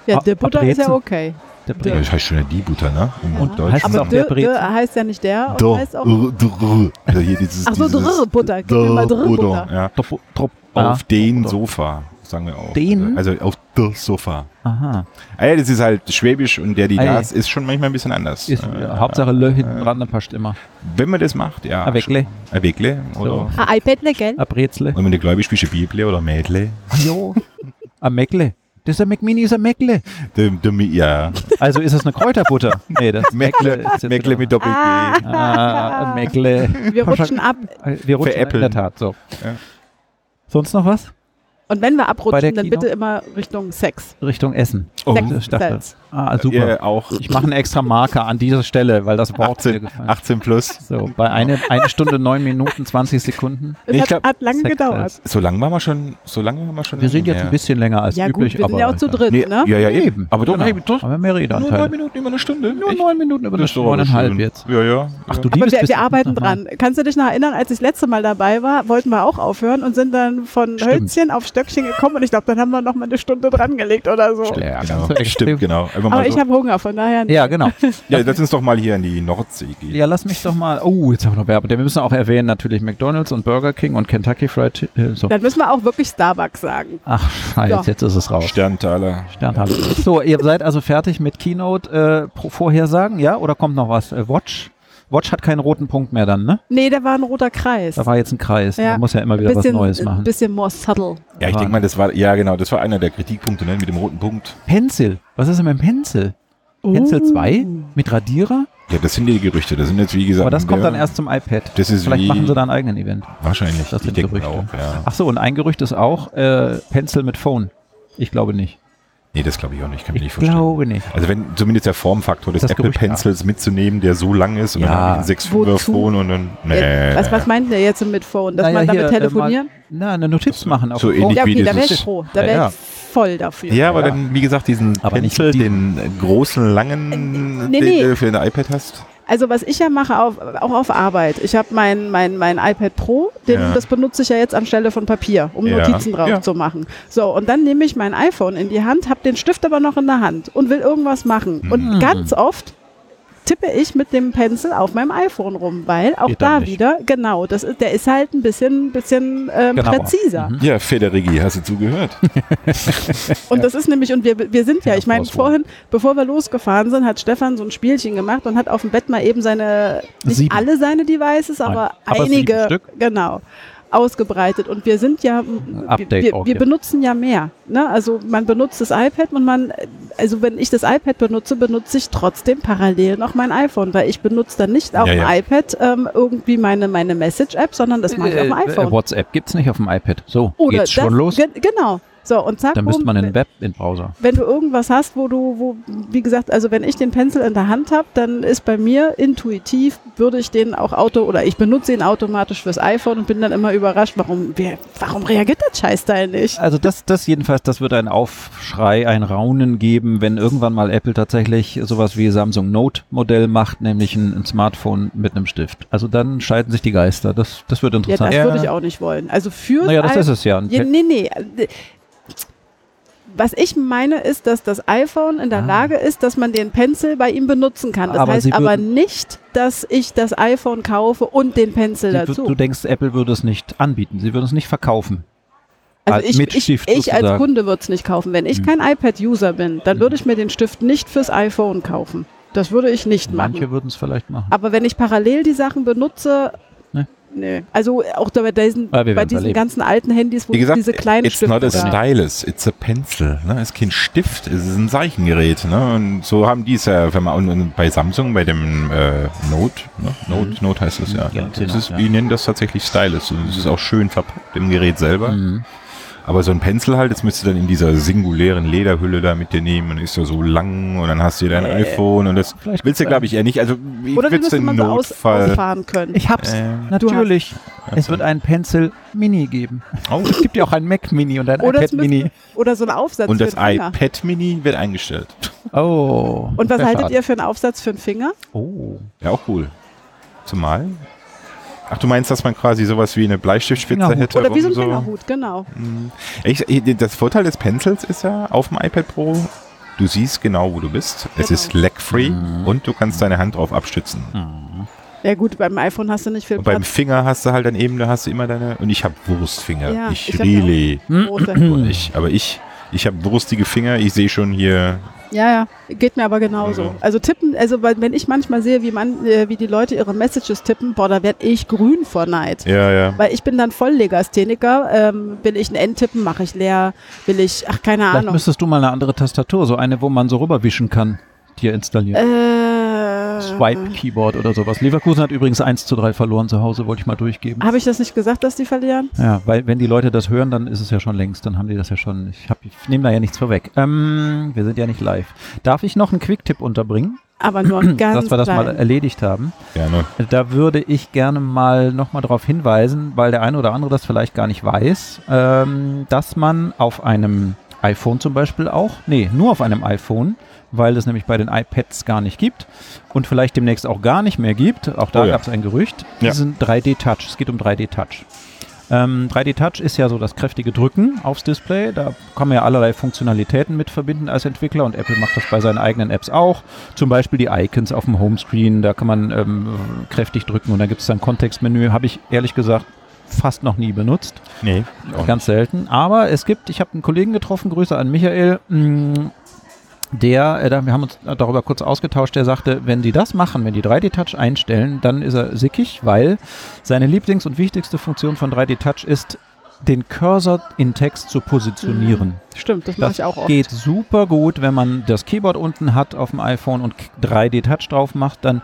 Speaker 3: Ja,
Speaker 1: Ah,
Speaker 3: der Butter ist ja okay.
Speaker 1: Der
Speaker 2: Ja,
Speaker 1: Brezen.
Speaker 2: das heißt schon ja die Butter, ne? Im
Speaker 1: Und
Speaker 2: Deutschen.
Speaker 1: heißt es
Speaker 3: Aber
Speaker 1: auch der
Speaker 3: der, der heißt ja nicht der und
Speaker 2: Doch.
Speaker 3: heißt auch.
Speaker 2: Drr. Also hier dieses,
Speaker 3: Ach so, Drr Butter. Gib mir mal Drr
Speaker 2: Butter,
Speaker 3: Butter.
Speaker 2: Ja. Auf
Speaker 1: ah,
Speaker 2: den. Sofa, sagen wir auch.
Speaker 1: Den?
Speaker 2: Also auf das Sofa.
Speaker 1: Aha.
Speaker 2: Ah, ja, das ist halt Schwäbisch und der, die
Speaker 1: Ei.
Speaker 2: das ist schon manchmal ein bisschen anders.
Speaker 1: Ist,
Speaker 2: Äh,
Speaker 1: ja, Hauptsache Lö hinten dran, dann passt immer.
Speaker 2: Wenn man das macht, ja.
Speaker 1: A Weckle.
Speaker 2: Ein Weckle. Oder,
Speaker 3: Ah, iPadle, gell?
Speaker 1: A Brezle.
Speaker 2: Und wenn du gläubig bist, ein Bibel oder Mädle.
Speaker 1: Jo. A Meckle. Das ist ein Mac Mini, ist ein Meckle.
Speaker 2: Dem, dem, ja.
Speaker 1: Also ist es eine Kräuterbutter? Nee, das
Speaker 2: Mäckle
Speaker 1: wieder-
Speaker 2: mit Doppel-G.
Speaker 1: Ah, Meckle.
Speaker 3: Wir rutschen ab.
Speaker 1: Wir rutschen
Speaker 2: Veräppeln.
Speaker 1: in der Tat, so.
Speaker 2: Ja.
Speaker 1: Sonst noch was?
Speaker 3: Und wenn wir abrutschen, dann
Speaker 1: Kino?
Speaker 3: bitte immer Richtung Sex.
Speaker 1: Richtung Essen.
Speaker 2: Oh,
Speaker 3: Sex
Speaker 1: ich dachte-. Ah, super.
Speaker 2: Ja, auch
Speaker 1: Ich mache einen extra Marker an dieser Stelle, weil das Wort mir
Speaker 2: 18,
Speaker 1: gefallen
Speaker 2: 18 plus.
Speaker 1: So, bei eine, eine Stunde, neun Minuten, 20 Sekunden.
Speaker 3: Es
Speaker 2: Ich
Speaker 3: hat,
Speaker 2: glaub,
Speaker 3: hat lange
Speaker 1: Sex
Speaker 3: gedauert.
Speaker 2: So lange waren wir schon, so lange waren wir schon.
Speaker 1: Wir sind jetzt ein bisschen länger als
Speaker 3: Ja gut,
Speaker 1: üblich,
Speaker 3: wir sind
Speaker 1: aber
Speaker 3: ja auch zu dritt,
Speaker 2: Nee,
Speaker 3: ne?
Speaker 2: Ja, ja, eben. Aber doch,
Speaker 1: genau.
Speaker 2: hey, doch.
Speaker 1: Aber mehrere
Speaker 2: Nur neun. Minuten, immer eine Stunde.
Speaker 1: Nur neun Minuten, über eine Stunde, neuneinhalb jetzt.
Speaker 2: Ja, ja.
Speaker 1: Ach du
Speaker 3: Aber wir, wir arbeiten dran. Kannst du dich noch erinnern, als ich das letzte Mal dabei war, wollten wir auch aufhören und sind dann von. Hölzchen auf Stöckchen gekommen und ich glaube, dann haben wir noch mal eine Stunde dran gelegt oder so.
Speaker 2: Stimmt,
Speaker 1: Ja,
Speaker 2: genau.
Speaker 1: so extrem.
Speaker 2: Stimmt, genau. Einfach
Speaker 3: Aber
Speaker 2: mal
Speaker 3: ich
Speaker 2: so.
Speaker 3: habe Hunger, von daher.
Speaker 1: Ja, genau.
Speaker 2: ja, lass uns doch mal hier in die Nordsee gehen.
Speaker 1: Ja, lass mich doch mal. Oh, jetzt haben wir noch Werbung. Wir müssen auch erwähnen, natürlich McDonalds und Burger King und Kentucky Fried Chicken. So.
Speaker 3: Dann müssen wir auch wirklich Starbucks sagen.
Speaker 1: Ach, scheiße,
Speaker 3: Ja.
Speaker 1: jetzt ist es raus.
Speaker 2: Sterntaler.
Speaker 1: Sternhalle. So, ihr seid also fertig mit Keynote äh, ja? Oder kommt noch was? Äh, Watch? Watch hat keinen roten Punkt mehr dann, ne?
Speaker 3: Nee, da war ein roter Kreis.
Speaker 1: Da war jetzt ein Kreis.
Speaker 3: Ja.
Speaker 1: Man muss ja immer wieder
Speaker 3: bisschen,
Speaker 1: was Neues
Speaker 3: Ein
Speaker 1: machen.
Speaker 3: bisschen more subtle.
Speaker 2: Ja, ich denke mal, das war, ja genau, das war einer der Kritikpunkte, ne, mit dem roten Punkt.
Speaker 1: Pencil. Was ist denn mit dem Pencil? Pencil
Speaker 3: Uh.
Speaker 1: 2 mit Radierer?
Speaker 2: Ja, das sind die Gerüchte. Das sind jetzt, wie gesagt,
Speaker 1: Aber das kommt dann erst zum iPad.
Speaker 2: Das ist
Speaker 1: Vielleicht
Speaker 2: wie,
Speaker 1: machen sie da einen eigenen Event.
Speaker 2: Wahrscheinlich.
Speaker 1: Das
Speaker 2: ich
Speaker 1: sind Gerüchte.
Speaker 2: auch, ja.
Speaker 1: Ach so, und ein Gerücht ist auch äh, Pencil mit Phone. Ich glaube nicht.
Speaker 2: Nee, das glaube ich auch nicht. Kann mir
Speaker 1: Ich
Speaker 2: nicht vorstellen.
Speaker 1: glaube nicht.
Speaker 2: Also wenn zumindest der Formfaktor des
Speaker 1: Das
Speaker 2: Apple
Speaker 1: Gerücht, ja.
Speaker 2: Pencils mitzunehmen, der so lang ist und
Speaker 1: Ja.
Speaker 2: dann habe ich ein 6 5
Speaker 3: Wozu?
Speaker 2: Phone und dann nee.
Speaker 3: Was, was meint ihr jetzt mit Phone? Dass
Speaker 1: Naja,
Speaker 3: man damit
Speaker 1: hier, äh,
Speaker 3: telefonieren?
Speaker 1: Na, eine Notiz machen auf
Speaker 2: so
Speaker 1: dem Phone.
Speaker 2: ähnlich
Speaker 3: ja,
Speaker 2: wie
Speaker 3: okay, da wäre ich froh. Da wäre
Speaker 2: ja.
Speaker 3: ich voll dafür.
Speaker 2: Ja, aber
Speaker 1: Ja.
Speaker 2: dann, wie gesagt, diesen
Speaker 1: Aber nicht
Speaker 2: Pencil,
Speaker 1: die-
Speaker 2: den großen, langen,
Speaker 3: Nee,
Speaker 2: den
Speaker 3: nee.
Speaker 2: du für ein iPad hast.
Speaker 3: Also was ich ja mache, auf, auch auf Arbeit. Ich habe mein, mein, mein iPad Pro, den,
Speaker 2: Ja.
Speaker 3: das benutze ich ja jetzt anstelle von Papier, um
Speaker 2: Ja.
Speaker 3: Notizen drauf
Speaker 2: Ja.
Speaker 3: zu machen. So, und dann nehme ich mein iPhone in die Hand, habe den Stift aber noch in der Hand und will irgendwas machen.
Speaker 1: Mhm.
Speaker 3: Und ganz oft tippe ich mit dem Pencil auf meinem iPhone rum, weil auch
Speaker 1: Geht
Speaker 3: da
Speaker 1: nicht.
Speaker 3: wieder, genau, das ist, der ist halt ein bisschen, bisschen ähm, präziser.
Speaker 1: Mhm.
Speaker 2: Ja, Federigi, hast du zugehört?
Speaker 3: Und das ist nämlich, und wir, wir sind ja,
Speaker 1: Ja,
Speaker 3: ich meine, vorhin, bevor wir losgefahren sind, hat Stefan so ein Spielchen gemacht und hat auf dem Bett mal eben seine, nicht
Speaker 1: Sieben.
Speaker 3: alle seine Devices, aber,
Speaker 1: Nein, aber
Speaker 3: einige, genau, ausgebreitet. Und wir sind ja, wir,
Speaker 1: Update
Speaker 3: wir,
Speaker 1: auch
Speaker 3: wir benutzen ja mehr. Ne? Also man benutzt das iPad und man, also wenn ich das iPad benutze, benutze ich trotzdem parallel noch mein iPhone, weil ich benutze dann nicht auf
Speaker 2: Ja,
Speaker 3: dem
Speaker 2: ja.
Speaker 3: iPad ähm, irgendwie meine, meine Message-App, sondern das mache ich auf dem
Speaker 1: Äh,
Speaker 3: iPhone.
Speaker 1: äh, WhatsApp gibt's nicht auf dem iPad. So,
Speaker 3: Oder
Speaker 1: geht's schon
Speaker 3: das,
Speaker 1: los.
Speaker 3: ge- Genau. So, und zack,
Speaker 1: Dann müsste man in den Web, in Browser.
Speaker 3: wenn du irgendwas hast, wo du, wo, wie gesagt, also wenn ich den Pencil in der Hand habe, dann ist bei mir intuitiv, würde ich den auch Auto oder ich benutze ihn automatisch fürs iPhone und bin dann immer überrascht, warum, wer, warum reagiert der Scheißteil nicht?
Speaker 1: Also das, das jedenfalls, das wird ein Aufschrei, ein Raunen geben, wenn irgendwann mal Apple tatsächlich sowas wie Samsung Note Modell macht, nämlich ein, ein Smartphone mit einem Stift. Also dann scheiden sich die Geister. Das, das wird
Speaker 3: Ja,
Speaker 1: interessant.
Speaker 3: das würde ich auch nicht wollen. Also für
Speaker 1: naja, das ist es ja.
Speaker 3: Ja, nee, nee. Was ich meine, ist, dass das iPhone in der
Speaker 1: Ah.
Speaker 3: Lage ist, dass man den Pencil bei ihm benutzen kann. Das
Speaker 1: Aber
Speaker 3: heißt
Speaker 1: Sie
Speaker 3: aber nicht, dass ich das iPhone kaufe und den Pencil
Speaker 1: du,
Speaker 3: dazu.
Speaker 1: du denkst, Apple würde es nicht anbieten. Sie würden es nicht verkaufen.
Speaker 3: Also
Speaker 1: Als
Speaker 3: ich,
Speaker 1: mit
Speaker 3: ich,
Speaker 1: Stift
Speaker 3: ich als. Kunde würde es nicht kaufen. Wenn ich
Speaker 1: Hm.
Speaker 3: kein iPad-User bin, dann würde ich mir den Stift nicht fürs iPhone kaufen. Das würde ich nicht machen.
Speaker 1: Manche würden es vielleicht machen.
Speaker 3: Aber wenn ich parallel die Sachen benutze. Nee. Also auch da bei diesen,
Speaker 1: Ah,
Speaker 3: bei diesen
Speaker 1: erleben.
Speaker 3: ganzen alten Handys, wo
Speaker 2: Wie gesagt,
Speaker 3: diese kleinen
Speaker 2: it's not a
Speaker 3: Stifte
Speaker 2: stylus, it's a pencil. Ne? Es ist kein Stift, es ist ein Zeichengerät. Ne? Und so haben die es ja, wenn man und, und bei Samsung, bei dem äh, Note, ne? Note, Note heißt es ja.
Speaker 1: Ja,
Speaker 2: ne?
Speaker 1: genau,
Speaker 2: das ist,
Speaker 1: ja.
Speaker 2: Die nennen das tatsächlich Stylus. Und es ist auch schön verpackt im Gerät selber.
Speaker 1: Mhm.
Speaker 2: Aber so ein Pencil halt, das müsst du dann in dieser singulären Lederhülle da mit dir nehmen und ist ja so lang und dann hast du dein iPhone und das
Speaker 1: Vielleicht
Speaker 2: willst du, glaube ich, eher nicht. Also ich würde
Speaker 3: müsste
Speaker 2: im
Speaker 3: so aus,
Speaker 2: Notfall.
Speaker 3: ausfahren können.
Speaker 1: Ich hab's.
Speaker 2: Ähm,
Speaker 1: Natürlich. Es wird einen Pencil Mini geben.
Speaker 2: oh.
Speaker 1: Es gibt ja auch ein Mac Mini und ein
Speaker 3: Oder, es
Speaker 1: iPad Mini.
Speaker 3: oder so ein Aufsatz
Speaker 2: Und
Speaker 3: für
Speaker 2: das
Speaker 3: den Finger.
Speaker 2: iPad Mini wird eingestellt.
Speaker 1: Oh.
Speaker 3: Und was haltet
Speaker 1: schade.
Speaker 3: ihr für einen Aufsatz für den Finger?
Speaker 1: Oh.
Speaker 2: Ja, auch cool. Zumal. Ach, du meinst, dass man quasi sowas wie eine Bleistiftspitze
Speaker 1: Fingerhut.
Speaker 2: hätte?
Speaker 3: Oder wie so ein
Speaker 2: rum
Speaker 3: Fingerhut, genau.
Speaker 2: Ich, ich- das Vorteil des Pencils ist ja auf dem iPad Pro, du siehst genau, wo du bist. Es
Speaker 3: Genau.
Speaker 2: ist lag-free und du kannst deine Hand drauf abstützen.
Speaker 3: Ja gut, beim iPhone hast du nicht viel
Speaker 2: Und beim. Finger hast du halt dann eben, da hast du immer deine. Und ich habe Wurstfinger.
Speaker 3: Ja,
Speaker 2: ich
Speaker 3: ich hab ja auch-
Speaker 2: really.
Speaker 3: Große.
Speaker 2: Ich, aber ich, ich habe wurstige Finger. Ich sehe schon hier.
Speaker 3: Ja, ja, geht mir aber genauso.
Speaker 2: Also.
Speaker 3: Also tippen, also weil, wenn ich manchmal sehe, wie, man, äh, wie die Leute ihre Messages tippen, boah, da werde ich grün vor Neid.
Speaker 2: Ja, ja.
Speaker 3: Weil ich bin dann Volllegastheniker. Ähm, will ich ein N tippen, mache ich leer. Will ich, ach, keine
Speaker 1: Vielleicht
Speaker 3: Ahnung.
Speaker 1: müsstest du mal eine andere Tastatur, so eine, wo man so rüberwischen kann, dir installieren.
Speaker 3: Äh,
Speaker 1: Swipe Keyboard oder sowas. Leverkusen hat übrigens 1 zu 3 verloren zu Hause, wollte ich mal durchgeben.
Speaker 3: Habe ich das nicht gesagt, dass die verlieren?
Speaker 1: Ja, weil wenn die Leute das hören, dann ist es ja schon längst, dann haben die das ja schon. Ich, hab- ich nehme da ja nichts vorweg. Ähm, wir sind ja nicht live. Darf ich noch einen Quick-Tipp unterbringen,
Speaker 3: Aber nur ganz
Speaker 1: dass wir das mal
Speaker 3: klein.
Speaker 1: erledigt haben?
Speaker 2: Gerne.
Speaker 1: Da würde ich gerne mal nochmal darauf hinweisen, weil der eine oder andere das vielleicht gar nicht weiß, ähm, dass man auf einem iPhone zum Beispiel auch, nee, nur auf einem iPhone, weil es nämlich bei den iPads gar nicht gibt und vielleicht demnächst auch gar nicht mehr gibt, auch da
Speaker 2: Oh ja.
Speaker 1: gab es ein Gerücht,
Speaker 2: Ja.
Speaker 1: diesen 3D-Touch. Es geht um 3D-Touch. Ähm, 3D-Touch ist ja so das kräftige Drücken aufs Display. Da kann man ja allerlei Funktionalitäten mit verbinden als Entwickler und Apple macht das bei seinen eigenen Apps auch. Zum Beispiel die Icons auf dem Homescreen, da kann man ähm, kräftig drücken und da gibt es dann Kontextmenü. Habe ich ehrlich gesagt fast noch nie benutzt.
Speaker 2: Nee.
Speaker 1: Ganz selten. Aber es gibt, ich habe einen Kollegen getroffen, Grüße an Michael, mh, der, äh, wir haben uns darüber kurz ausgetauscht, der sagte, wenn die das machen, wenn die 3D-Touch einstellen, dann ist er sickig, weil seine Lieblings- und wichtigste Funktion von 3D-Touch ist, den Cursor in Text zu positionieren.
Speaker 3: Stimmt, das mache
Speaker 1: Das
Speaker 3: ich auch oft.
Speaker 1: geht super gut, wenn man das Keyboard unten hat auf dem iPhone und 3D-Touch drauf macht, dann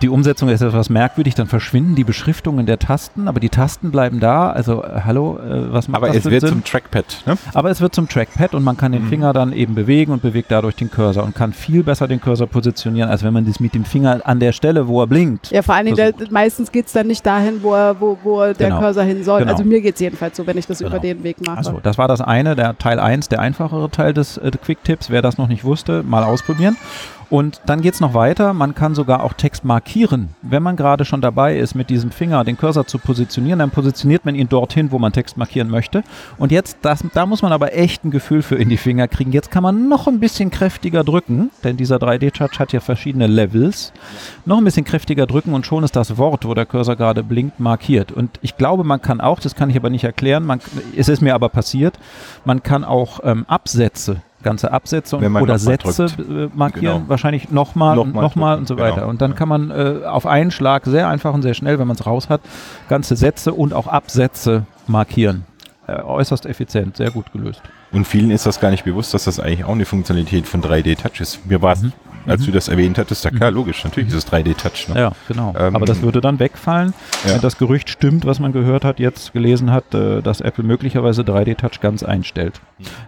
Speaker 1: die Umsetzung ist etwas merkwürdig, dann verschwinden die Beschriftungen der Tasten, aber die Tasten bleiben da. Also, äh, hallo, äh, was macht
Speaker 2: Aber
Speaker 1: das
Speaker 2: es
Speaker 1: für
Speaker 2: wird
Speaker 1: Sinn?
Speaker 2: zum Trackpad, ne?
Speaker 1: Aber es wird zum Trackpad und man kann den
Speaker 2: Mhm.
Speaker 1: Finger dann eben bewegen und bewegt dadurch den Cursor und kann viel besser den Cursor positionieren, als wenn man das mit dem Finger an der Stelle, wo er blinkt.
Speaker 3: Ja, vor allen Dingen, der, meistens geht es dann nicht dahin, wo, er, wo, wo der
Speaker 1: Genau.
Speaker 3: Cursor hin soll.
Speaker 1: Genau.
Speaker 3: Also mir geht es jedenfalls so, wenn ich das
Speaker 1: Genau.
Speaker 3: über den Weg mache.
Speaker 1: Achso, das war das eine, der Teil 1, der einfachere Teil des äh, Quick-Tipps. Wer das noch nicht wusste, mal ausprobieren. Und dann geht es noch weiter. Man kann sogar auch Text markieren. Wenn man gerade schon dabei ist, mit diesem Finger den Cursor zu positionieren, dann positioniert man ihn dorthin, wo man Text markieren möchte. Und jetzt, das, da muss man aber echt ein Gefühl für in die Finger kriegen. Jetzt kann man noch ein bisschen kräftiger drücken, denn dieser 3D-Touch hat ja verschiedene Levels. Noch ein bisschen kräftiger drücken und schon ist das Wort, wo der Cursor gerade blinkt, markiert. Und ich glaube, man kann auch, das kann ich aber nicht erklären, man, es ist mir aber passiert, man kann auch ähm, Absätze, ganze Absätze oder
Speaker 2: noch
Speaker 1: Sätze
Speaker 2: drückt.
Speaker 1: äh, markieren,
Speaker 2: Genau.
Speaker 1: wahrscheinlich nochmal und
Speaker 2: Nochmal
Speaker 1: und so
Speaker 2: drücken,
Speaker 1: weiter.
Speaker 2: genau.
Speaker 1: Und dann kann man äh, auf einen Schlag sehr einfach und sehr schnell, wenn man es raus hat, ganze Sätze und auch Absätze markieren. Äh, äußerst effizient, sehr gut gelöst.
Speaker 2: Und vielen ist das gar nicht bewusst, dass das eigentlich auch eine Funktionalität von 3D-Touch ist. Mir war es,
Speaker 1: Mhm.
Speaker 2: Als du das erwähnt hattest, ja klar, logisch, natürlich ist es 3D-Touch. Ne?
Speaker 1: Ja, genau.
Speaker 2: Ähm,
Speaker 1: Aber das würde dann wegfallen,
Speaker 2: Ja.
Speaker 1: wenn das Gerücht stimmt, was man gehört hat, jetzt gelesen hat, äh, dass Apple möglicherweise 3D-Touch ganz einstellt.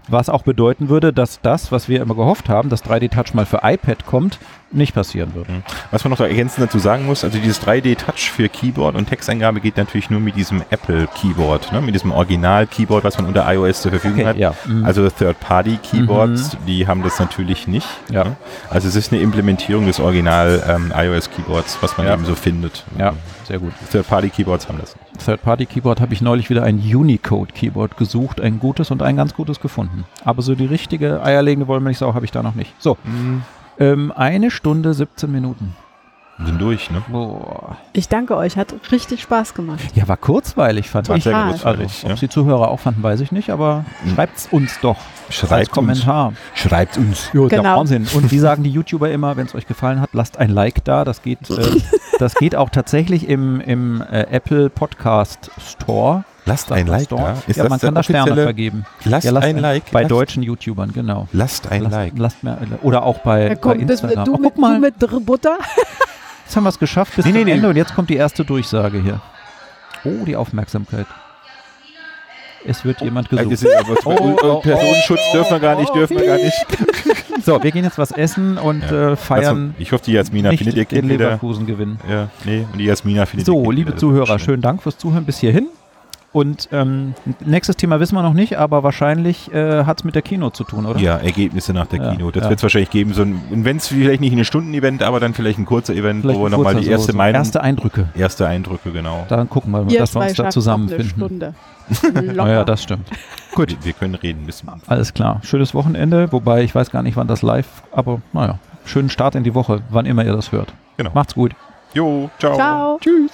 Speaker 1: Was auch bedeuten würde, dass das, was wir immer gehofft haben, dass 3D-Touch mal für iPad kommt, nicht passieren würde.
Speaker 2: Was man noch ergänzend dazu sagen muss, also dieses 3D-Touch für Keyboard und Texteingabe geht natürlich nur mit diesem Apple-Keyboard, ne? mit diesem Original-Keyboard, was man unter iOS zur Verfügung hat.
Speaker 1: ja. Mhm.
Speaker 2: Also Third-Party-Keyboards, die haben das natürlich nicht.
Speaker 1: Ja.
Speaker 2: Ne? Also es ist eine Implementierung des Original-iOS-Keyboards, was man
Speaker 1: Ja.
Speaker 2: eben so findet.
Speaker 1: ja, sehr gut.
Speaker 2: Third-Party-Keyboards haben das nicht.
Speaker 1: Third-Party-Keyboard habe ich neulich wieder ein Unicode-Keyboard gesucht, ein gutes und ein ganz gutes gefunden. Aber so die richtige eierlegende Wollmilchsau habe ich da noch nicht. So, ähm, eine Stunde 17 Minuten.
Speaker 2: Wir sind durch, ne?
Speaker 1: Boah.
Speaker 3: Ich danke euch, hat richtig Spaß gemacht.
Speaker 1: Ja, war kurzweilig, fand
Speaker 2: War
Speaker 1: ich.
Speaker 2: sehr kurzweilig,
Speaker 1: Also, ob
Speaker 2: ja.
Speaker 1: es die Zuhörer auch fanden, weiß ich nicht, aber schreibt's uns doch als
Speaker 2: Schreibt uns.
Speaker 1: Kommentar.
Speaker 2: Schreibt uns.
Speaker 1: Ja, der
Speaker 3: Genau.
Speaker 1: Wahnsinn. Und wie sagen die YouTuber immer, wenn es euch gefallen hat, lasst ein Like da. Das geht, äh, das geht auch tatsächlich im, im äh, Apple Podcast Store.
Speaker 2: Lasst ein Like da. Ist
Speaker 1: ja,
Speaker 2: das
Speaker 1: man kann da Sterne vergeben.
Speaker 2: Lasst
Speaker 1: ja, lasst
Speaker 2: ein Like.
Speaker 1: Bei
Speaker 2: lasst,
Speaker 1: deutschen YouTubern, genau.
Speaker 2: Lasst ein
Speaker 1: lasst,
Speaker 2: Like.
Speaker 1: Lasst mir, oder auch bei,
Speaker 3: Ja,
Speaker 1: bei
Speaker 3: komm, das,
Speaker 1: Instagram.
Speaker 3: du,
Speaker 1: Oh,
Speaker 3: mit,
Speaker 1: guck mal,
Speaker 3: du mit Butter.
Speaker 1: jetzt haben wir es geschafft bis
Speaker 2: Nee,
Speaker 1: zum
Speaker 2: nee, nee.
Speaker 1: Ende und jetzt kommt die erste Durchsage hier. Oh, die Aufmerksamkeit. Es wird jemand
Speaker 2: Äh, das
Speaker 1: gesucht.
Speaker 2: ist aber-
Speaker 1: Oh, oh,
Speaker 2: Personenschutz
Speaker 1: oh,
Speaker 2: dürfen wir gar nicht,
Speaker 1: oh,
Speaker 2: dürfen wir gar nicht.
Speaker 1: So, wir gehen jetzt was essen und
Speaker 2: Ja.
Speaker 1: äh, feiern
Speaker 2: Also, ich hoffe, die Jasmina
Speaker 1: nicht
Speaker 2: findet ihr
Speaker 1: den
Speaker 2: Kind wieder.
Speaker 1: Leverkusen gewinnen.
Speaker 2: Ja, nee, und die Jasmina findet ihr
Speaker 1: So,
Speaker 2: Kind
Speaker 1: liebe
Speaker 2: wieder.
Speaker 1: Zuhörer, schönen Dank fürs Zuhören bis hierhin. Und ähm, nächstes Thema wissen wir noch nicht, aber wahrscheinlich äh, hat es mit der Kino zu tun, oder?
Speaker 2: Ja, Ergebnisse nach der
Speaker 1: Ja,
Speaker 2: Kino. Das
Speaker 1: ja.
Speaker 2: wird es wahrscheinlich geben. So ein, und wenn es vielleicht nicht ein Stunden-Event, aber dann vielleicht ein kurzer Event,
Speaker 1: Vielleicht
Speaker 2: wo wir nochmal die erste
Speaker 1: so, so
Speaker 2: Meinung,
Speaker 1: Erste Eindrücke.
Speaker 2: erste Eindrücke, genau.
Speaker 1: Dann gucken wir mal,
Speaker 3: Ihr
Speaker 1: dass wir uns da zusammenfinden.
Speaker 3: eine Stunde.
Speaker 1: Naja, das stimmt. Gut,
Speaker 2: Wir, wir können reden. Bis,
Speaker 1: alles klar. Schönes Wochenende, wobei ich weiß gar nicht, wann das live, aber naja, schönen Start in die Woche, wann immer ihr das hört.
Speaker 2: Genau.
Speaker 1: Macht's gut.
Speaker 2: jo, ciao.
Speaker 3: Ciao.
Speaker 1: Tschüss.